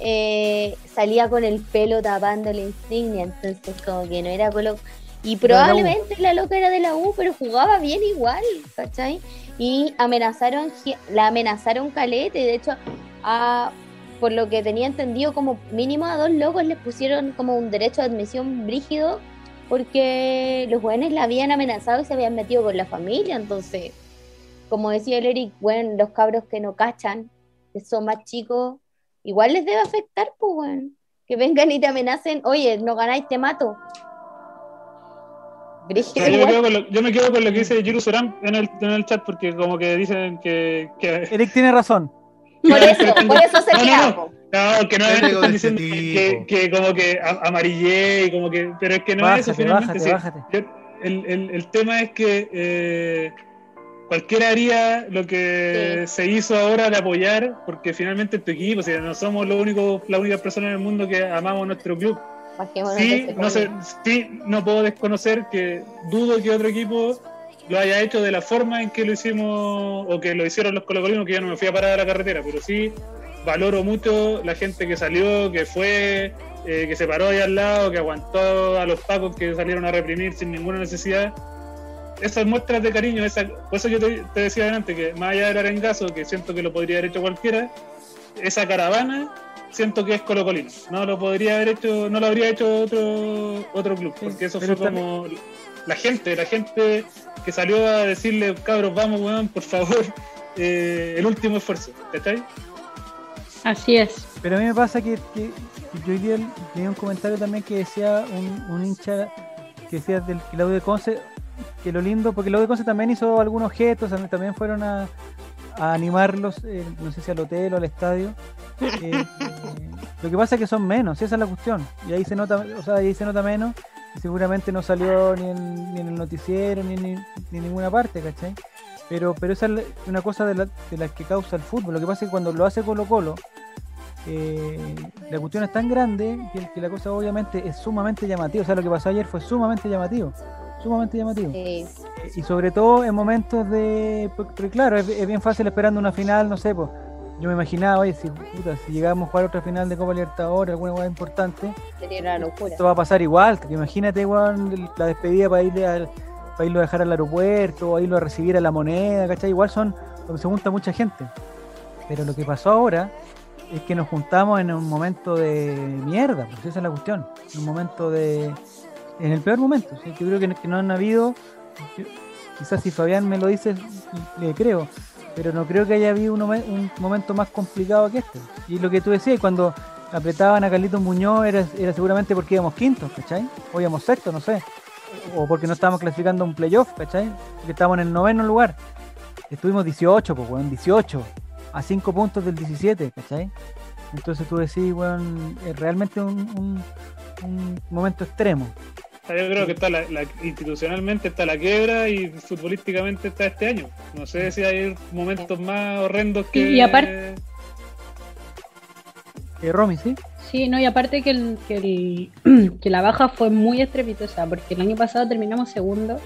eh, salía con el pelo tapando la insignia, entonces como que no era colo y la probablemente la loca era de la U, pero jugaba bien igual, ¿cachai? Y amenazaron, la amenazaron calete, de hecho, a, por lo que tenía entendido, como mínimo a dos locos les pusieron como un derecho de admisión brígido, porque los jóvenes la habían amenazado y se habían metido con la familia, entonces, como decía el Eric, bueno, los cabros que no cachan, que son más chicos, igual les debe afectar, pues, bueno, que vengan y te amenacen, oye, no ganáis, te mato. Brígido yo, me quedo con lo, yo me quedo con lo que dice Jiru en el, en el chat porque como que dicen que... que Eric tiene razón. Por eso, por eso se No, no, no. que no es están diciendo que, como que amarillé y como que. Pero es que no es eso Bájate, finalmente. bájate, sí. bájate. El, el, el tema es que eh, cualquiera haría lo que se hizo ahora de apoyar, porque finalmente tu equipo, o sea, no somos lo único, la única persona en el mundo que amamos nuestro club. Sí, no, sí, no puedo desconocer que dudo que otro equipo lo haya hecho de la forma en que lo hicimos o que lo hicieron los colocolinos, que ya no me fui a parar a la carretera, pero sí valoro mucho la gente que salió, que fue, eh, que se paró ahí al lado, que aguantó a los pacos que salieron a reprimir sin ninguna necesidad. Esas muestras de cariño, esa, por eso yo te, te decía antes que más allá del arengazo, que siento que lo podría haber hecho cualquiera, esa caravana siento que es colocolino. No lo podría haber hecho, no lo habría hecho otro otro club, porque eso pero fue como la gente, la gente que salió a decirle, cabros, vamos, weón, por favor, eh, el último esfuerzo, ¿cachai? Así es. Pero a mí me pasa que, que yo hoy día leí un comentario también que decía un, un hincha que decía del U de Conce que lo lindo, porque U de Conce también hizo algunos gestos, también- fueron a, animarlos, eh, no sé si al hotel o al estadio. Eh, eh, lo que pasa es que son menos, esa es la cuestión. Y ahí se nota, o sea, ahí se nota menos, seguramente no salió ni en, el noticiero, ni, en ninguna parte, ¿cachai? Pero, pero esa es una cosa de, la, que causa el fútbol. Lo que pasa es que cuando lo hace Colo Colo, eh, la cuestión es tan grande que, que la cosa obviamente es sumamente llamativa. O sea, lo que pasó ayer fue sumamente llamativo. Sumamente llamativo. Sí, Y sobre todo en momentos de. Porque claro, es, es bien fácil esperando una final, no sé, pues. Yo me imaginaba, oye, si, puta, si llegamos a jugar otra final de Copa Libertadores, alguna cosa importante, sería una locura. esto va a pasar igual. que Imagínate, weón, la despedida para irle al, para irlo a dejar al aeropuerto, o irlo a recibir a la moneda, ¿cachai? Igual son donde se junta mucha gente. Pero lo que pasó ahora es que nos juntamos en un momento de mierda, pues esa es la cuestión. En un momento de. En el peor momento. ¿sí? Yo creo que, que no han habido. Quizás si Fabián me lo dice, le creo. Pero no creo que haya habido un, momen- un momento más complicado que este. Y lo que tú decías, cuando apretaban a Carlitos Muñoz era, era seguramente porque íbamos quintos, ¿cachai? O íbamos sextos, no sé. O porque no estábamos clasificando un playoff, ¿cachai? Porque estábamos en el noveno lugar. Estuvimos 18, pues, weón, 18. A 5 puntos del 17, ¿cachai? Entonces tú decís, weón, es realmente un- un momento extremo. Yo creo que está la, la- institucionalmente está la quiebra y futbolísticamente está este año. No sé si hay momentos más horrendos que. Y- y aparte- Eh, Romy, ¿sí? Sí, no, y aparte que, el, que, el- que la baja fue muy estrepitosa, porque el año pasado terminamos segundo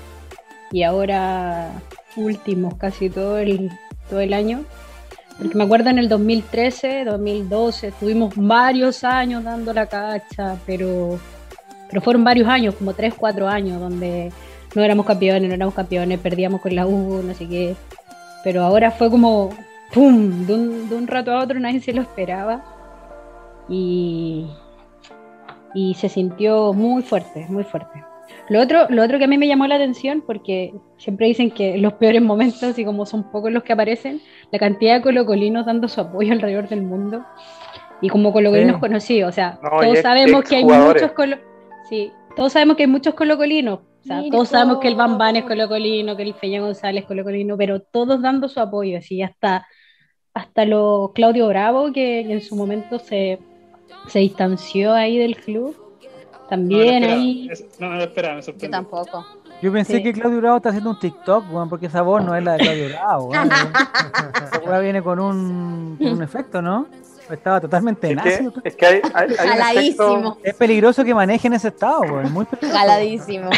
y ahora últimos casi todo el, todo el año. Porque me acuerdo en el 2013, 2012, tuvimos varios años dando la cacha, pero, pero fueron varios años, como 3, 4 años, donde no éramos campeones, no éramos campeones, perdíamos con la U, no sé qué. Pero ahora fue como, ¡pum! De un, de un rato a otro nadie se lo esperaba y, y se sintió muy fuerte, muy fuerte. Lo otro, lo otro que a mí me llamó la atención, porque siempre dicen que los peores momentos, y como son pocos los que aparecen, la cantidad de colocolinos dando su apoyo alrededor del mundo, y como colocolinos Sí. conocidos, o sea, No, todos sabemos que hay muchos colo sí, todos sabemos que hay muchos colocolinos, o sea, Mira, todos sabemos que el. Bambán es colocolino, que el Feña González es colocolino, pero todos dando su apoyo, así hasta hasta lo Claudio Bravo, que en su momento se, se distanció ahí del club. No, También no, ahí. Es- no, no, espera, me Yo sorprendió. tampoco. Yo pensé Sí. que Claudio Bravo está haciendo un TikTok, weón, porque esa voz no es la de Claudio Bravo, weón. Esa viene con un, con un efecto, ¿no? Estaba totalmente Es que, es que hay, hay, hay un Jaladísimo. efecto- Es peligroso que manejen ese estado, weón. es Muy peligroso. Jaladísimo.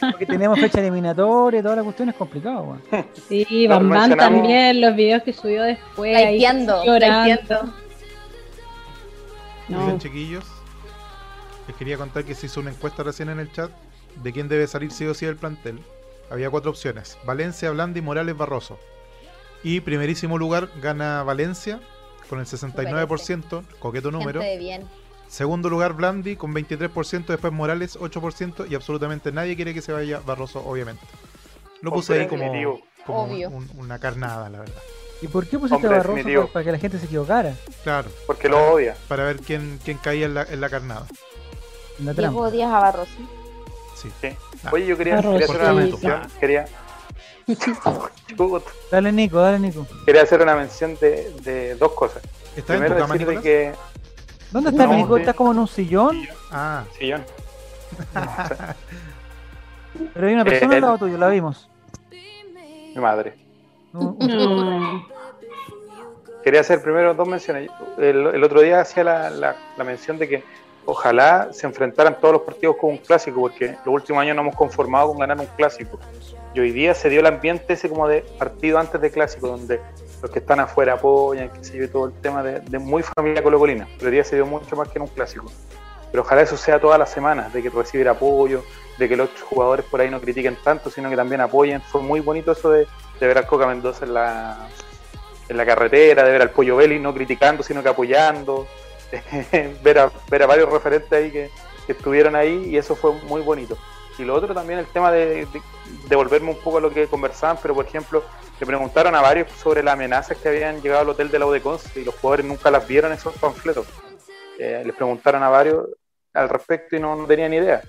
Porque tenemos fecha eliminatoria y toda la cuestión es complicado, weón. Sí, Bambán también, los videos que subió después. Laiteando, llorando. laiteando. No. Miren, chiquillos, les quería contar que se hizo una encuesta recién en el chat de quién debe salir sí o sí del plantel. Había cuatro opciones: Valencia, Blandi, Morales, Barroso. Y primerísimo lugar gana Valencia con el 69%, coqueto número. Gente de bien. Segundo lugar Blandi con 23%, después Morales 8% y absolutamente nadie quiere que se vaya Barroso, obviamente. Lo puse Hombre ahí como, definitivo. como un- Obvio. un- una carnada, la verdad. ¿Y por qué pusiste Hombre a Barroso para, para que la gente se equivocara Claro, porque lo odia. para ver quién, quién caía en la, en la carnada. trampa? Díaz a Barroso. Sí. Sí. Ah. Oye, yo quería, quería hacer una mención. Quería. Dale, Nico, dale, Nico. quería hacer una mención de, de dos cosas. ¿Está en tu Primero cama, Nicolás? que. ¿Dónde está No, Nico? sí. ¿Estás como en un sillón? Ah, Sillón. Pero hay una Eh, persona al él- lado tuyo, la vimos. Mi madre. No. Quería hacer primero dos menciones. El, el otro día hacía la, la- la mención de que ojalá se enfrentaran todos los partidos con un clásico, porque los últimos años no hemos conformado con ganar un clásico. Y hoy día se dio el ambiente ese como de partido antes de clásico, donde los que están afuera apoyan, que se yo, todo el tema de, muy familia colocolina. Pero hoy día se dio mucho más que en un clásico. Pero ojalá eso sea todas las semanas, de que recibir apoyo, de que los jugadores por ahí no critiquen tanto, sino que también apoyen. Fue muy bonito eso de, de ver al Coca Mendoza en la, en la carretera, de ver al Pollo Belli no criticando, sino que apoyando, ver, a, ver a varios referentes ahí que, que estuvieron ahí y eso fue muy bonito. Y lo otro también el tema de, de volverme un poco a lo que conversaban, pero por ejemplo, le preguntaron a varios sobre las amenazas que habían llegado al hotel de la U de Conce y los jugadores nunca las vieron esos panfletos. Eh, les preguntaron a varios al respecto y no, no tenían idea.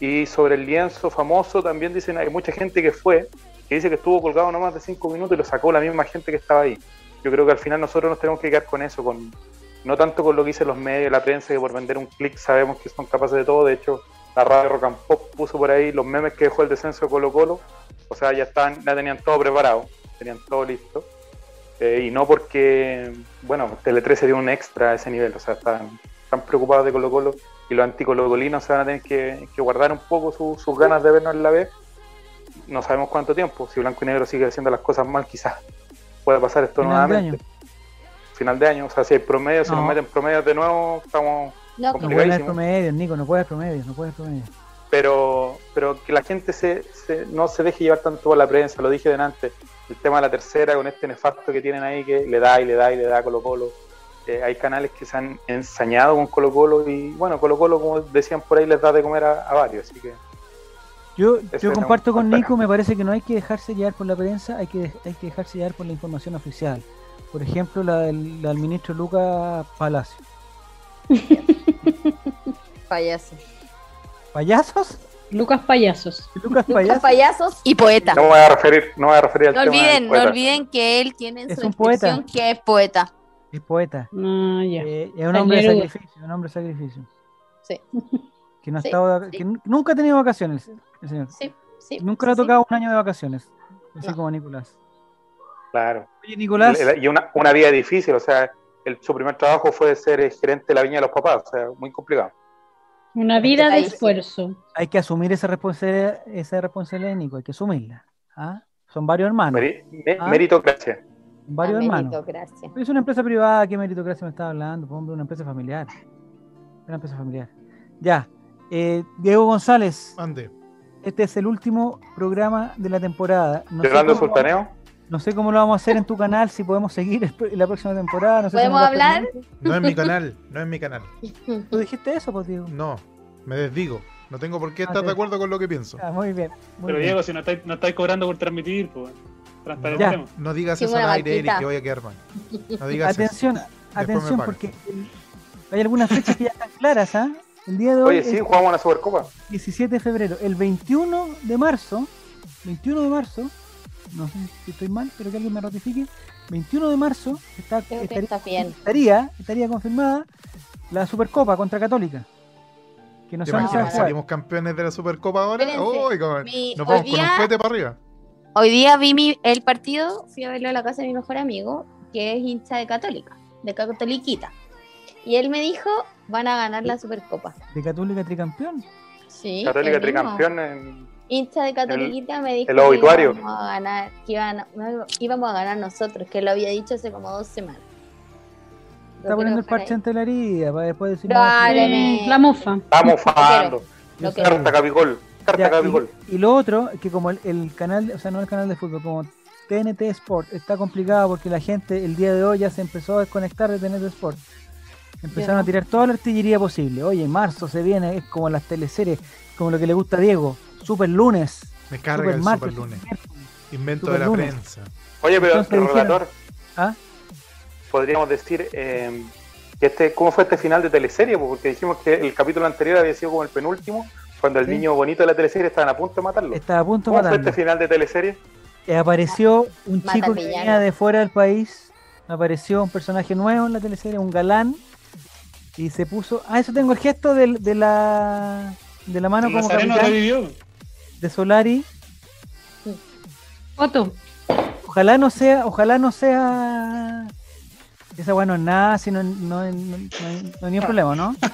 Y sobre el lienzo famoso también dicen, hay mucha gente que fue, que dice que estuvo colgado no más de cinco minutos y lo sacó la misma gente que estaba ahí. Yo creo que al final nosotros nos tenemos que quedar con eso, con no tanto con lo que dicen los medios, la prensa, que por vender un clic sabemos que son capaces de todo. De hecho, la radio Rock and Pop puso por ahí los memes que dejó el descenso de Colo Colo. O sea, ya estaban, ya tenían todo preparado, tenían todo listo. Eh, y no porque, bueno, Tele 13 dio un extra a ese nivel, o sea, están, están preocupados de Colo Colo y los anticolocolinos se van a tener que, que guardar un poco su- sus ganas de vernos en la B. No sabemos cuánto tiempo, si Blanco y Negro sigue haciendo las cosas mal, quizás pueda pasar esto Final de nuevamente. Final de año, o sea, si hay promedio, si No. nos meten promedios de nuevo, estamos No, puedes promedios, Nico, no puedes promedios, no puedes promedios. pero pero que la gente se, se- no se deje llevar tanto por la prensa, lo dije delante, el tema de la tercera con este nefasto que tienen ahí que le da y le da y le da a Colo Colo. Eh, hay canales que se han ensañado con Colo Colo y bueno, Colo Colo como decían por ahí les da de comer a, a varios, así que Yo, yo comparto con. Nico, me parece que no hay que dejarse llevar por la prensa, hay que, hay que dejarse llevar por la información oficial. Por ejemplo, la del, la del ministro Lucas Palacio. Payaso. ¿Payasos? Lucas Payasos. Lucas Lucas Payasos payasos y poeta. No me voy a referir, no me voy a referir al No tema olviden, no olviden que él tiene en Es su un poeta. descripción que es poeta. es poeta. Ah, ya. Eh, es un hombre de sacrificio, un hombre de sacrificio. Sí, Que, no ha Sí, estado de- sí. que nu- nunca ha tenido vacaciones, el señor. sí, sí. Nunca le ha tocado un año de vacaciones. Así No. como Nicolás. Claro. Oye, Nicolás, Y una, una vida difícil, o sea, el- su primer trabajo fue ser gerente de la viña de los papás, o sea, muy complicado. Una vida de esfuerzo. hay que asumir esa responsabilidad, esa responsabilidad, Nico, hay que asumirla. ¿ah? Son varios hermanos. Ah. meritocracia. varios La hermanos. meritocracia. Es una empresa privada, ¿qué meritocracia me estaba hablando? Hombre, una empresa familiar. Una empresa familiar. Ya. eh, Diego González, Ande. este es el último programa de la temporada. No cómo, Sultaneo. No sé cómo lo vamos a hacer en tu canal, si podemos seguir la próxima temporada. No sé si ¿Podemos da hablar? No es mi canal, no es mi canal. ¿Tú dijiste eso, pues, Diego? No, me desdigo. No tengo por qué Ah, estar de acuerdo con lo que pienso. Ah, muy bien. muy Pero bien. Diego, si no estáis, no estáis cobrando por transmitir, pues. Transparentemos. No digas eso al aire, Eric, que voy a quedar mal. No digas eso. Atención, me atención, porque hay algunas fechas que ya están claras, ¿ah? El día de hoy Oye, sí, jugamos una Supercopa. 17 de febrero. El 21 de marzo, 21 de marzo, no sé si estoy mal, pero que alguien me ratifique. 21 de marzo está, estaría, está bien. estaría, estaría confirmada la Supercopa contra Católica. Que no ¿Te se van a imaginas que jugar. salimos campeones de la Supercopa ahora? Como- Mi- nos vamos con un día- cohete para arriba. Hoy día vi mi, el partido, fui a verlo a la casa de mi mejor amigo, que es hincha de Católica, de Catoliquita. Y él me dijo, van a ganar la Supercopa. De Católica tricampeón. Sí. Católica tricampeón en, Hincha de Catoliquita me dijo el obituario. que íbamos a ganar, que iban- no, íbamos a ganar nosotros, que lo había dicho hace como dos semanas. Lo Está poniendo el parche ante la herida para después decir. Eh, la mufa. Estamos fajando. Lo Yo que- sé. Carta Capicol. Carta Ya, Capicol. y, y lo otro, que como el, el canal, o sea, no el canal de fútbol, como TNT Sport está complicado porque la gente el día de hoy ya se empezó a desconectar de TNT Sport. Empezaron a tirar toda la artillería posible. Oye, en marzo se viene, es como las teleseries, como lo que le gusta a Diego. Super lunes, Me carga super el martes, super lunes. Invento Super de la lunes. prensa. Oye, pero Entonces el relator, ¿Ah? podríamos decir eh, que este, cómo fue este final de teleserie, pues, porque dijimos que el capítulo anterior había sido como el penúltimo, cuando el Sí. niño bonito de la teleserie estaban a punto de matarlo. Estaba a punto de ¿Cómo fue matarlo. este final de teleserie? Eh, apareció un Mata chico que venía de fuera del país. Apareció un personaje nuevo en la teleserie, un galán. Y se puso. Ah, eso tengo el gesto de, la. De la mano El como Nazareno capitán revivió. De Solari. Foto. Ojalá no sea. Ojalá no sea. Esa weá no es nada, si no, no, no, no hay, no hay ningún problema, ¿no?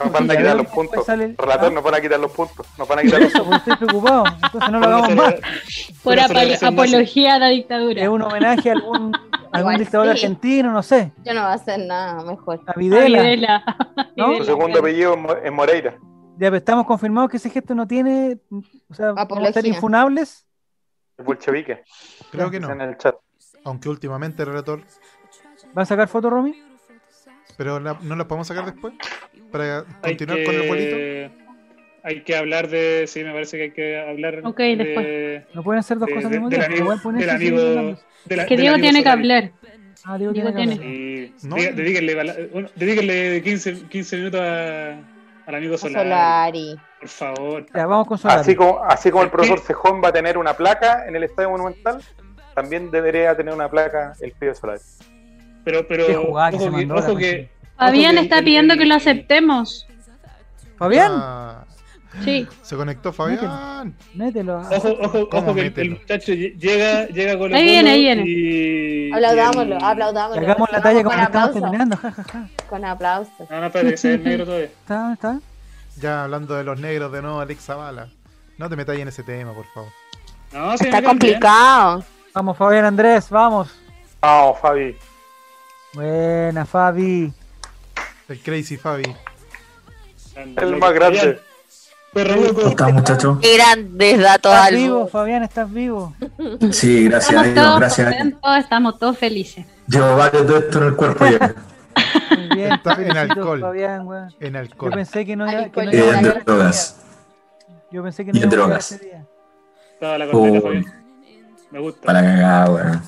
Nos van a quitar los puntos. el- Relator, ah. nos van a quitar los puntos. Nos van a quitar los porque estoy preocupado. Entonces no lo hagamos Por más. Por apología a la dictadura. Es un homenaje a algún, a algún dictador sí. argentino, no sé. Yo no voy a hacer nada mejor. A Videla. Videla. ¿No? Videla, Su segundo apellido es Moreira. Ya, pero estamos confirmados que ese gesto no tiene. O sea, vamos a ser Apología. infunables. El bolchevique. Creo que no. En el chat. Aunque últimamente, relator. ¿Va a sacar foto, Romy? Pero la- no la podemos sacar después. Para Hay continuar con el bolito. que, hay que hablar de. Sí, me parece que hay que hablar Ok, de, después. No pueden ser dos de- cosas de- al mismo del tiempo. amigo. Del amigo de la- Que Diego amigo tiene que hablar. Ah, Diego Diego tiene que tiene. hablar. Y No. diga- dedíquenle, bueno, dedíquenle 15, 15 minutos a, al amigo Solari, Solari. por favor. Ya, vamos con Solari. Así como, así como el profesor Cejón va a tener una placa en el Estadio Monumental, también debería tener una placa el pibe Solari. Pero, pero Qué jugada que ojo se que, ojo que, Fabián ojo que está pidiendo que lo aceptemos. Fabián, Ah, Sí. se conectó Fabián. mételo. Ojo, ojo, ¿Cómo ojo que el, mételo? el muchacho lle- llega, llega con Ahí viene, ahí viene. Y, Aplaudámoslo, el- aplaudámoslo. Hagamos la talla con como estamos aplauso. terminando. Ja, ja, ja. Con aplauso. No, no, espérate, que se ve el negro todavía. ¿Está? ¿Dónde está? Ya hablando de los negros de nuevo, Alex Zavala. No te metáis en ese tema, por favor. No, sí, Está complicado. Vamos, Fabián Andrés, vamos. Vamos, Fabi. Buena, Fabi. El Crazy Fabi. El más grande. Perro ¿Cómo loco. estás, muchachos? Qué grandes datos ¿Estás al vivo, Fabián? ¿Estás vivo? Sí, gracias a Estamos Dios, todos gracias a Dios. estamos todos felices. Llevo varios de esto en el cuerpo ya. Muy bien, Está te en alcohol. Fabián, weón. En Yo alcohol. pensé que no iba, que no a Eh, de llegar. drogas. Yo Yo pensé que Y en a drogas. Toda la Fabián. Me gusta. para la cagada, weón.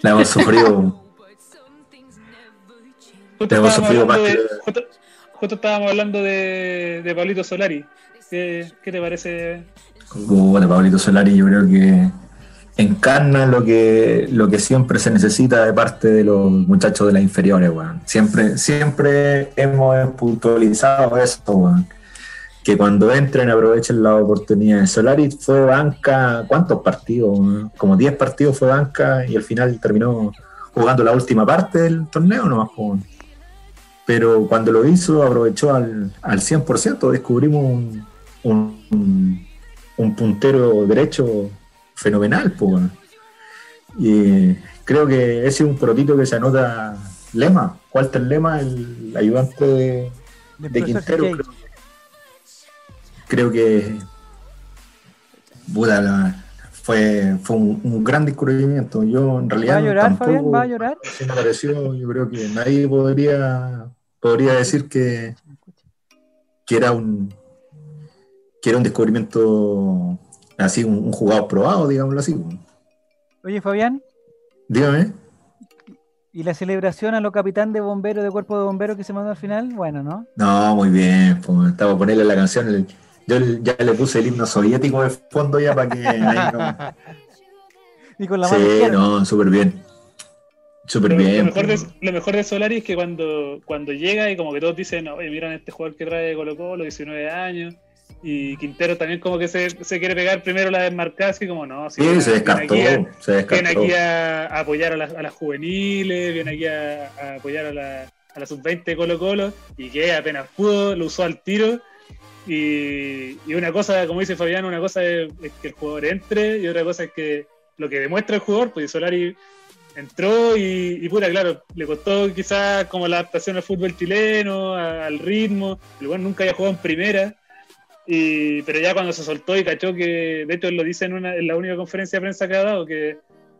La hemos sufrido. Justo hemos sufrido más de, que- justo, estábamos hablando de, de Pablito Solari. ¿Qué, te parece? Bueno, Pablito Solari yo creo que encarna lo que, lo que siempre se necesita de parte de los muchachos de las inferiores, weón. Siempre, siempre hemos puntualizado eso, weón. Que cuando entren aprovechen la oportunidad. Solari fue banca, ¿cuántos partidos? Como 10 partidos fue banca y al final terminó jugando la última parte del torneo nomás. Pero cuando lo hizo aprovechó al, al 100%, descubrimos un, un- un- un puntero derecho fenomenal, weón. Y creo que ese es un protito que se anota Lema, Walter Lema, el ayudante de, Quintero. Creo, creo que puta, la- fue, fue un, un gran descubrimiento. Yo en ¿Va realidad a llorar, tampoco, Fabián? ¿Va a llorar? sí me pareció, yo creo que nadie podría, podría decir que, que era un que era un descubrimiento así, un, un jugador probado, digámoslo así. Oye, Fabián, Dígame. ¿y la celebración a lo capitán de bomberos, de cuerpo de bomberos que se mandó al final? Bueno, ¿no? No, muy bien. Pues, estaba ponerle la canción. el- yo ya le puse el himno soviético de fondo ya para que. ahí no- Y con la Sí, no, súper bien. Súper Lo, lo bien. mejor de, lo mejor de Solari es que cuando, cuando llega y como que todos dicen, oye, miran este jugador que trae Colo Colo, 19 años, y Quintero también como que se, se quiere pegar primero la desmarcada, así como no, si Sí, viene- se viene descartó. aquí a- Se Viene aquí a, a apoyar a las, a las juveniles, viene aquí a, a apoyar a la, a la sub-20 de Colo Colo, y que apenas pudo, lo usó al tiro. Y, y una cosa, como dice Fabián, una cosa es, es que el jugador entre, y otra cosa es que lo que demuestra el jugador, pues Solari entró y, y puta, claro, le costó quizás como la adaptación al fútbol chileno, a- al ritmo, el bueno nunca había jugado en primera. Y, pero ya cuando se soltó y cachó que, de hecho, él lo dice en, una, en la única conferencia de prensa que ha dado, que,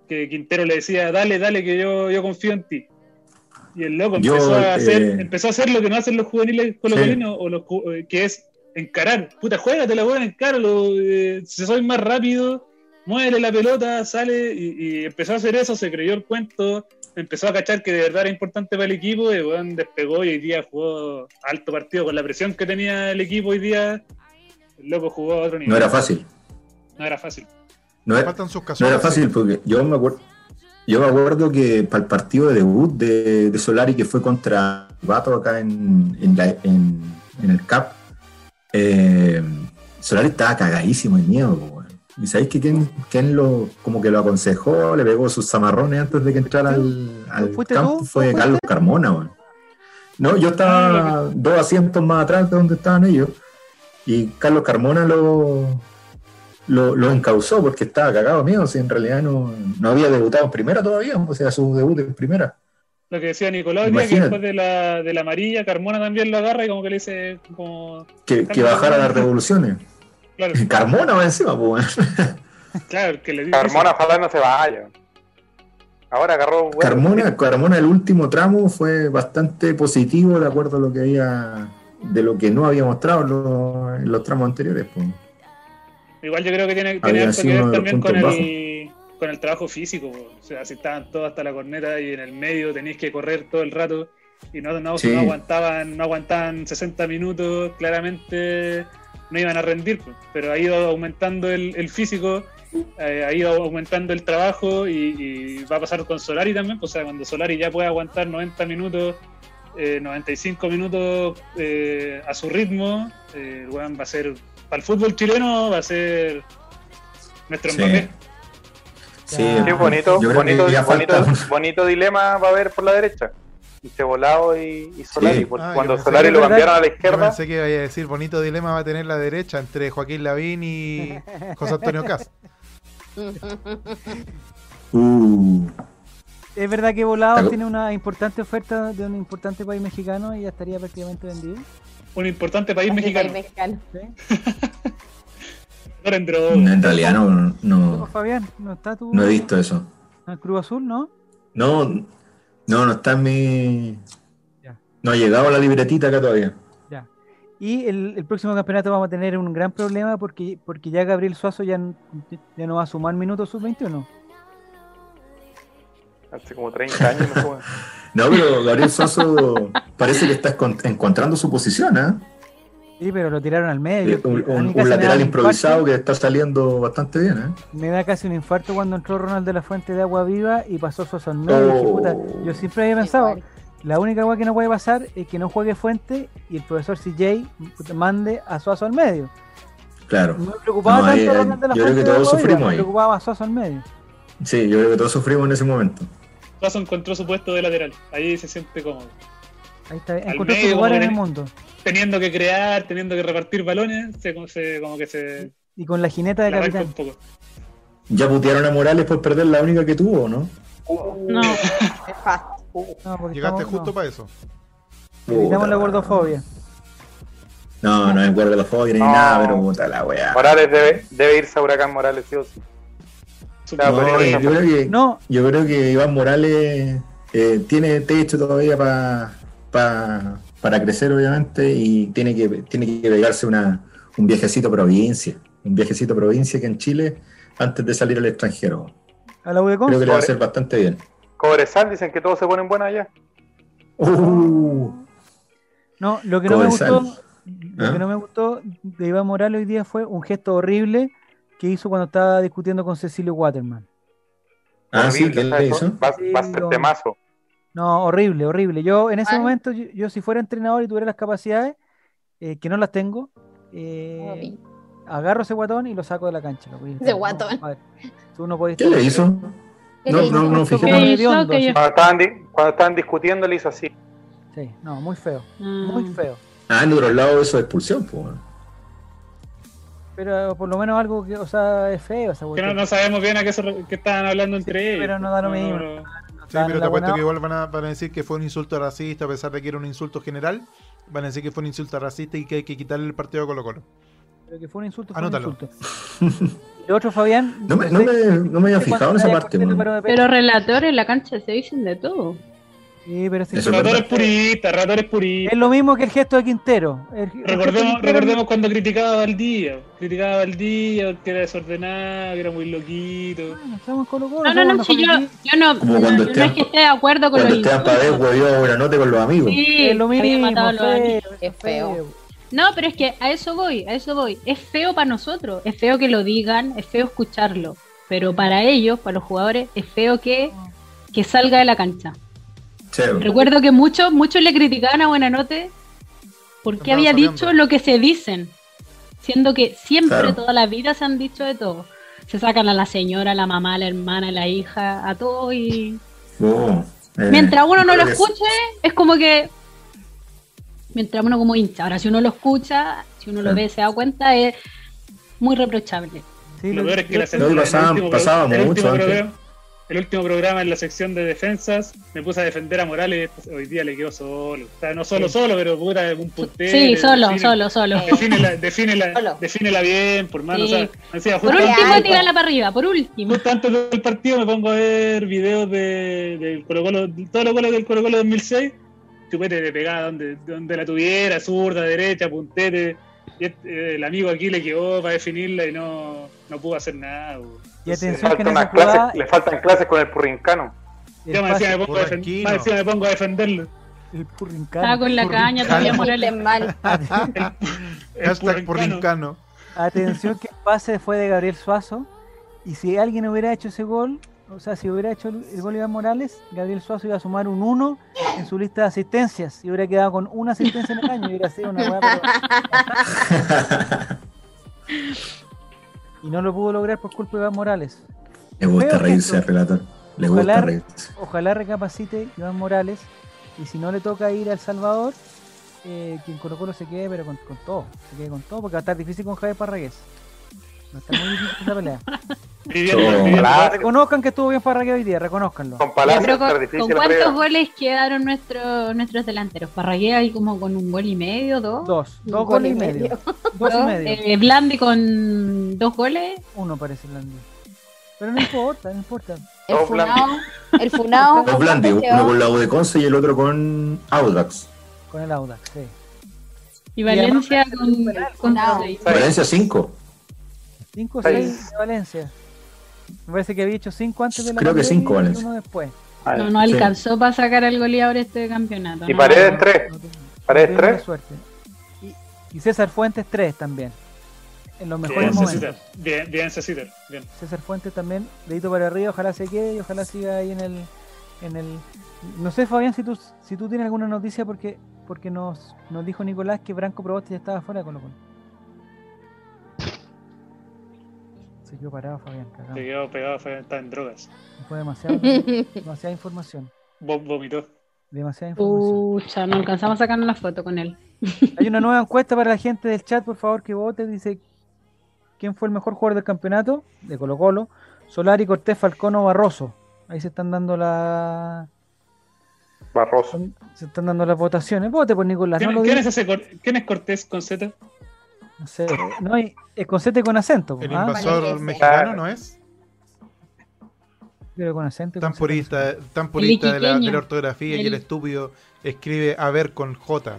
que Quintero le decía, dale, dale, que yo, yo confío en ti. Y el loco Yo, empezó, a hacer, eh, empezó a hacer lo que no hacen los juveniles colocolinos, o los, eh, que es encarar. Puta, juégate la buena, encáralo. Eh, si soy más rápido, muévele la pelota, sale. Y, y empezó a hacer eso, se creyó el cuento, empezó a cachar que de verdad era importante para el equipo. Y weón, despegó y hoy día jugó alto partido con la presión que tenía el equipo hoy día. El loco jugó a otro nivel. No era fácil. No era fácil. No era, Faltan sus no casos. era fácil porque yo me acuerdo. Yo me acuerdo que para el partido de debut de, de Solari, que fue contra Vato acá en, en, la- en- en el CAP, eh, Solari estaba cagadísimo de miedo. weón. ¿Y sabéis que quién, quién lo, como que lo aconsejó, le pegó sus zamarrones antes de que entrara al, al ¿Fuiste campo? tú? Fue. Carlos Carmona. No, yo estaba dos asientos más atrás de donde estaban ellos. Y Carlos Carmona lo, lo, lo encausó porque estaba cagado de miedo. Si en realidad no, no había debutado en primera todavía, o sea, su debut en primera. Lo que decía Nicolás, que después de la, de la amarilla, Carmona también lo agarra y como que le dice, como, Que, que bajara las revoluciones. claro, Carmona va encima, pues. claro, que le dice. Carmona, ojalá no se vaya. Ahora agarró. bueno, Carmona, Carmona, el último tramo fue bastante positivo de acuerdo a lo que había, de lo que no había mostrado en los, en los tramos anteriores. Pues. Igual yo creo que tiene, tiene que ver también con el, con el trabajo físico. O sea, si estaban todos hasta la corneta y en el medio tenéis que correr todo el rato y no, no, Sí. no aguantaban, no aguantaban 60 minutos, claramente no iban a rendir. Pero ha ido aumentando el, el físico, eh, ha ido aumentando el trabajo y, y va a pasar con Solari también. O sea, cuando Solari ya puede aguantar 90 minutos, eh, 95 minutos eh, a su ritmo, eh, el weón va a ser para el fútbol chileno va a ser nuestro Sí. Mbappé. Sí, Qué bonito, bonito, bonito, bonito dilema va a haber por la derecha. Cebolado y, y Solari. Sí. Ah, cuando Solari lo cambiaron a la Yo izquierda, pensé que iba a decir bonito dilema va a tener la derecha entre Joaquín Lavín y José Antonio Cas. Uh, ¿Es verdad que Volados Algo- tiene una importante oferta de un importante país mexicano y ya estaría prácticamente vendido? Un importante país mexicano. país mexicano. ¿Sí? Ahora en realidad no, ¿No, no, Fabián? ¿No está tu no he visto eso. el Cruz Azul, no? No, no, no está en mi. Ya. No ha llegado la libretita acá todavía. Ya. Y el, el próximo campeonato vamos a tener un gran problema porque, porque ya Gabriel Suazo ya, ya no va a sumar minutos sub-21. Hace como 30 años no juega. No, pero Gabriel Soso parece que está encont- encontrando su posición, ¿ah? Sí, pero lo tiraron al medio. Un, me lateral un improvisado infarto. que está saliendo bastante bien, ¿eh? Me da casi un infarto cuando entró Ronald de la Fuente de Agua Viva y pasó Suazo al medio. Dije, Oh. puta, yo siempre había pensado, la única agua que no puede pasar es que no juegue Fuente y el profesor CJ mande a Suazo al medio. Claro. No me preocupaba No, tanto ahí, Ronald de la yo creo Fuente que de todos Viva, sufrimos me ahí. preocupaba a Suazo al medio. Sí, yo creo que todos sufrimos en ese momento. Suazo encontró su puesto de lateral. Ahí se siente cómodo. Ahí está, Al encontró su medio, lugar como en el mundo. Teniendo que crear, teniendo que repartir balones, se, se- como que se Y con la jineta de capitán. un poco. Ya putearon a Morales por perder la única que tuvo, ¿no? No, Llegaste estamos- justo no, para eso. Evitamos la gordofobia. No, no es gordofobia ni No. nada, pero puta la weá. Morales debe, debe irse a Huracán Morales, sí o sí. Su- No, yo creo que, No, yo creo que Iván Morales eh, tiene techo todavía pa- pa- para crecer, obviamente, y tiene que, tiene que pegarse una, un viajecito a provincia. Un viajecito a provincia que en Chile, antes de salir al extranjero. a la Creo que le va a hacer bastante bien. Cobresal dicen que todos se ponen buenos allá. Uh, No, lo que no me gustó, lo ¿Ah? que no me gustó de Iván Morales hoy día fue un gesto horrible que hizo cuando estaba discutiendo con Cecilio Waterman. ah, sí, ¿qué le eso hizo? Va, va a ser temazo. No, horrible, horrible. Yo en ese Mal. momento, yo, yo si fuera entrenador y tuviera las capacidades, eh, que no las tengo, eh, agarro ese guatón y lo saco de la cancha. Ese no, guatón. compadre, tú no podés ¿Qué le hizo? ¿Qué No, le no, hizo? no, fíjate. como ¿Qué hediondo, hizo? Que yo- Cuando estaban, cuando estaban discutiendo le hizo así. Sí, no, muy feo, muy Mm. feo. Ah, en otro lado eso es expulsión, pues. Pero por lo menos algo que, o sea, es feo esa Que no, no sabemos bien a qué, se qué estaban hablando entre ellos. pero no da lo mismo. no. Sí, pero te apuesto buena- que igual van a, van a decir que fue un insulto racista, a pesar de que era un insulto general. Van a decir que fue un insulto racista y que hay que quitarle el partido a Colo Colo. Pero que fue un insulto, fue un Anótalo. insulto. Y lo otro, Fabián. No me, no me, no me había fijado en esa parte. Pero relatores en la cancha se dicen de todo. Sí, pero sí, es Ratores verdad. puristas, ratores puristas. es lo mismo que el gesto de Quintero. El- el gesto de Recordemos, Quintero- recordemos cuando criticaba a Valdía. Criticaba a Valdía que era desordenado, que era muy loquito. Bueno, estamos Colo, No, no, no, si yo, no, Como no, cuando no es que esté de acuerdo con Cuando los Esteban huevió buena nota con los amigos. Sí, Es lo mismo, matado a los feo, amigos. es Qué feo. No, pero es que a eso voy, a eso voy. Es feo para nosotros, es feo que lo digan, es feo escucharlo. Pero para ellos, para los jugadores, es feo que, que salga de la cancha. Sí, Recuerdo que muchos, muchos le criticaban a Buenanote porque había dicho lo que se dicen. Siendo que siempre, Claro. toda la vida se han dicho de todo. Se sacan a la señora, a la mamá, a la hermana, a la hija, a todo y Oh, eh, Mientras uno no lo escuche, es como que. Mientras uno como hincha. Ahora, si uno lo escucha, si uno lo ve, se da cuenta, es muy reprochable. Sí, Lo peor es que la No, pasaba- mucho programa- el último programa en la sección de defensas me puse a defender a Morales. Hoy día le quedó solo. O sea, no solo, solo, pero puta, un puntero. Sí, solo, define- solo, solo. Defínela, defínela, Solo. defínela bien, por mano. Sí. O sea, decía, Por último, tírala para arriba, por último. Justo antes del partido me pongo a ver videos de, del Colo Colo, todos los goles del Colo Colo 2006. Chupete de pegada donde, donde la tuviera, zurda, derecha, puntete. Y este, el amigo aquí le quedó para definirla y no, no pudo hacer nada. Y atención que Falta en esa clases, jugada le faltan clases con el purrincano. el, Ya me decía, me pongo a me pongo a defenderlo. el purrincano. Estaba con la Por caña todavía Morales. mal. El Hashtag por purrincano. Rincano. Atención que el pase fue de Gabriel Suazo. Y si alguien hubiera hecho ese gol, o sea, si hubiera hecho el, el gol Iván Morales, Gabriel Suazo iba a sumar un 1 en su lista de asistencias. Y hubiera quedado con una asistencia en el año. Y hubiera sido una Y no lo pudo lograr por culpa de Iván Morales. Le gusta Feo reírse al relator. Le Ojalá- gusta reírse. Ojalá recapacite Iván Morales. Y si no le toca ir a El Salvador, eh, quien Colo Colo se quede, pero con, con todo. Se quede con todo, porque va a estar difícil con Javier Parragués. Va a estar muy difícil esa pelea. Reconozcan que estuvo bien Parragués hoy día, reconozcanlo. Con estar con, ¿con cuántos goles quedaron nuestros nuestros delanteros? Parragué ahí como con un gol y medio, dos. Dos, dos gol goles y y medio. medio. Dos y Dos. medio. Eh, Blandi con dos goles. Uno parece Blandi. Pero no importa, no importa. El Dos funao. El funao. Dos Blandi, uno con la U de Conce y el otro con Audax. Con el Audax, sí. Y Valencia con, con seis. Valencia 5. 5 o Seis. 6 de Valencia. Me parece que había hecho 5 antes de la Creo que cinco, y Valencia. uno después. Ah, No, no alcanzó para sacar al goleador este campeonato. Y no. Paredes 3. No Paredes no tengo tres. suerte. Y, y César Fuentes 3 también. En los mejores Bien, momentos. Ceciter. Bien, bien, Ceciter. Bien. César Fuentes también, dedito para arriba, ojalá se quede y ojalá siga ahí en el, en el. No sé, Fabián, si tú, si tú tienes alguna noticia porque, porque nos, nos dijo Nicolás que Branco Proboste ya estaba fuera de Colo Colo. Se quedó parado, Fabián, cagado. Se quedó pegado, fue, está en drogas. Fue demasiado, demasiada información. Vo- Vomitó. Demasiada información. Pucha, no alcanzamos a sacarnos la foto con él. Hay una nueva encuesta para la gente del chat, por favor, que vote. Dice: ¿Quién fue el mejor jugador del campeonato? De Colo Colo. Solari, Cortés, Falcón o Barroso. Ahí se están dando la, Barroso. se están dando las votaciones. Vote por Nicolás. No ¿Quién, lo quién diga. es ese Cor- ¿Quién es Cortés con Z? No sé. No hay. Es con Z y con acento. El ¿ah? invasor mexicano no es Pero con acento. tan con purista, tan purista de la, de iquiqueño. la ortografía y el estúpido escribe a ver con J.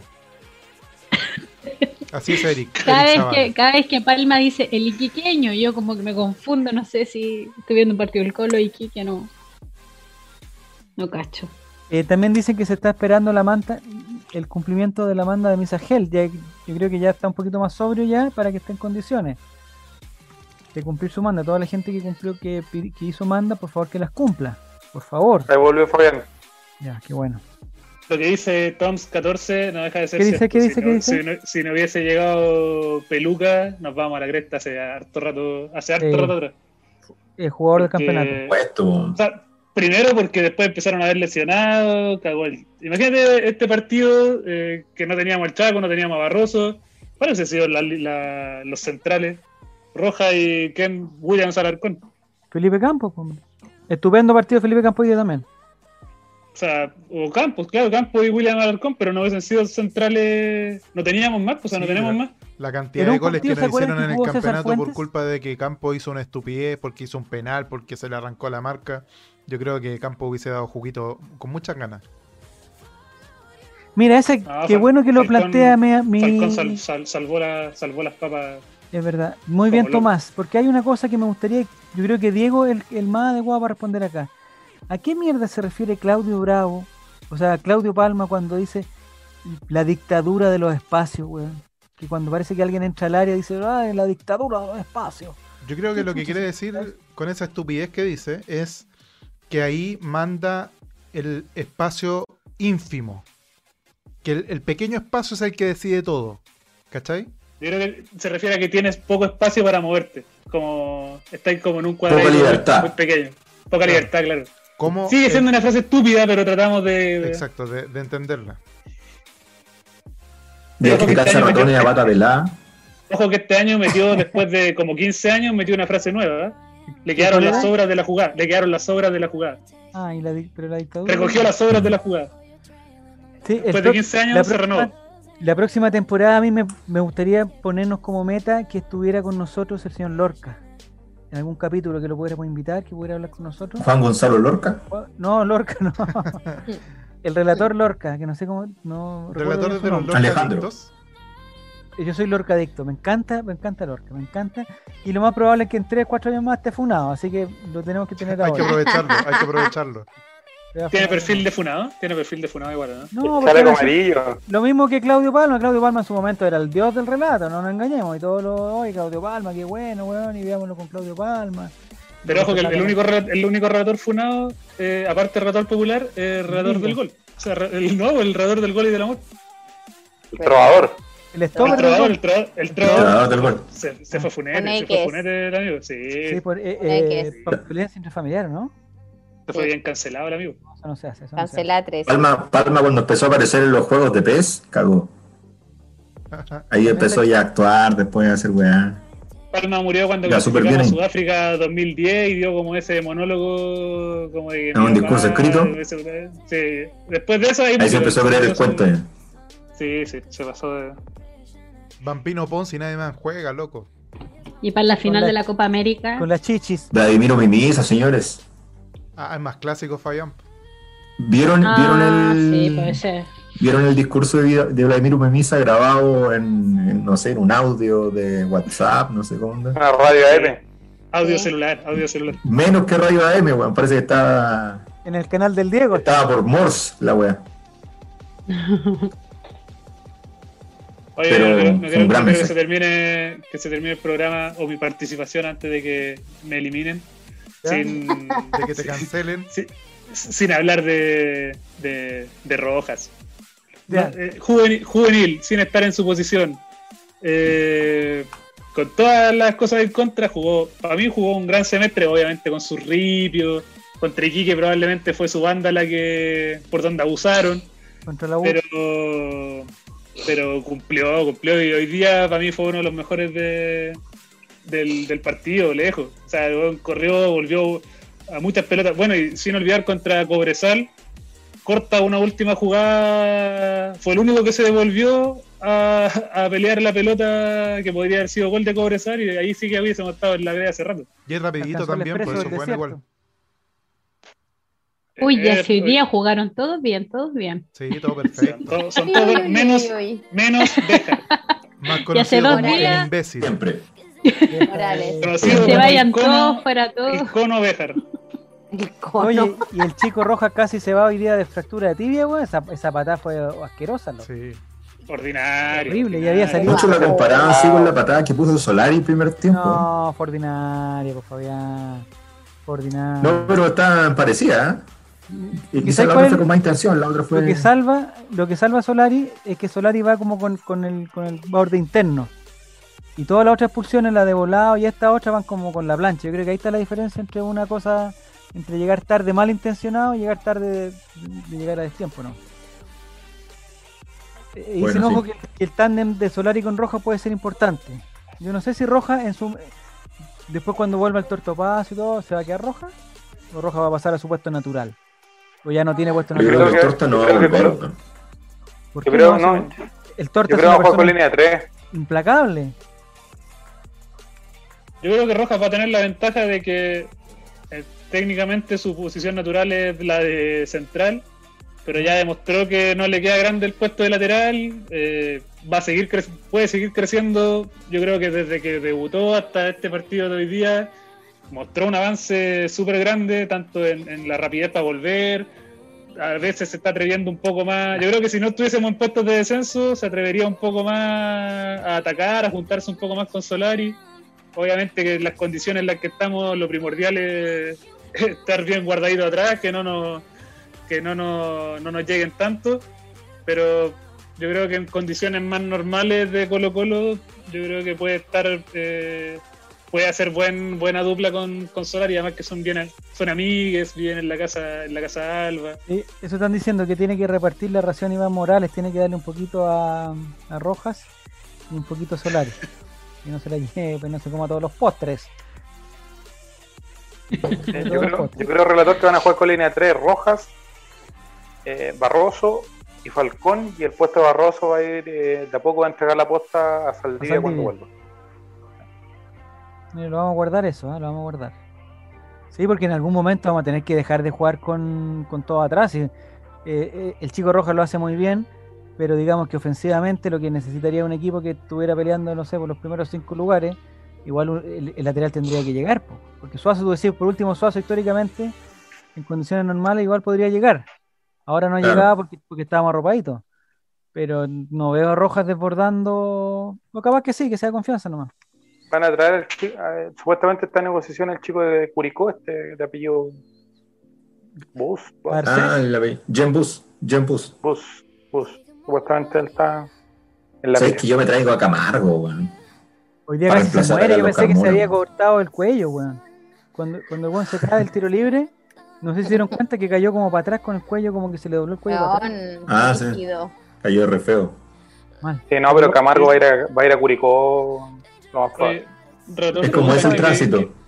Así es Eric. Cada Eric vez, que, cada vez que Palma dice el iquiqueño, yo como que me confundo, no sé si estoy viendo un partido del Colo y Iquique, no. No cacho. Eh, también dicen que se está esperando la manta, el cumplimiento de la manda de Misa Gel. Ya, yo creo que ya está un poquito más sobrio ya para que esté en condiciones de cumplir su manda. Toda la gente que cumplió, que, hizo manda, por favor que las cumpla. Por favor. Ahí volvió Fabián. Ya, qué bueno. Lo que dice Toms 14 no deja de ser ¿Qué dice? cierto. ¿Qué Si dice? no- ¿Qué dice? Si, no, si no hubiese llegado Peluca, nos vamos a la cresta hace harto rato, hace harto rato atrás. El jugador del Porque- campeonato. Puesto. Primero porque después empezaron a haber lesionado, cagó el... Imagínate este partido eh, que no teníamos el Chaco, no teníamos a Barroso. ¿Cuáles han sido la- la- los centrales? Roja y Ken Williams Alarcón. Felipe Campos. pues. Estupendo partido Felipe Campos día también. O sea, o Campos, claro, Campos y William Alarcón, pero no hubiesen sido centrales. No teníamos más, pues, o sea, no Sí, tenemos más. La cantidad de goles que nos ¿se acuerdan hicieron que en el campeonato por culpa de que Campo hizo una estupidez, porque hizo un penal, porque se le arrancó la marca. Yo creo que Campo hubiese dado juguito con muchas ganas. Mira, ese, Ah, qué Fal- bueno que lo Falcón- plantea mi, mi- Falcón sal- sal- salvó, la- salvó las papas. Es verdad. Muy bien, loco. Tomás, porque hay una cosa que me gustaría, yo creo que Diego es el, el más adecuado para responder acá. ¿A qué mierda se refiere Claudio Bravo? O sea, Claudio Palma cuando dice la dictadura de los espacios, weón. Que cuando parece que alguien entra al área dice, ah, la dictadura de los espacios. Yo creo que lo que quiere decir con esa estupidez que dice es que ahí manda el espacio ínfimo. Que el, el pequeño espacio es el que decide todo. ¿Cachai? Yo creo que se refiere a que tienes poco espacio para moverte. Como estáis como en un libertad. muy pequeño. Poca Claro. libertad, claro. ¿Cómo Sigue el- siendo una frase estúpida, pero tratamos de. de- Exacto, de, de entenderla. De Ojo que este cacha año ratones metió- a pata pelada. Ojo que este año metió, después de como 15 años, metió una frase nueva. ¿eh? Le quedaron las era? sobras de la jugada. Le quedaron las sobras de la jugada. Ah, y la, di- pero la dictadura. Recogió las sobras de la jugada. Sí, Después de pro- 15 años la se próxima- renovó. La próxima temporada a mí me, me gustaría ponernos como meta que estuviera con nosotros el señor Lorca. En algún capítulo que lo pudiéramos invitar, que pudiera hablar con nosotros. Juan Gonzalo Lorca. No, Lorca, no. El relator Lorca, que no sé cómo. No Relator de los. Alejandro. Yo soy Lorca adicto, me encanta, me encanta Lorca, me encanta. Y lo más probable es que en 3, 4 años más esté funado, así que lo tenemos que tener Hay que ahora. aprovecharlo, hay que aprovecharlo. Tiene perfil de funado. Tiene perfil de funado igual, ¿no? No, ahora sí- amarillo. Lo mismo que Claudio Palma, Claudio Palma en su momento era el dios del relato, no nos engañemos. Y todos los, oye, Claudio Palma, qué bueno, weón, y veámoslo con Claudio Palma. Pero ojo que el, el único, el único relator funado, eh, aparte de relator popular, es el relator del gol. O sea, el nuevo, el relator del gol y del amor. El trovador. El gol. el trovador, el gol. Se, se fue funete, Con se fue el amigo. Sí, Sí, por eh, eh, por violencia intrafamiliar, ¿no? se fue Sí. bien cancelado el amigo. Eso no se hace. Eso no se hace. Cancela tres. Palma, Palma cuando empezó a aparecer en los juegos de PES, cagó. Ahí empezó ya a actuar, después a hacer weá. Palma murió cuando clasificamos a. Sudáfrica 2010 y dio como ese monólogo como de un discurso papá, escrito. ese- Sí, después de eso ahí, Ahí se empezó a creer el cuento ya. Sí, sí, se pasó de... Vampino Ponce y nadie más juega, loco. Y para la final la- de la Copa América, Con las chichis. Vladimiro Mimisa, señores. Ah, es más clásico, Fabián. ¿Vieron, Ah, ¿vieron el. sí, puede ser. ¿Vieron el discurso de, de Vladimir Memisa grabado en, en, no sé, en un audio de WhatsApp, no sé cómo? Una radio AM. Audio celular, audio celular. Menos que Radio AM, weón. Parece que estaba, En el canal del Diego. estaba por Morse la wea. Oye, Pero no, quiero- no quiero- quiero que se termine que se termine el programa o mi participación antes de que me eliminen. Sin, De que te cancelen. sin, sin hablar de, de, de Rojas. Ya. Eh, juvenil, juvenil, sin estar en su posición. Eh, con todas las cosas en contra, jugó, para mí jugó un gran semestre, obviamente con sus ripios. Contra Iquique probablemente fue su banda la que por donde abusaron. Contra la U. pero pero cumplió, cumplió y hoy día para mí fue uno de los mejores de, del, del partido, lejos. O sea, corrió, volvió a muchas pelotas. Bueno, y sin olvidar contra Cobresal, corta una última jugada, fue el único que se devolvió a, a pelear la pelota que podría haber sido gol de Cobresal y ahí sí que hubiésemos estado en la B hace rato. Y es rapidito Alcanzó también, por expreso eso bueno igual. Uy, ya si hoy día jugaron todos bien, todos bien. Sí, todo son perfecto. todos, son todos menos, menos Béjar. Más hace conocido dos como el días- imbécil. Siempre. Morales. Conocido Se vayan el todos fuera el todos. cono Béjar. El cono. Oye, y el chico Roja casi se va hoy día de fractura de tibia, weón. Esa, esa patada fue asquerosa, loco. Sí. Ordinario. Horrible, y había salido- Muchos la comparaban así con la patada que puso Solari el primer tiempo. No, No, fue ordinario, pues Fabián. Ordinario. pero está parecida, ¿eh? Y ¿Y quizás la otra fue con más intención, la otra fue. Lo que salva, lo que salva a Solari es que Solari va como con, con el, con el borde interno. Y todas las otras expulsiones, la de volado y esta otra van como con la plancha. Yo creo que ahí está la diferencia entre una cosa, entre llegar tarde mal intencionado y llegar tarde de, de llegar a destiempo, ¿no? Eh, y Bueno, sin ojo sí. que, que el tándem de Solari con Roja puede ser importante. Yo no sé si Roja en su después cuando vuelva el tortopaso y todo, ¿se va a quedar Roja? ¿O Roja va a pasar a su puesto natural? ¿O ya no tiene puesto Yo natural? creo que el torta no yo va a creo que volver. Colo- weón. ¿Por Yo qué creo, no? El torta es creo una con línea 3. implacable. Yo creo que Rojas va a tener la ventaja de que eh, técnicamente su posición natural es la de central, pero ya demostró que no le queda grande el puesto de lateral. eh, va a seguir cre- puede seguir creciendo. Yo creo que desde que debutó hasta este partido de hoy día mostró un avance súper grande, tanto en, la rapidez para volver. A veces se está atreviendo un poco más. Yo creo que si no estuviésemos en puestos de descenso, se atrevería un poco más a atacar, a juntarse un poco más con Solari obviamente que las condiciones en las que estamos, lo primordial es estar bien guardadito atrás, que no nos, que no nos, no nos lleguen tanto, pero yo creo que en condiciones más normales de Colo Colo, yo creo que puede estar, eh, puede hacer buen, buena dupla con, con Solari, además que son bien, son amigues, viven en la casa, en la casa Alba. Sí, eso están diciendo que tiene que repartir la ración Iván Morales, tiene que darle un poquito a, a Rojas y un poquito a Solari. Y no se la lleve, pues no se coma todos los postres. Yo creo, yo creo, relator, que van a jugar con línea 3 Rojas, eh, Barroso y Falcón. Y el puesto de Barroso va a ir, eh, de a poco va a entregar la posta a Saldivia A cuando Saldivia. vuelva. Mira, Lo vamos a guardar eso, ¿eh? lo vamos a guardar. Sí, porque en algún momento vamos a tener que dejar de jugar con, con todo atrás. y, eh, eh, el chico Rojas lo hace muy bien, pero digamos que ofensivamente lo que necesitaría un equipo que estuviera peleando, no sé, por los primeros cinco lugares, igual el, el lateral tendría que llegar. po. Porque Suazo, tú decís, por último, Suazo históricamente, en condiciones normales, igual podría llegar. Ahora no Claro. llegaba porque, porque estábamos arropaditos. Pero no veo a Rojas desbordando. O capaz que sí, que sea confianza nomás. Van a traer, el eh, supuestamente está en negociación el chico de Curicó, este de apellido Bus. Ah, el apellido. Jen Bus. Jen Bus. Bus, Bus. Supuestamente él está en la ¿Sabes que yo me traigo a Camargo, weón? Hoy día casi se muere, yo pensé que se había cortado el cuello, weón. Cuando, cuando el weón se cae del tiro libre, no sé si se dieron cuenta que cayó como para atrás con el cuello, como que se le dobló el cuello para atrás. Ah, sí. Cayó re feo. Mal. Sí, no, pero Camargo va a ir a, va a, ir a Curicó. Es como es el tránsito. que-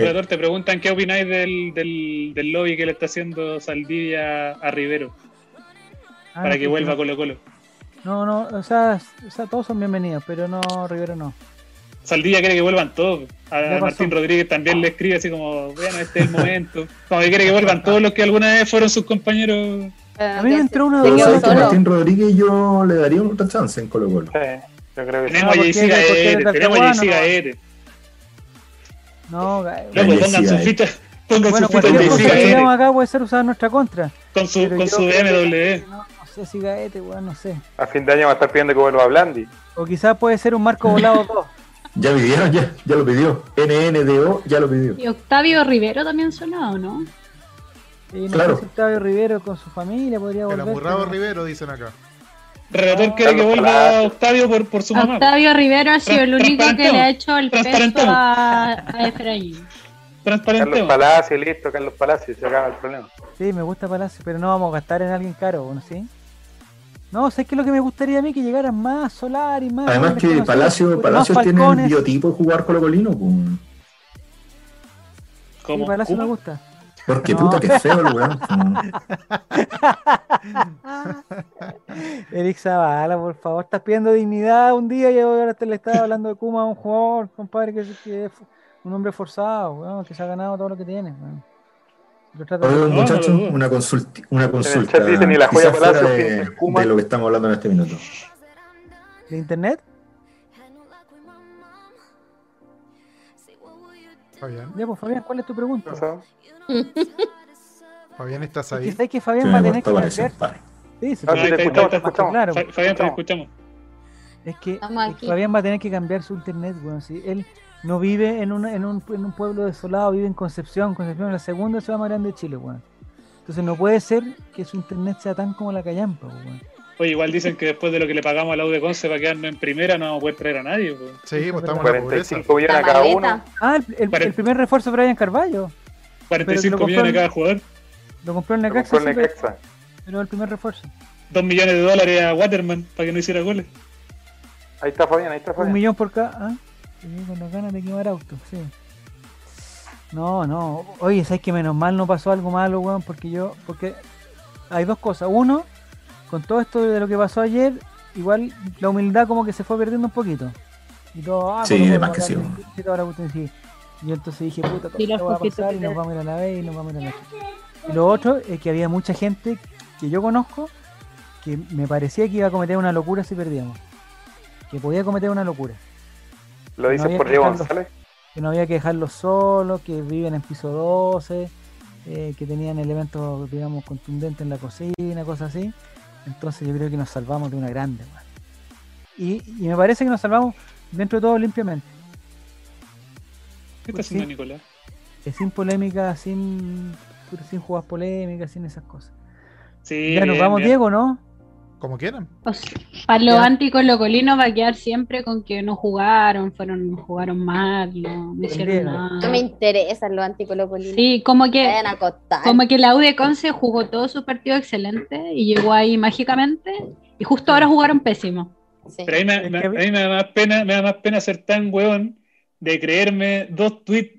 Eh, te preguntan qué opináis del, del, del lobby que le está haciendo Saldivia a Rivero Ah, para no, que vuelva no. Colo Colo. No, no, o sea, o sea, todos son bienvenidos, pero no, Rivero no. Saldivia quiere que vuelvan todos. A. Martín Rodríguez también le escribe así como, bueno, este es el momento. Como que quiere que vuelvan todos los que alguna vez fueron sus compañeros A mí me entró una solo. Martín Rodríguez yo le daría otra chance en Colo Colo. Sí, yo creo que sí. Tenemos a porque- JC porque Gaete, eres tenemos a JC ¿no? No, pongan su ficha, pongan bueno, su ficha cualquier en cosa JC que Gaete. digamos acá puede ser usada en nuestra contra. Con su, con su BMW. No, no sé si Gaete, weón, no sé. A fin de año va a estar pidiendo que vuelva a Blandi. O quizás puede ser un Marco Volado 2. Ya pidieron, ya, ya lo pidió. NNDO ya lo pidió. Y Octavio Rivero también sonó, ¿no? Y no Claro. sé si Octavio Rivero con su familia podría El volver. amurrado pero- Rivero, dicen acá. Relator quiere que Carlos vuelva. Octavio por, por su mamá. Octavio Rivero ha sido el único que le ha hecho el peso a, a Efraín. Carlos Transparente. Palacio, listo, Carlos Palacio, se acaba el problema. Sí, me gusta Palacio, pero no vamos a gastar en alguien caro, bueno, ¿sí? No, sé que lo que me gustaría a mí que llegaran más Solar y más. Además que Palacio, más Palacio tiene el biotipo de jugar Colo Colino. Pues. Sí, Como Palacio me gusta. Porque No. puta que feo el weón. Eric Zavala, por favor, estás pidiendo dignidad un día y ahora te le estás hablando de Kuma a un jugador, compadre, que, es- que es un hombre forzado, weón, que se ha ganado todo lo que tiene. weón. Oye, muchachos, una, consulti- una consulta. chat dice, ni la joya Palacio en de lo que estamos hablando en este minuto. ¿De internet? Fabián, Ya, pues Fabián, ¿cuál es tu pregunta? Fabián, ¿estás Es que ahí? sabes que Fabián va a tener que cambiar. Sí, Ah, sí, te escuchamos. Claro. Fa- Fabián, te escuchamos. Es que, es. Fabián va a tener que cambiar su internet, weón. Si él no vive en, una- en, un, en un pueblo desolado, vive en Concepción. Concepción es la segunda ciudad más grande de Chile, weón. Entonces no puede ser que su internet sea tan como la callampa, weón. Oye, igual dicen que después de lo que le pagamos a la U de Conce para quedarnos en primera no vamos a poder traer a nadie. pues. Sí, pues estamos en la pobreza. 45 millones a cada uno. Ah, el, el- el primer refuerzo Brian Carballo. 45 compró millones el- cada jugador. Lo compró el Lo Necaxa, compró pero- Necaxa. pero el primer refuerzo. 2 millones de dólares a Waterman para que no hiciera goles. Ahí está Fabián, ahí está Un Fabián. millón por cada. ¿ah? Con las ganas de quemar autos, sí. No, no. Oye, ¿sabes que menos mal no pasó algo malo, weón? Porque yo. Porque hay dos cosas. Uno, con todo esto de lo que pasó ayer, igual la humildad como que se fue perdiendo un poquito. Y todo, ah, Sí, Colo-Colo de más que sí, y sí. Yo entonces dije, puta, todo esto va a pasar y nos vamos a ir a la B y nos vamos a ir a la Y lo otro es que había mucha gente que yo conozco que me parecía que iba a cometer una locura si perdíamos. Que podía cometer una locura. Lo dices por Diego. González. que no había que dejarlos solos, que viven en piso 12, eh, que tenían elementos, digamos, contundentes en la cocina, cosas así. Entonces yo creo que nos salvamos de una grande. Y, y me parece que nos salvamos dentro de todo limpiamente. ¿Qué está haciendo. Nicolás? Eh, sin polémica, sin, sin jugadas polémicas, sin esas cosas. Sí, ya nos bien, vamos, bien. Diego, ¿no? Como quieran. O sea, para los Ya. anticolocolinos va a quedar siempre con que no jugaron, fueron, jugaron mal, no, no hicieron Perdieron. No me nada. interesan los anticolocolinos. Sí, como que, como que la U de Conce jugó todos sus partidos excelentes y llegó ahí mágicamente y justo ahora jugaron pésimo. Sí. Pero a mí, me, Es me- que- a mí me da más pena, me da más pena ser tan weón de creerme dos tweets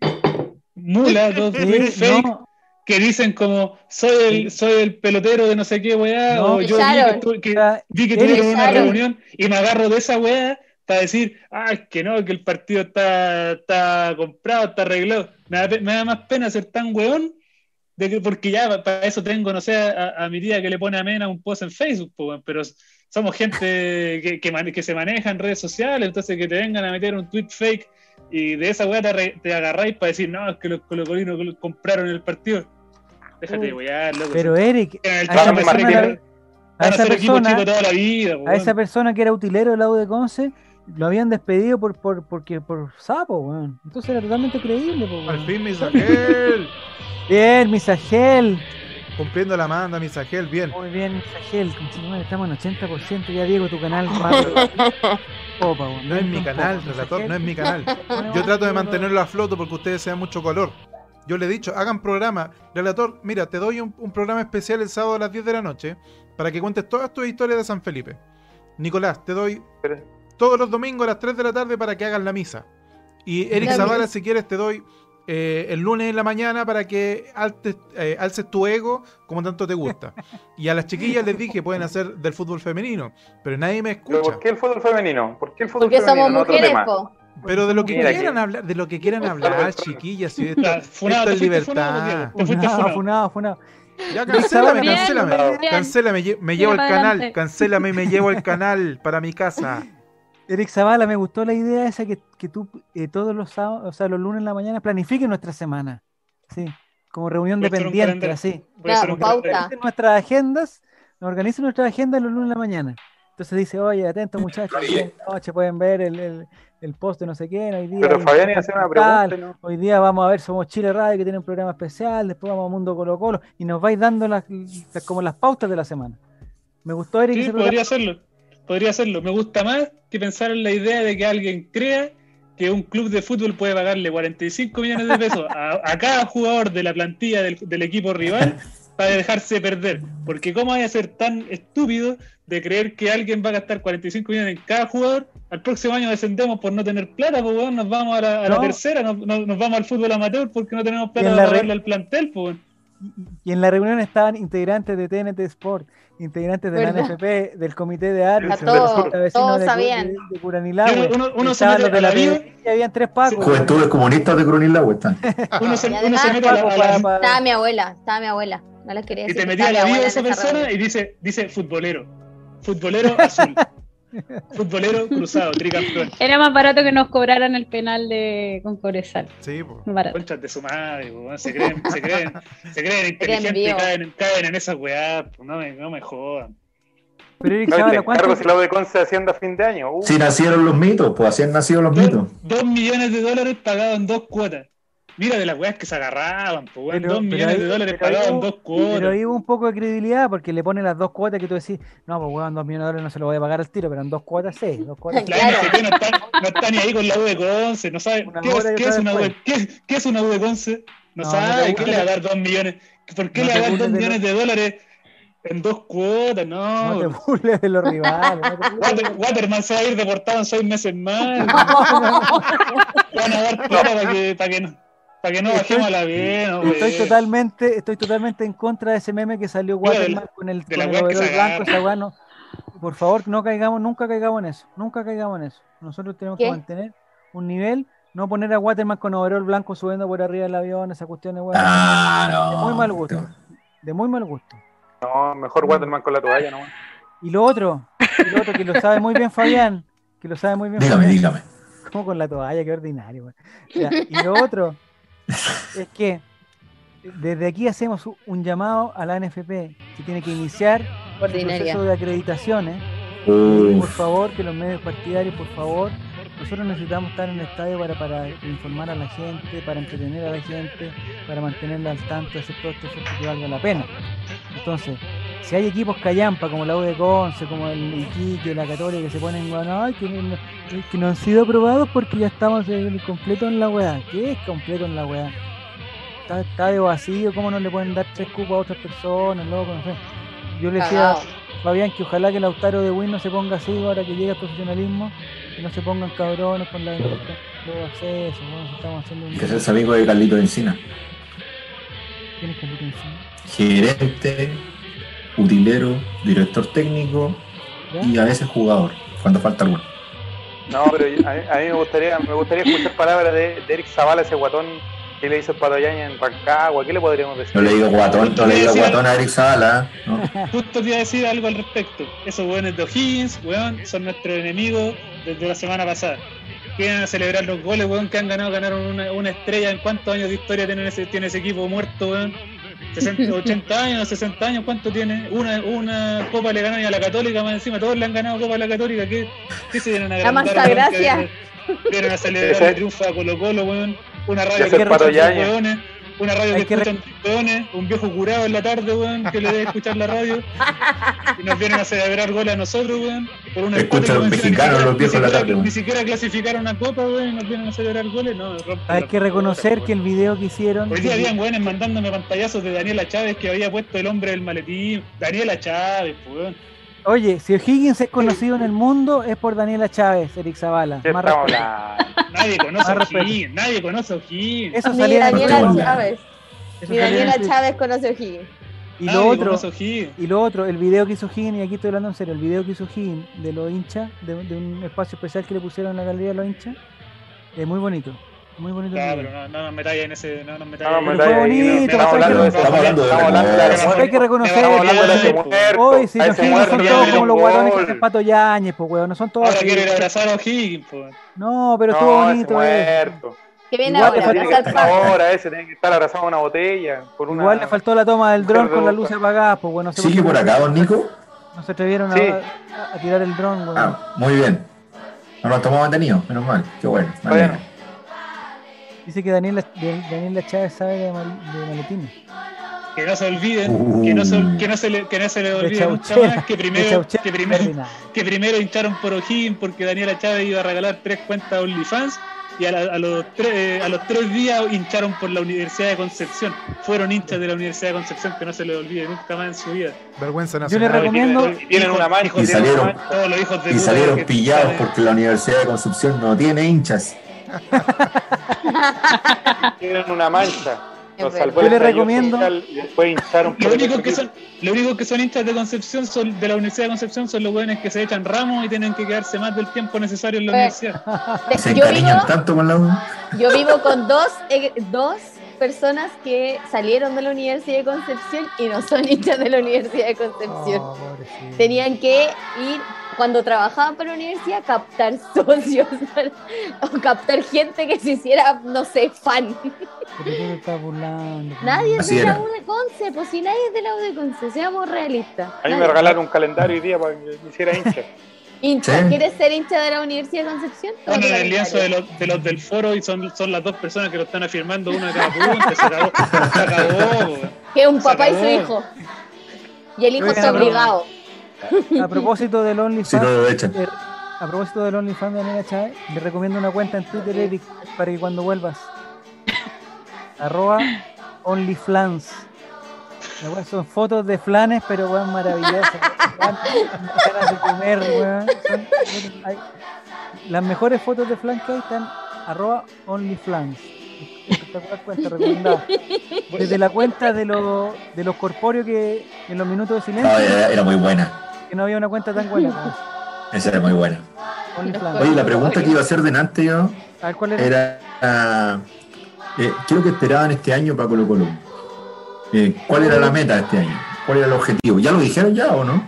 mula, dos tweets fake no, que dicen como soy el, soy el pelotero de no sé qué weá, No, o yo vi que, que- vi que tuvieron una reunión y me agarro de esa weá para decir, ah, es que no, que el partido está, está comprado, está arreglado. Me da, me da más pena ser tan weón de que, porque ya pa- para eso tengo, no sé, a, a mi tía que le pone amena un post en Facebook, pero somos gente que, que, se maneja en redes sociales, entonces que te vengan a meter un tweet fake y de esa weá te, te agarráis para decir, no, es que los colocolinos compraron el partido. Déjate de weá, loco. pero Eric, a esa persona, a esa persona, toda la vida, a esa persona que era utilero del lado de Conce, lo habían despedido por, por, porque, por sapo, weón. Entonces era totalmente creíble, po, weón. Al fin, Misael. Bien, Misagel. Cumpliendo la manda, Misael. Bien. Muy bien, Misagel. Estamos en 80%. Ya, Diego, tu canal. Opa, weón. No es mi canal, relator, Misagel. no es mi canal. Yo trato de mantenerlo a flote porque ustedes sean mucho color. Yo le he dicho, hagan programa. Relator, mira, te doy un, un programa especial el sábado a las 10 de la noche para que cuentes todas tus historias de San Felipe. Nicolás, te doy Pero- todos los domingos a las 3 de la tarde para que hagas la misa. Y Eric La Zavala, si quieres, te doy eh, el lunes en la mañana para que altes- eh, alces tu ego como tanto te gusta. Y a las chiquillas les dije, pueden hacer del fútbol femenino, pero nadie me ¿Pero escucha. ¿Por qué el fútbol femenino? ¿Por qué el fútbol Porque femenino? somos no mujeres, po. Pero de lo que Mira quieran que- hablar, de lo que quieran hablar, chiquillas, si esto, funado, esto es libertad. Funado, funado. funado. Ya, cancélame, Bien, cancélame. bien. Cancélame, lle- me llevo el para canal. adelante. Cancélame y me llevo el canal para mi casa. Eric Zavala, me gustó la idea esa que, que tú eh, todos los sábados, o sea, los lunes en la mañana planifiques nuestra semana. Sí, como reunión Voy dependiente, así. Claro, pauta. nuestras agendas, nos organicen nuestras agendas los lunes en la mañana. Entonces dice, oye, atentos muchachos, noche pueden ver el, el, el post de no sé quién, hoy día. Pero Fabián iba a hacer una tal, pregunta. ¿no? Hoy día vamos a ver Somos Chile Radio, que tiene un programa especial, después vamos a Mundo Colo Colo, y nos vais dando las, las- como las pautas de la semana. Me gustó, Eric, Sí, podría programa. hacerlo. Podría hacerlo. Me gusta más que pensar en la idea de que alguien crea que un club de fútbol puede pagarle 45 millones de pesos a, a cada jugador de la plantilla del, del equipo rival para dejarse perder. Porque ¿cómo hay a ser tan estúpido de creer que alguien va a gastar 45 millones en cada jugador? Al próximo año descendemos por no tener plata, pues weón, nos vamos a la, a la No. tercera, nos, nos- nos vamos al fútbol amateur porque no tenemos plata en para pagarle al plantel, pues. weón. Y en la reunión estaban integrantes de TNT Sport, integrantes de la. NFP, del comité de árbitros, A todos- de todos de, sabían. de, de Curanilahue, Uno- uno- uno se mete de la PDI, y habían tres pacos. Juventudes comunistas de Crunilagüe están. Uno se, Y uno se mete a la, a Estaba mi abuela, estaba mi abuela. No les quería y decir. te que metí a la vida de esa persona y dice, dice futbolero. Futbolero azul. futbolero cruzado, tricampeón. Era más barato que nos cobraran el penal de con Cobresal. Sí, po. Más barato. Conchas de su madre, po, se creen, se creen, se creen inteligentes caen, caen en esa weá, no me, no me jodan. Pero Eric Zavala, ¿cuánto? la de Conce hacienda a fin de año. Uh, Si nacieron los mitos, pues así han nacido los mitos. Dos millones de dólares pagados en dos cuotas. Mira de las weas que se agarraban, po, weón, Pero- dos pero millones ahí- de dólares pero ahí pagados en hubo- dos Pero cuotas. ahí hubo un poco de credibilidad porque le ponen las dos cuotas que tú decís, no, pues weón, dos millones de dólares no se lo voy a pagar al tiro, pero en dos cuotas sí, dos cuotas Claro. No está, no está ni ahí con la U de Conce, no sabe qué es, qué una después. qué, qué es una U de Conce, no, No, sabe, ¿qué le va a dar dos millones? ¿Por qué no le va a dar dos de millones de dólares en dos cuotas? No, No te burles de los rivales. no Water- Waterman se va a ir deportado en seis meses más. Van a dar plata para que, para que no, para que no Estoy- bajemos a la bien, no, Estoy totalmente, estoy totalmente en contra de ese meme que salió de Waterman con el, de con el que blanco, esa weá no. Por favor, no caigamos, nunca caigamos en eso, nunca caigamos en eso. Nosotros tenemos que ¿Qué? mantener un nivel, no poner a Waterman con overol blanco subiendo por arriba del avión, esa cuestión de weá. Ah, de no. muy mal gusto. De muy mal gusto. no, mejor Waterman con la toalla, ¿no? Y lo otro, y lo otro que lo sabe muy bien Fabián, que lo sabe muy bien Dígame, Fabián. dígame. Como con la toalla, qué ordinario. weón. Ya, y lo otro es que desde aquí hacemos un llamado a la NFP que tiene que iniciar el proceso de acreditaciones. Por favor, que los medios partidarios, por favor, nosotros necesitamos estar en el estadio para, para informar a la gente, para entretener a la gente, para mantenerla al tanto hacer todo este esfuerzo que valga la pena. Entonces, si hay equipos callampa como la U de Conce, como el Iquique, la Católica, que se ponen, bueno, ay, que, no, que no han sido aprobados porque ya estamos en- completo en la weá. ¿Qué es completo en la weá? Está, está de vacío, ¿cómo no le pueden dar tres cupos a otras personas, loco? No sé. Yo le decía, Cagao. Fabián, que ojalá que el Lautaro de Win no se ponga así ahora que llega el profesionalismo, que no se pongan cabrones con la, los accesos, ¿no? Si estamos haciendo un... que hacerse amigo de Carlito Encina. ¿Quién es Carlito Encina? Gerente, utilero, director técnico ¿Ya? y a veces jugador, cuando falta alguno. No, pero yo- a, mí- a mí me gustaría, me gustaría escuchar palabras de, de Eric Zavala, ese guatón que le hizo el Patoyaña en Rancagua. ¿Qué le podríamos decir? No le digo guatón, no le digo guatón a Eric Sala. ¿no? Justo te iba a decir algo al respecto. Esos weones de O'Higgins, weón, son nuestros enemigos desde la semana pasada. Quieren celebrar los goles, weón, que han ganado, ganaron una, una estrella. ¿En cuántos años de historia tiene ese, tiene ese equipo muerto, weón? 60, 80 años, 60 años, ¿cuánto tiene? Una, una copa le ganaron a la Católica más encima, todos le han ganado copa a la Católica. ¿Qué, qué se vienen a La agrandar, masa weón, gracia. Vienen a celebrar el triunfo a Colo Colo, weón. Una radio que weones, una radio Hay que que escuchan tres weones, un viejo curado en la tarde, weón, que le debe escuchar la radio. Y nos vienen a celebrar goles a nosotros, weón. Por un Escuchan los mexicanos, ni los viejos en la siquiera- tarde, weón. Ni siquiera clasificaron una copa, weón, y nos vienen a celebrar goles. No, Hay que reconocer que el video que hicieron... Hoy día habían weones mandándome pantallazos de Daniela Chávez que había puesto el hombre del maletín. Daniela Chávez, pues, weón. Oye, si O'Higgins es conocido en el mundo es por Daniela Chávez, Eric Zavala. ¿Qué Más estamos respeto. hablando? Nadie conoce a. O'Higgins, nadie conoce a O'Higgins. Eso Ni salía Daniela. Chávez. Ni Daniela el- Chávez conoce a O'Higgins. Y Nadie lo otro, y lo otro, el video que hizo O'Higgins, y aquí estoy hablando en serio, el video que hizo O'Higgins de los hinchas, de, de un espacio especial que le pusieron en la galería de los hinchas, es muy bonito. Muy bonito. El pero no, no nos metáis en ese. No nos metáis No, Pero fue bonito, estamos pues, hablando de hay ese que- Estamos hablando de estamos hablando de la ese muerte. Hay que reconocer, Hoy, si los Higgins son le todos como los un guatones que hacen Pato Yañez, pues weón, no son todos Ahora quiero ir a abrazar a O'Higgins, pues. No, pero estuvo No, bonito, eh. Que viene Igual le ahora, estar paja. ahora ese, tiene que estar abrazado a una botella. Por una... Igual le faltó la toma del dron con luces boca. apagadas, pues bueno. no ¿Sigue qué por acá, don Nico? No se atrevieron a- Sí. a, a tirar el dron, weón. Ah, muy bien. No nos tomamos detenido, menos mal. Qué bueno. me Bueno. Dice que Daniela, de- Daniela Chávez sabe de, mal- de maletines. Que no se olviden, Uh. que, no se, que, no se le, que no se le De olvide nunca más que primero, que primero, que primero hincharon por O'Higgins porque Daniela Chávez iba a regalar tres cuentas OnlyFans y a, la- a los tres, eh, a los tres días hincharon por la Universidad de Concepción. Fueron hinchas de la Universidad de Concepción que no se les olvide nunca más en su vida. Vergüenza Yo le nacional. recomiendo- Y tienen una hijos Y salieron- todos los hijos de Y salieron pillados porque la Universidad de Concepción no tiene hinchas. Tienen una mancha. Nos Es salvó Yo el le estallido recomiendo- después hincharon Lo único que son, lo único que son hinchas de Concepción son de la Universidad de Concepción son los jóvenes que se echan ramos y tienen que quedarse más del tiempo necesario en la Eh, universidad. Se Yo vivo, tanto con la U. yo vivo con dos, eh, dos personas que salieron de la Universidad de Concepción y no son hinchas de la Universidad de Concepción. Oh, pobrecito. Tenían que ir, cuando trabajaban para la universidad, captar socios o captar gente que se hiciera, no sé, fan. Pero te estás burlando. Nadie es de la. U de Conce, pues si nadie es de la U de Conce, seamos realistas. A mí me regalaron un calendario hoy día para que me hiciera hincha. Hincha, Sí. ¿quieres ser hincha de la Universidad de Concepción? Tu el lienzo de los, de los del foro y son, son las dos personas que lo están afirmando, una de cada punto, se acabó, se acabó. Que es un papá y su hijo. Y el hijo está obligado. A propósito del Si no OnlyFans, lo echan. eh, a propósito del OnlyFans de Daniela Chávez, le recomiendo una cuenta en Twitter, Eric, para que cuando vuelvas. Arroba OnlyFlans. Son fotos de flanes, pero weón maravillosas. Weón, ganas de comer, weón. Son- hay- las mejores fotos de flan que hay están arroba OnlyFlans. Espectacular cuenta recomendada. Desde la cuenta de, los de los corpóreos que en los minutos de silencio, No, era, era muy buena. Que no había una cuenta tan buena como esa. Esa era muy buena. Oye, la pregunta que iba a hacer delante yo A ver, ¿cuál era? era ah, eh, ¿qué es lo que esperaban este año para Colo Colo? Eh, ¿Cuál era la meta de este año? ¿Cuál era el objetivo? ¿Ya lo dijeron ya o no?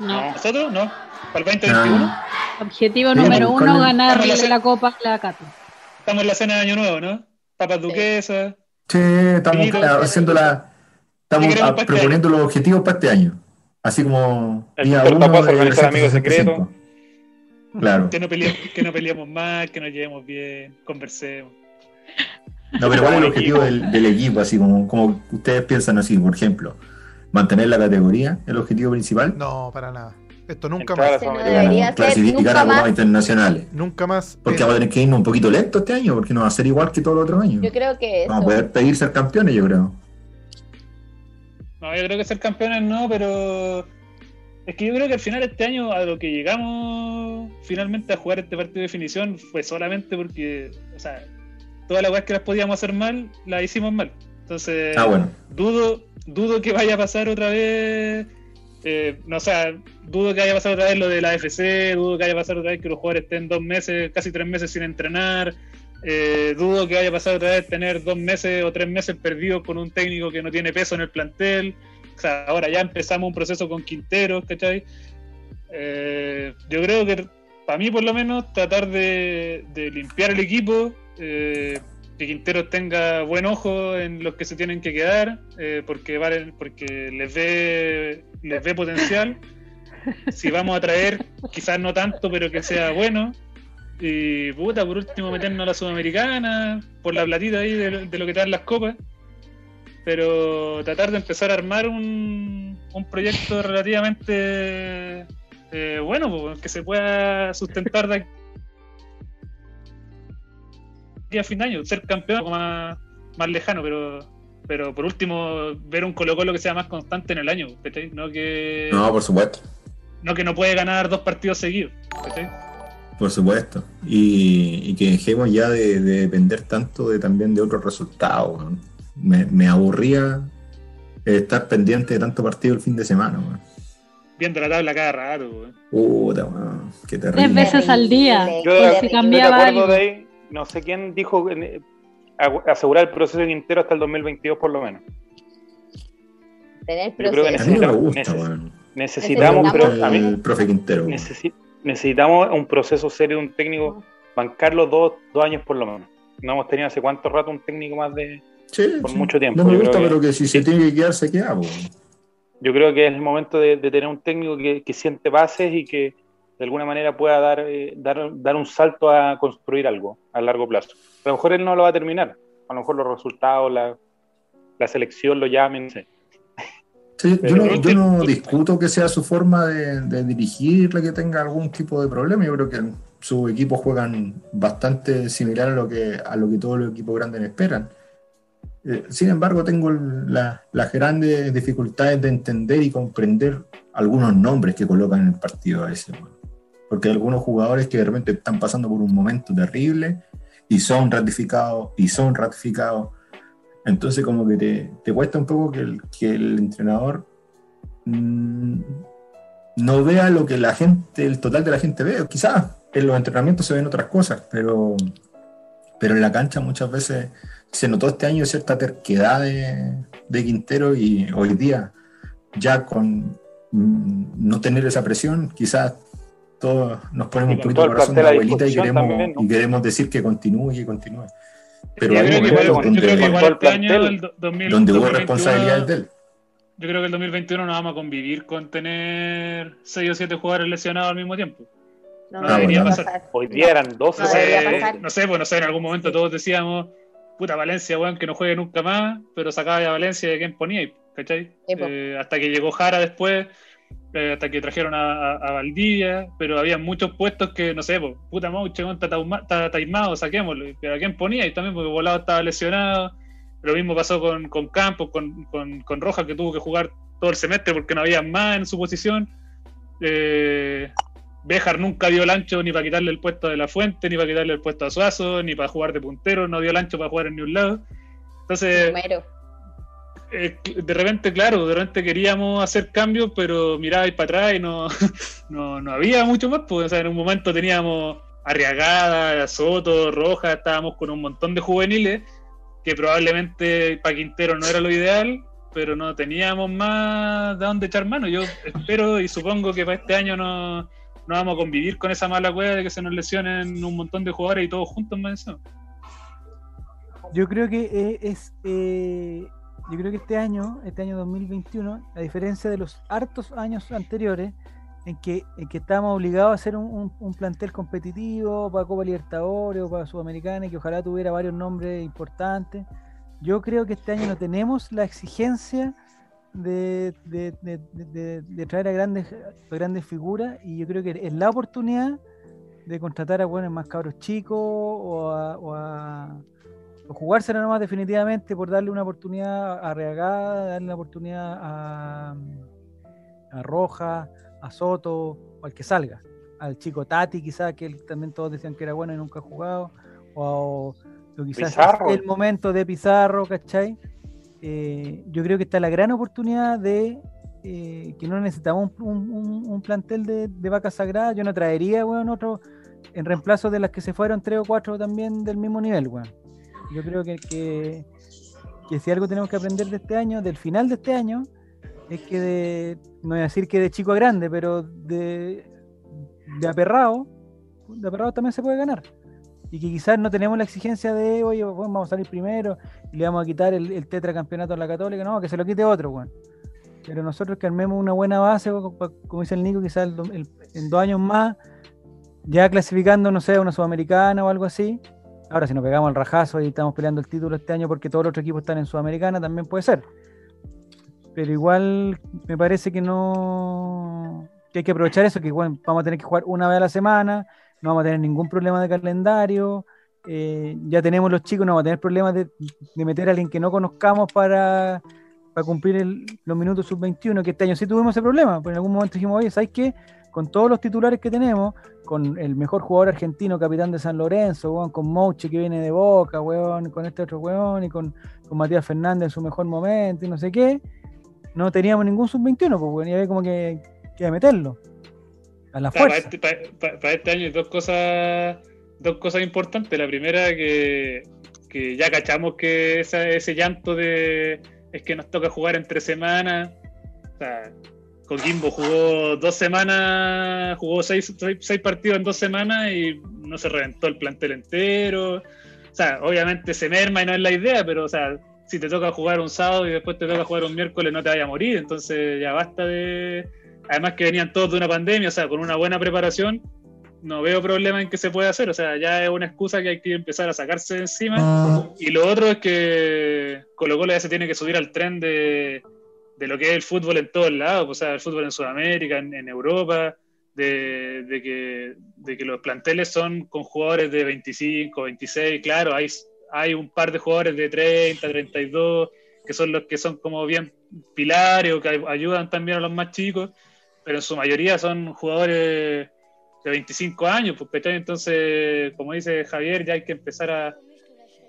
No. ¿Nosotros? ¿No? ¿Para el 2021? Ah, Objetivo Sí, número ¿cuál uno, ganar ¿Cuál es el- la Copa la Cato. Estamos en la cena de Año Nuevo, ¿no? Papas duquesas. sí, estamos ah, haciendo la. Estamos ah, este proponiendo los objetivos para este año. Así como El día uno Tapazo de organizar amigos 365. Claro. Que no, peleemos, que no peleemos más, que nos llevemos bien, conversemos. No, pero ¿cuál es el objetivo del, del equipo? Así como, como ustedes piensan así, por ejemplo, mantener la categoría, el objetivo principal. No, para nada. Esto nunca más. No debería clasificar nunca a Copas más. internacionales. Nunca más. Porque vamos a tener que irnos un poquito lento este año, porque no va a ser igual que todos los otros años. Yo creo que Vamos a poder pedir ser campeones, yo creo. No, yo creo que ser campeones no, pero es que yo creo que al final este año a lo que llegamos finalmente a jugar este partido de definición fue solamente porque, o sea, todas las cosas que las podíamos hacer mal, las hicimos mal. Entonces, Ah, bueno. dudo, dudo que vaya a pasar otra vez. eh, no, o sea, dudo que vaya a pasar otra vez lo de la AFC, dudo que vaya a pasar otra vez que los jugadores estén dos meses, casi tres meses sin entrenar. Eh, dudo que vaya a pasar otra vez tener dos meses o tres meses perdidos con un técnico que no tiene peso en el plantel. O sea, ahora ya empezamos un proceso con Quinteros, ¿cachai? Eh, yo creo que, para mí por lo menos, tratar de, limpiar el equipo, eh, que Quinteros tenga buen ojo en los que se tienen que quedar, eh, porque valen, porque les ve, les ve potencial. Si vamos a traer, quizás no tanto, pero que sea bueno. Y puta, por último meternos a la Sudamericana, por la platita ahí de, de lo que te dan las copas. Pero tratar de empezar a armar un, un proyecto relativamente eh, bueno, que se pueda sustentar de aquí a fin de año. Ser campeón más, más lejano, pero pero por último ver un Colo Colo que sea más constante en el año, ¿cachai? No que No, por supuesto. no que no puede ganar dos partidos seguidos, ¿cachai? Por supuesto. Y, y que dejemos ya de, de depender tanto de también de otros resultados. Me, me aburría estar pendiente de tanto partido el fin de semana. Viendo la tabla cada rato, weón. Puta, weón, qué Tres terrible. veces al día. Yo de cambiaba acuerdo algo. de ahí, no sé quién dijo eh, asegurar el proceso de Quintero hasta el 2022 por lo menos. Tener Yo creo que A mí proceso. no me Necesitamos- gusta. Necesitamos, Necesitamos- pero a mí el profe Quintero. necesi- necesitamos un proceso serio de un técnico, bancarlo dos, dos años por lo menos. No hemos tenido hace cuánto rato un técnico más de, Sí, por sí. mucho tiempo. No me gusta, que- pero que si se tiene que quedar, se queda, yo creo que es el momento de, de tener un técnico que, que siente bases y que de alguna manera pueda dar, eh, dar, dar un salto a construir algo a largo plazo. A lo mejor él no lo va a terminar, a lo mejor los resultados, la, la selección lo llamen, no sé. Sí, yo no, yo no discuto que sea su forma de, de dirigir la que tenga algún tipo de problema. Yo creo que sus equipos juegan bastante similar a lo que, a lo que todos los equipos grandes esperan. Eh, sin embargo, tengo la- las grandes dificultades de entender y comprender algunos nombres que colocan en el partido a veces. weón. Porque hay algunos jugadores que de repente están pasando por un momento terrible y son ratificados y son ratificados. Entonces como que te, te cuesta un poco que el, que el entrenador mm, no vea lo que la gente, el total de la gente ve. Quizás en los entrenamientos se ven otras cosas, pero, pero en la cancha muchas veces se notó este año cierta terquedad de, de Quintero y hoy día ya con mm, no tener esa presión, quizás todos nos ponemos un poquito el corazón de plantel a abuelita y queremos, también, ¿no? y queremos decir que continúe y continúe. Pero yo hay creo que momentos donde, igual todo el este año, plantel, el do- 2000 donde hubo 2021, responsabilidades de él. Yo creo que el 2021 no vamos a convivir con tener 6 o 7 jugadores lesionados al mismo tiempo. No, No debería va a pasar. Hoy día eran 12. No No sé, debería pasar. no sé, pues no sé, en algún momento todos decíamos, puta Valencia, weón, que no juegue nunca más, pero sacaba a Valencia de quién ponía, ¿cachai? Eh, hasta que llegó Jara después, eh, hasta que trajeron a, Valdivia, pero había muchos puestos que, no sé, puta Mauche, está, taimado, saquémoslo, ¿a quién ponía? Y también porque Volado estaba lesionado, lo mismo pasó con, Campos, con, con, Rojas, que tuvo que jugar todo el semestre porque no había más en su posición. Eh, Béjar nunca dio el ancho ni para quitarle el puesto de la fuente, ni para quitarle el puesto a Suazo, ni para jugar de puntero, no dio el ancho para jugar en ni un lado. Entonces. Eh, de repente, claro, de repente queríamos hacer cambios, pero mirabais para atrás y no, no, no había mucho más. Pues, o sea, en un momento teníamos Arriagada, Soto, Roja, estábamos con un montón de juveniles que probablemente para Quintero no era lo ideal, pero no teníamos más de dónde echar mano. Yo espero y supongo que para este año no, no vamos a convivir con esa mala cueva de que se nos lesionen un montón de jugadores y todos juntos más eso. Yo creo que es. eh, yo creo que este año, este año 2021, a diferencia de los hartos años anteriores, en que, estábamos obligados a hacer un, plantel competitivo para Copa Libertadores o para Sudamericana, y que ojalá tuviera varios nombres importantes. Yo creo que este año no tenemos la exigencia de, traer a grandes, figuras, y yo creo que es la oportunidad de contratar a buenos más cabros chicos o a, jugársela nomás definitivamente por darle una oportunidad a Reagada, darle una oportunidad a, a Roja, a Soto, o al que salga. Al chico Tati, quizás, que él también todos decían que era bueno y nunca ha jugado. O, o quizás Pizarro. el momento de Pizarro, ¿cachai? Eh, yo creo que está la gran oportunidad de eh, que no necesitamos un, un- un- un plantel de, de vacas sagradas. Yo no traería, weón, otro en reemplazo de las que se fueron tres o cuatro también del mismo nivel, weón. Yo creo que, que, si algo tenemos que aprender de este año, del final de este año, es que de, no voy a decir que de chico a grande, pero de, de aperrado, de aperrado también se puede ganar. Y que quizás no tenemos la exigencia de, oye, bueno, vamos a salir primero y le vamos a quitar el, el tetracampeonato a la Católica, no, que se lo quite otro, weón. Pero nosotros que armemos una buena base, como dice el Nico, quizás en dos años más, ya clasificando, no sé, una sudamericana o algo así. Ahora, si nos pegamos al rajazo y estamos peleando el título este año porque todos los otros equipos están en Sudamericana, también puede ser. Pero igual me parece que no. que hay que aprovechar eso, que igual vamos a tener que jugar una vez a la semana, no vamos a tener ningún problema de calendario. eh, ya tenemos los chicos, no vamos a tener problemas de, meter a alguien que no conozcamos para, para cumplir el- los minutos sub-21, que este año sí tuvimos ese problema, porque en algún momento dijimos, oye, ¿sabes qué? Con todos los titulares que tenemos, con el mejor jugador argentino, capitán de San Lorenzo, weón, con Mouche que viene de Boca, weón, con este otro weón, y con, con Matías Fernández en su mejor momento, y no sé qué, no teníamos ningún sub-21, pues, weón, y había como que, que meterlo. A la Claro, para, fuerza. este, para- para- este año hay dos cosas dos cosas importantes. La primera, que, que ya cachamos que esa- ese llanto de es que nos toca jugar entre semanas. O sea, Coquimbo jugó dos semanas, jugó seis, seis, seis partidos en dos semanas y no se reventó el plantel entero. O sea, obviamente se merma y no es la idea, pero o sea, si te toca jugar un sábado y después te toca jugar un miércoles, no te vaya a morir. Entonces ya basta de. Además que venían todos de una pandemia, o sea, con una buena preparación, no veo problema en que se pueda hacer. O sea, ya es una excusa que hay que empezar a sacarse de encima. Y lo otro es que Colo Colo ya se tiene que subir al tren de, de lo que es el fútbol en todos lados, o sea, el fútbol en Sudamérica, en, en Europa, de, de que, de que los planteles son con jugadores de 25, 26, claro, hay, hay un par de jugadores de 30, 32, que son los que son como bien pilares o que ay- ayudan también a los más chicos, pero en su mayoría son jugadores de 25 años, pues. Entonces, como dice Javier, ya hay que empezar a,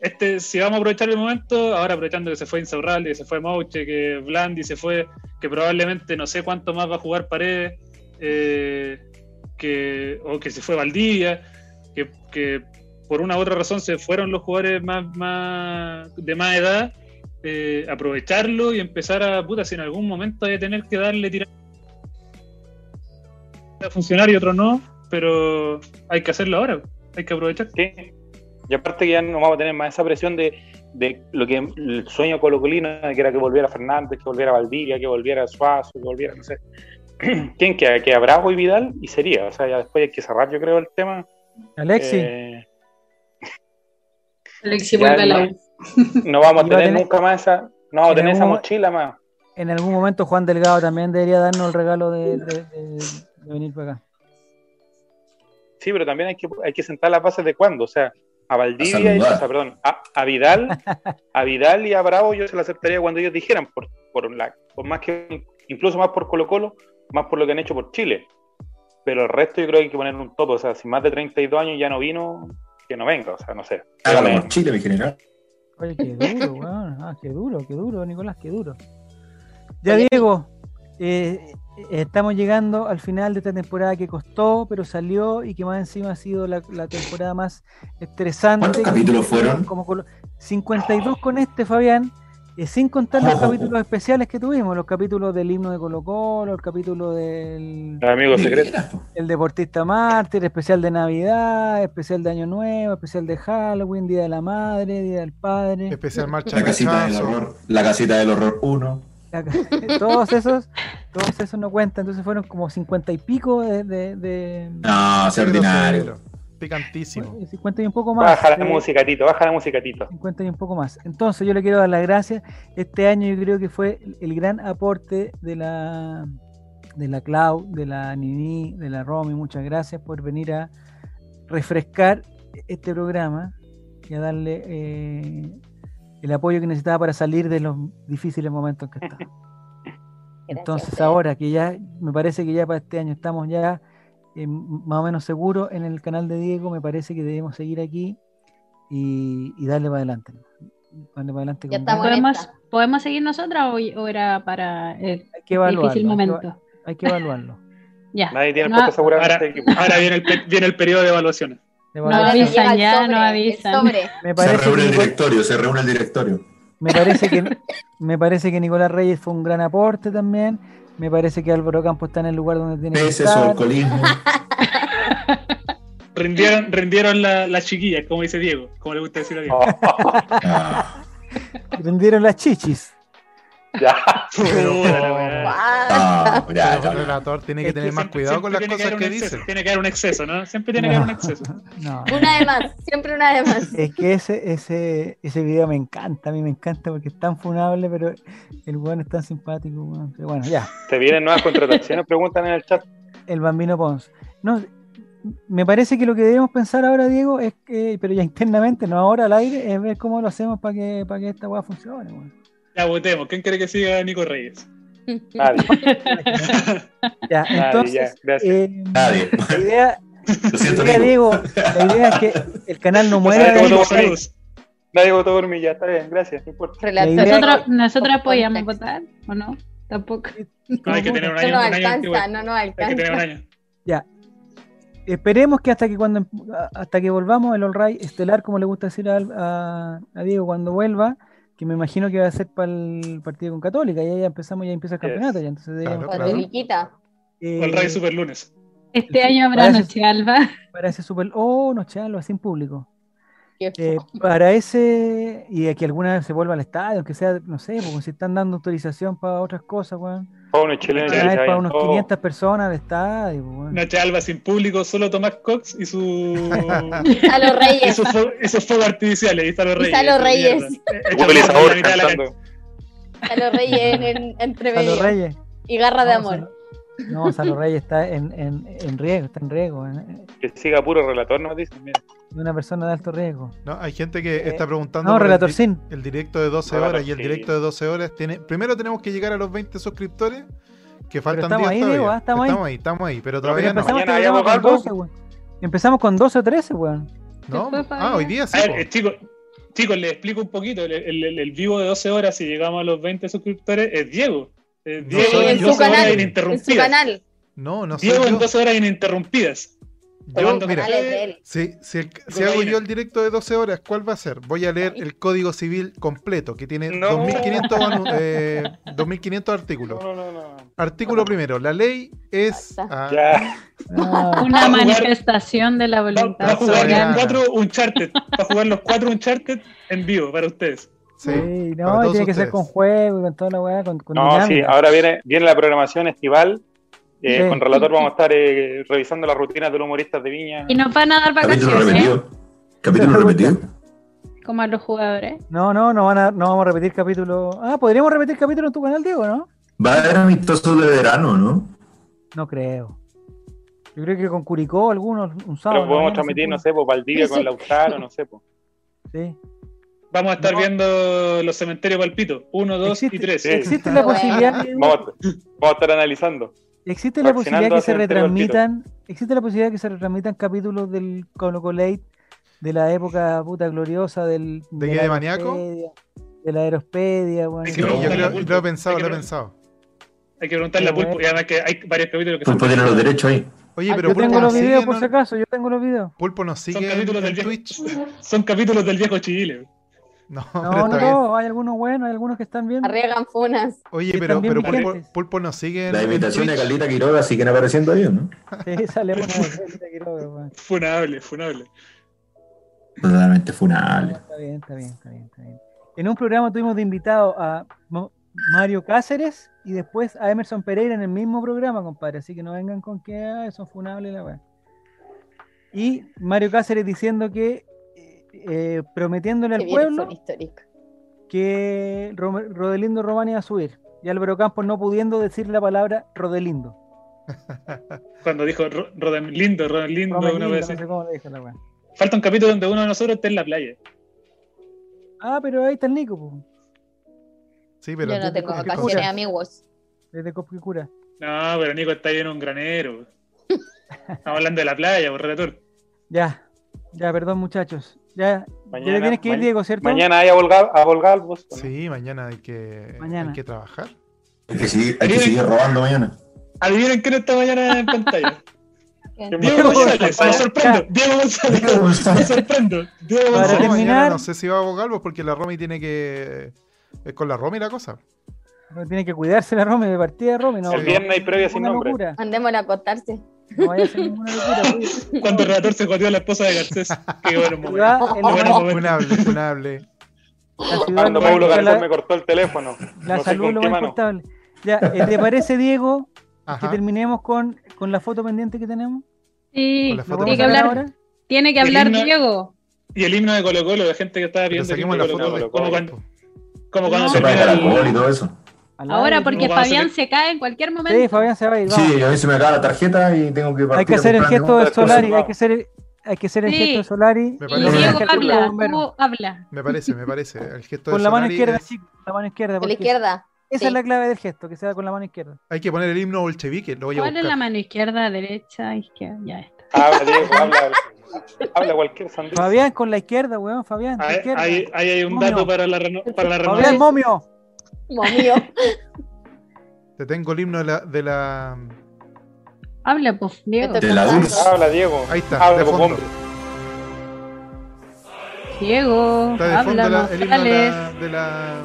este, si vamos a aprovechar el momento, ahora aprovechando que se fue Insaurralde, que se fue Mouche, que Blandi se fue, que probablemente no sé cuánto más va a jugar Paredes, eh, que, o que se fue Valdivia, que, que por una u otra razón se fueron los jugadores más, más de más edad, eh, aprovecharlo y empezar a, puta, si en algún momento hay que tener que darle tirar a funcionar y otro no, pero hay que hacerlo ahora, hay que aprovechar. Y aparte que ya no vamos a tener más esa presión de, de lo que el sueño colocolino, de que era que volviera Fernández, que volviera Valdivia, que volviera Suazo, que volviera, no sé. ¿Quién queda? Queda Bravo y Vidal y sería. O sea, ya después hay que cerrar, yo creo, el tema. Alexi, Eh, Alexi vuelve a la no. Vamos a tener nunca más esa, no vamos a en tener esa mochila más. en algún momento Juan Delgado también debería darnos el regalo de, de- de- de venir para acá. Sí, pero también hay que, hay que sentar las bases de cuándo. O sea, a Valdivia, y, o sea, perdón, a, a Vidal, a Vidal y a Bravo yo se la aceptaría cuando ellos dijeran, por, por, la, por más que, incluso más por Colo Colo, más por lo que han hecho por Chile. Pero el resto yo creo que hay que poner un tope. O sea, si más de 32 años ya no vino, que no venga. O sea, no sé. Hágalo por Chile, mi general. Oye, qué duro, weón. Ah, qué duro, qué duro, Nicolás, qué duro. Ya, Diego, eh, estamos llegando al final de esta temporada que costó, pero salió y que más encima ha sido la, la temporada más estresante. ¿Cuántos capítulos fueron? Como colo- 52 con este, Fabián, eh, sin contar los capítulos especiales que tuvimos, los capítulos del himno de Colo Colo, el capítulo del El amigo secreto. El deportista mártir, especial de Navidad, especial de Año Nuevo, especial de Halloween, Día de la Madre, Día del Padre. Especial marcha La de casita del horror. La casita del horror 1. La- todos esos, todos esos no cuentan, entonces fueron como 50 y pico de, de, de- No, es ordinario. Picantísimo. 50 y un poco más. Baja la eh, música, Tito, baja la música, Tito. 50 y un poco más. Entonces yo le quiero dar las gracias. Este año yo creo que fue el gran aporte de la de la Clau, de la Nini, de la Romy. Muchas gracias por venir a refrescar este programa y a darle eh, el apoyo que necesitaba para salir de los difíciles momentos que está. Entonces ahora que ya me parece que ya para este año estamos ya eh, más o menos seguros en el canal de Diego, me parece que debemos seguir aquí y, y darle para adelante. Darle para adelante Ya con en ¿Podemos. ¿Podemos seguir nosotras o, o era para el hay que evaluarlo. difícil hay que eva- momento? Hay que evaluarlo. Ya. Nadie tiene No, en Ahora, ahora viene, el, pe- viene el periodo de evaluaciones. No avisan ya, sobre, no avisan. Se reúne que el directorio, se reúne el directorio. me parece que me parece que Nicolás Reyes fue un gran aporte también. Me parece que Álvaro Campos está en el lugar donde tiene que Ese su estar. alcoholismo. Rindieron, rindieron la- las chiquillas, como dice Diego, como le gusta decir a Diego. Ah, Rindieron las chichis. Ya. Weá. ah, ya, Pero ya, el relator tiene que Es que tener más Siempre- cuidado con las cosas que un dice. Tiene que haber un exceso, ¿no? Siempre tiene que haber un exceso. No. Una de más, siempre una de más. Es que ese, ese, ese video me encanta, a mí me encanta porque es tan funable, pero el weón es tan simpático. weón. Pero bueno, ya. ¿Te vienen nuevas contrataciones? Preguntan en el chat. el Bambino Pons. No, me parece que lo que debemos pensar ahora, Diego, es que, pero ya internamente, no ahora al aire, es ver cómo lo hacemos para que, para que esta weá funcione. weón. Ya votemos. ¿Quién quiere que siga Nico Reyes? Nadie. Ya, entonces, Gracias. eh, Nadie. la idea, Lo la siento, idea, Nico. Diego, la idea es que el canal no muera. Nadie de- votó por Saludos. Nadie votó por mí, ya está bien, gracias, no importa. Relator. La idea- ¿Nosotros, nosotros Con podíamos votar o no? Tampoco. No, hay que tener un No año, nos un año alcanza, no nos Hay que tener un alcanza. año. Ya. esperemos que hasta que cuando hasta que volvamos el All Right estelar, como le gusta decir a, a Diego cuando vuelva, que me imagino que va a ser para el partido con Católica, y ahí ya empezamos, ya empieza el campeonato, ya entonces Claro, claro. Catoliquita. eh, Ray Super Lunes. Este año habrá Parece- noche alba. para ese super, oh, no algo así en público. Eh, para ese, y a que alguna vez se vuelva al estadio, aunque sea, no sé, porque si están dando autorización para otras cosas, weón. A para unos todos. 500 personas al estadio, weón. Noche Alba sin público, solo Tomás Cox y su. A los reyes. y sus fuegos artificiales. Y los Y reyes. están los esa reyes. en. A los reyes en, en- entre A los medio. Reyes. Y garra de amor. No, Salo Reyes está en, en, en riesgo, está en riesgo. en- Que siga puro relator, nos dicen. mira. una persona de alto riesgo. No, hay gente que Eh, está preguntando No, por el relator di- sin. el, directo de 12 Relator horas y el directo de 12 horas tiene primero tenemos que llegar a los 20 suscriptores que faltan estamos 10 ahí, todavía. Diego, ¿ah? Estamos ahí. ahí, estamos ahí, pero Pero todavía no. empezamos, Mañana hay programa con abogado. 12, weón. Empezamos con 12 o 13, weón. ¿No? Ah, hoy día sí. A ver, eh, chicos, chicos, les explico un poquito. El, el- el- el vivo de 12 horas, si llegamos a los 20 suscriptores, es Diego. No soy en su 12 horas canal. En su ininterrumpidas. canal. No, no soy Diego en yo. 12 horas ininterrumpidas. Yo, mira, Canales de él. si, si, el- si hago yo el directo de 12 horas, ¿cuál va a ser? Voy a leer el Código Civil completo, que tiene No. 2500, anu- eh, 2500 artículos. No, no, no. no. Artículo primero, la ley es... Ah, Ya. Ah, Una jugar- manifestación de la voluntad a jugar los cuatro Uncharted. Va a jugar los cuatro Uncharted en vivo para ustedes. Sí, sí, no, tiene que ser con juego y con toda la weá, con, con No, sí, ahora viene, viene la programación estival. Eh, Sí. Con Relator vamos a estar eh, revisando las rutinas de los humoristas de Viña. Y nos van a dar Capítulo vacaciones, ¿eh? repetido. Capítulo repetido. como a los jugadores. No, no, no, van a, no vamos a repetir capítulo. Ah, podríamos repetir capítulo en tu canal, Diego, ¿no? Va a haber amistosos de verano, ¿no? No creo. Yo creo que con Curicó algunos, un sábado. Pero podemos transmitir, se no sé, pues Valdivia con Lautaro, no sé, pues. Sí. Vamos a estar No. viendo los cementerios palpitos. Uno, dos Existe, y tres. Sí. existe la posibilidad, Vamos, a- vamos a estar analizando. existe la posibilidad que se retransmitan, existe la posibilidad que se retransmitan capítulos del Colo Colate de la época puta gloriosa del ¿De la qué, de Maníaco? De la aerospedia, bueno. Sí, yo creo, lo he pensado, lo he pensado. Hay que preguntarle a Pulpo. Y además que hay varios capítulos que son. Pulpo tiene los derechos ahí. Oye, Ah, pero yo Pulpo tengo los videos sigue, por ¿no? si acaso, yo tengo los videos. Pulpo nos Son sigue en, capítulos del viejo. Son capítulos del viejo Chile. No, No, pero no, está bien. no, hay algunos buenos, hay algunos que están bien. Arriesgan funas. Oye, que pero, pero Pulpo, nos sigue en, en imitaciones de. Carlita Quiroga siguen apareciendo ahí, ¿no? Sí, sale una de Quiroga. Funable, funable. Totalmente funable. Está bien, está bien, está bien, está bien. En un programa tuvimos de invitado a Mario Cáceres y después a Emerson Pereira en el mismo programa, compadre. Así que no vengan con que ah, son funables la weá. Y Mario Cáceres diciendo que, eh, prometiéndole al pueblo que Ro- Rodelindo Román iba a subir. Y Álvaro Campos no pudiendo decir la palabra Rodelindo. Cuando dijo Ro- Rodelindo, Rodelindo, una vez no así. sé cómo le dijo la weá. Falta un capítulo donde uno de nosotros esté en la playa. Ah, pero ahí está el Nico, po, Sí, pero Yo no tengo vacaciones, amigos. desde Copicura. No, pero Nico está ahí en un granero. Estamos hablando de la playa, por relator. Ya, ya, perdón muchachos. Ya, ya Mañana- te tienes que ir, Diego, ¿cierto? Mañana hay a Volgal, a. ¿no? Sí, mañana hay que, Mañana. hay que trabajar. Hay que seguir, hay que seguir robando mañana. Adivinen quién está mañana en pantalla. Diego González, me sorprendo. Diego González, Diego me González. sorprendo. Diego Para No, González. terminar- mañana no sé si va a Bogalvos porque la Romy tiene que. Es con la Romy la cosa. No tiene que cuidarse la Romy de partida de Romy. No, El viernes hay previa sin nombre. Mandémosla a acostarse. No vaya a ser ninguna locura. cuídate. Cuando el relator se joteó a la esposa de Garcés. Qué bueno momento. El. Funable, funable. Cuando lo Pablo la, me cortó el teléfono. la no salud lo más importante. Ya, eh, ¿te parece, Diego, que terminemos con, con la foto pendiente que tenemos? Sí, Con la ¿Lo foto podemos tiene que hablar, ahora? tiene que El hablar himno- Diego. Y el himno de Colo Colo, la gente que estaba viendo el. Como cuando, como cuando No. Sopa de termina caracol y el... todo eso. Ahora, porque ¿cómo va a Fabián ser? se cae en cualquier momento. Sí, Fabián se va a ir. vamos. Sí, a mí se me acaba la tarjeta y tengo que partir hay que hacer el gesto del Solari, hay que hacer, hay que hacer el Sí. gesto del Solari. Me Y. Diego habla, habla. Me parece, me parece. El gesto Con de la mano izquierda, es- chicos, con la mano izquierda. De la izquierda. Esa sí. es la clave del gesto, que sea con la mano izquierda. Hay que poner el himno bolchevique, lo voy a ¿Cuál es la mano izquierda, derecha, izquierda? Ya está. Habla, Diego, habla. Habla cualquier sandía. Fabián con la izquierda, weón, Fabián. Ahí, izquierda. ahí- ahí hay un Momio. dato para la, reno- para la Fabián renovación. Momio. Como mío. Te tengo el himno de la, de la Habla, pues, Diego. Esto- De la dulce. Habla, Diego. Ahí está, Habla, de pues, fondo. hombre. Diego, Está de fondo habla, la- no el himno de sales. la, de la-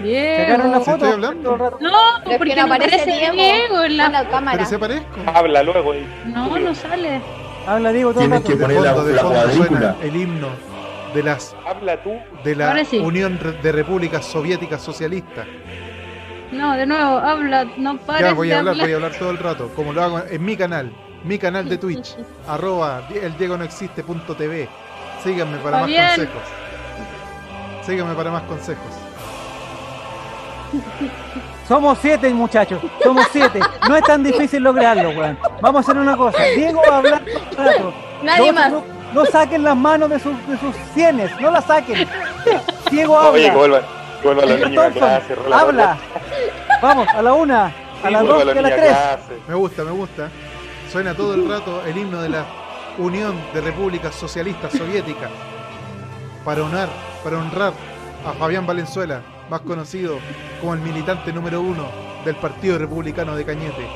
una Diego. ¿Sí foto. estoy hablando? No, Pero es porque que no aparece Diego. Diego en la... La cámara. Pero se parezco. Habla luego. eh. No, no sale. Habla Diego todo el Tienes rato. que poner la, fondo, la fondo cuadrícula. el himno de las Habla tú. de la Ahora sí. Unión de Repúblicas Soviéticas Socialistas. No, de nuevo, habla, no pares Ya voy de a hablar, hablar. voy a hablar todo el rato, como lo hago en mi canal, mi canal de Twitch, arroba el Diego no existe punto TV. Síganme para Fabián. más consejos. Síganme para más consejos. Somos siete, muchachos. Somos siete. No es tan difícil lograrlo, weón. Vamos a hacer una cosa. Diego va a hablar todo el rato. Nadie más. No, no saquen las manos de sus, de sus sienes. No las saquen. Diego habla. Oye, que vuelvan, que vuelvan los Señor niños a Thompson, clase. rola, habla. Vamos, a la una, Sí, a las dos los y a las tres. clase. Me gusta, me gusta. Suena todo el rato el himno de la Unión de Repúblicas Socialistas Soviéticas para honrar, para honrar a Fabián Valenzuela, más conocido como el militante número uno del Partido Republicano de Cañete.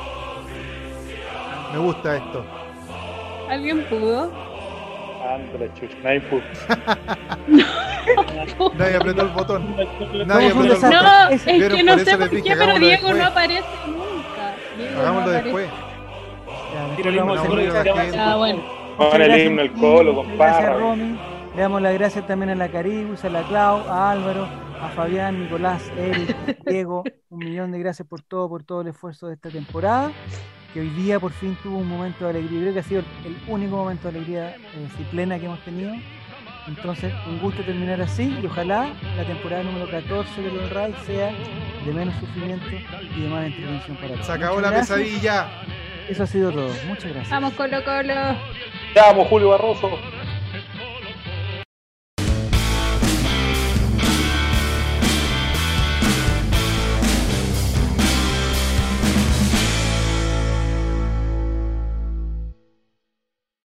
Me gusta esto. ¿Alguien pudo? Chucha, nadie apretó el botón. Nadie apretó el botón. No, es que no por sé por qué, pero Diego después. no aparece nunca. Diego no Hagámoslo aparece. después. Ya, vamos a Ah, bueno. Con el himno, el colo, compadre. Romy. Le damos las gracias también a la Caribus, a la Clau, a Álvaro, a Fabián, Nicolás, Eric, Diego. Un millón de gracias por todo, por todo el esfuerzo de esta temporada. Que hoy día por fin tuvo un momento de alegría. Creo que ha sido el único momento de alegría eh, plena que hemos tenido. Entonces, un gusto terminar así y ojalá la temporada número 14 de los RAI sea de menos sufrimiento y de más entretención para todos. Se acabó Muchas la gracias. pesadilla. Eso ha sido todo. Muchas gracias. Vamos, Colo Colo. Te amo, Julio Barroso.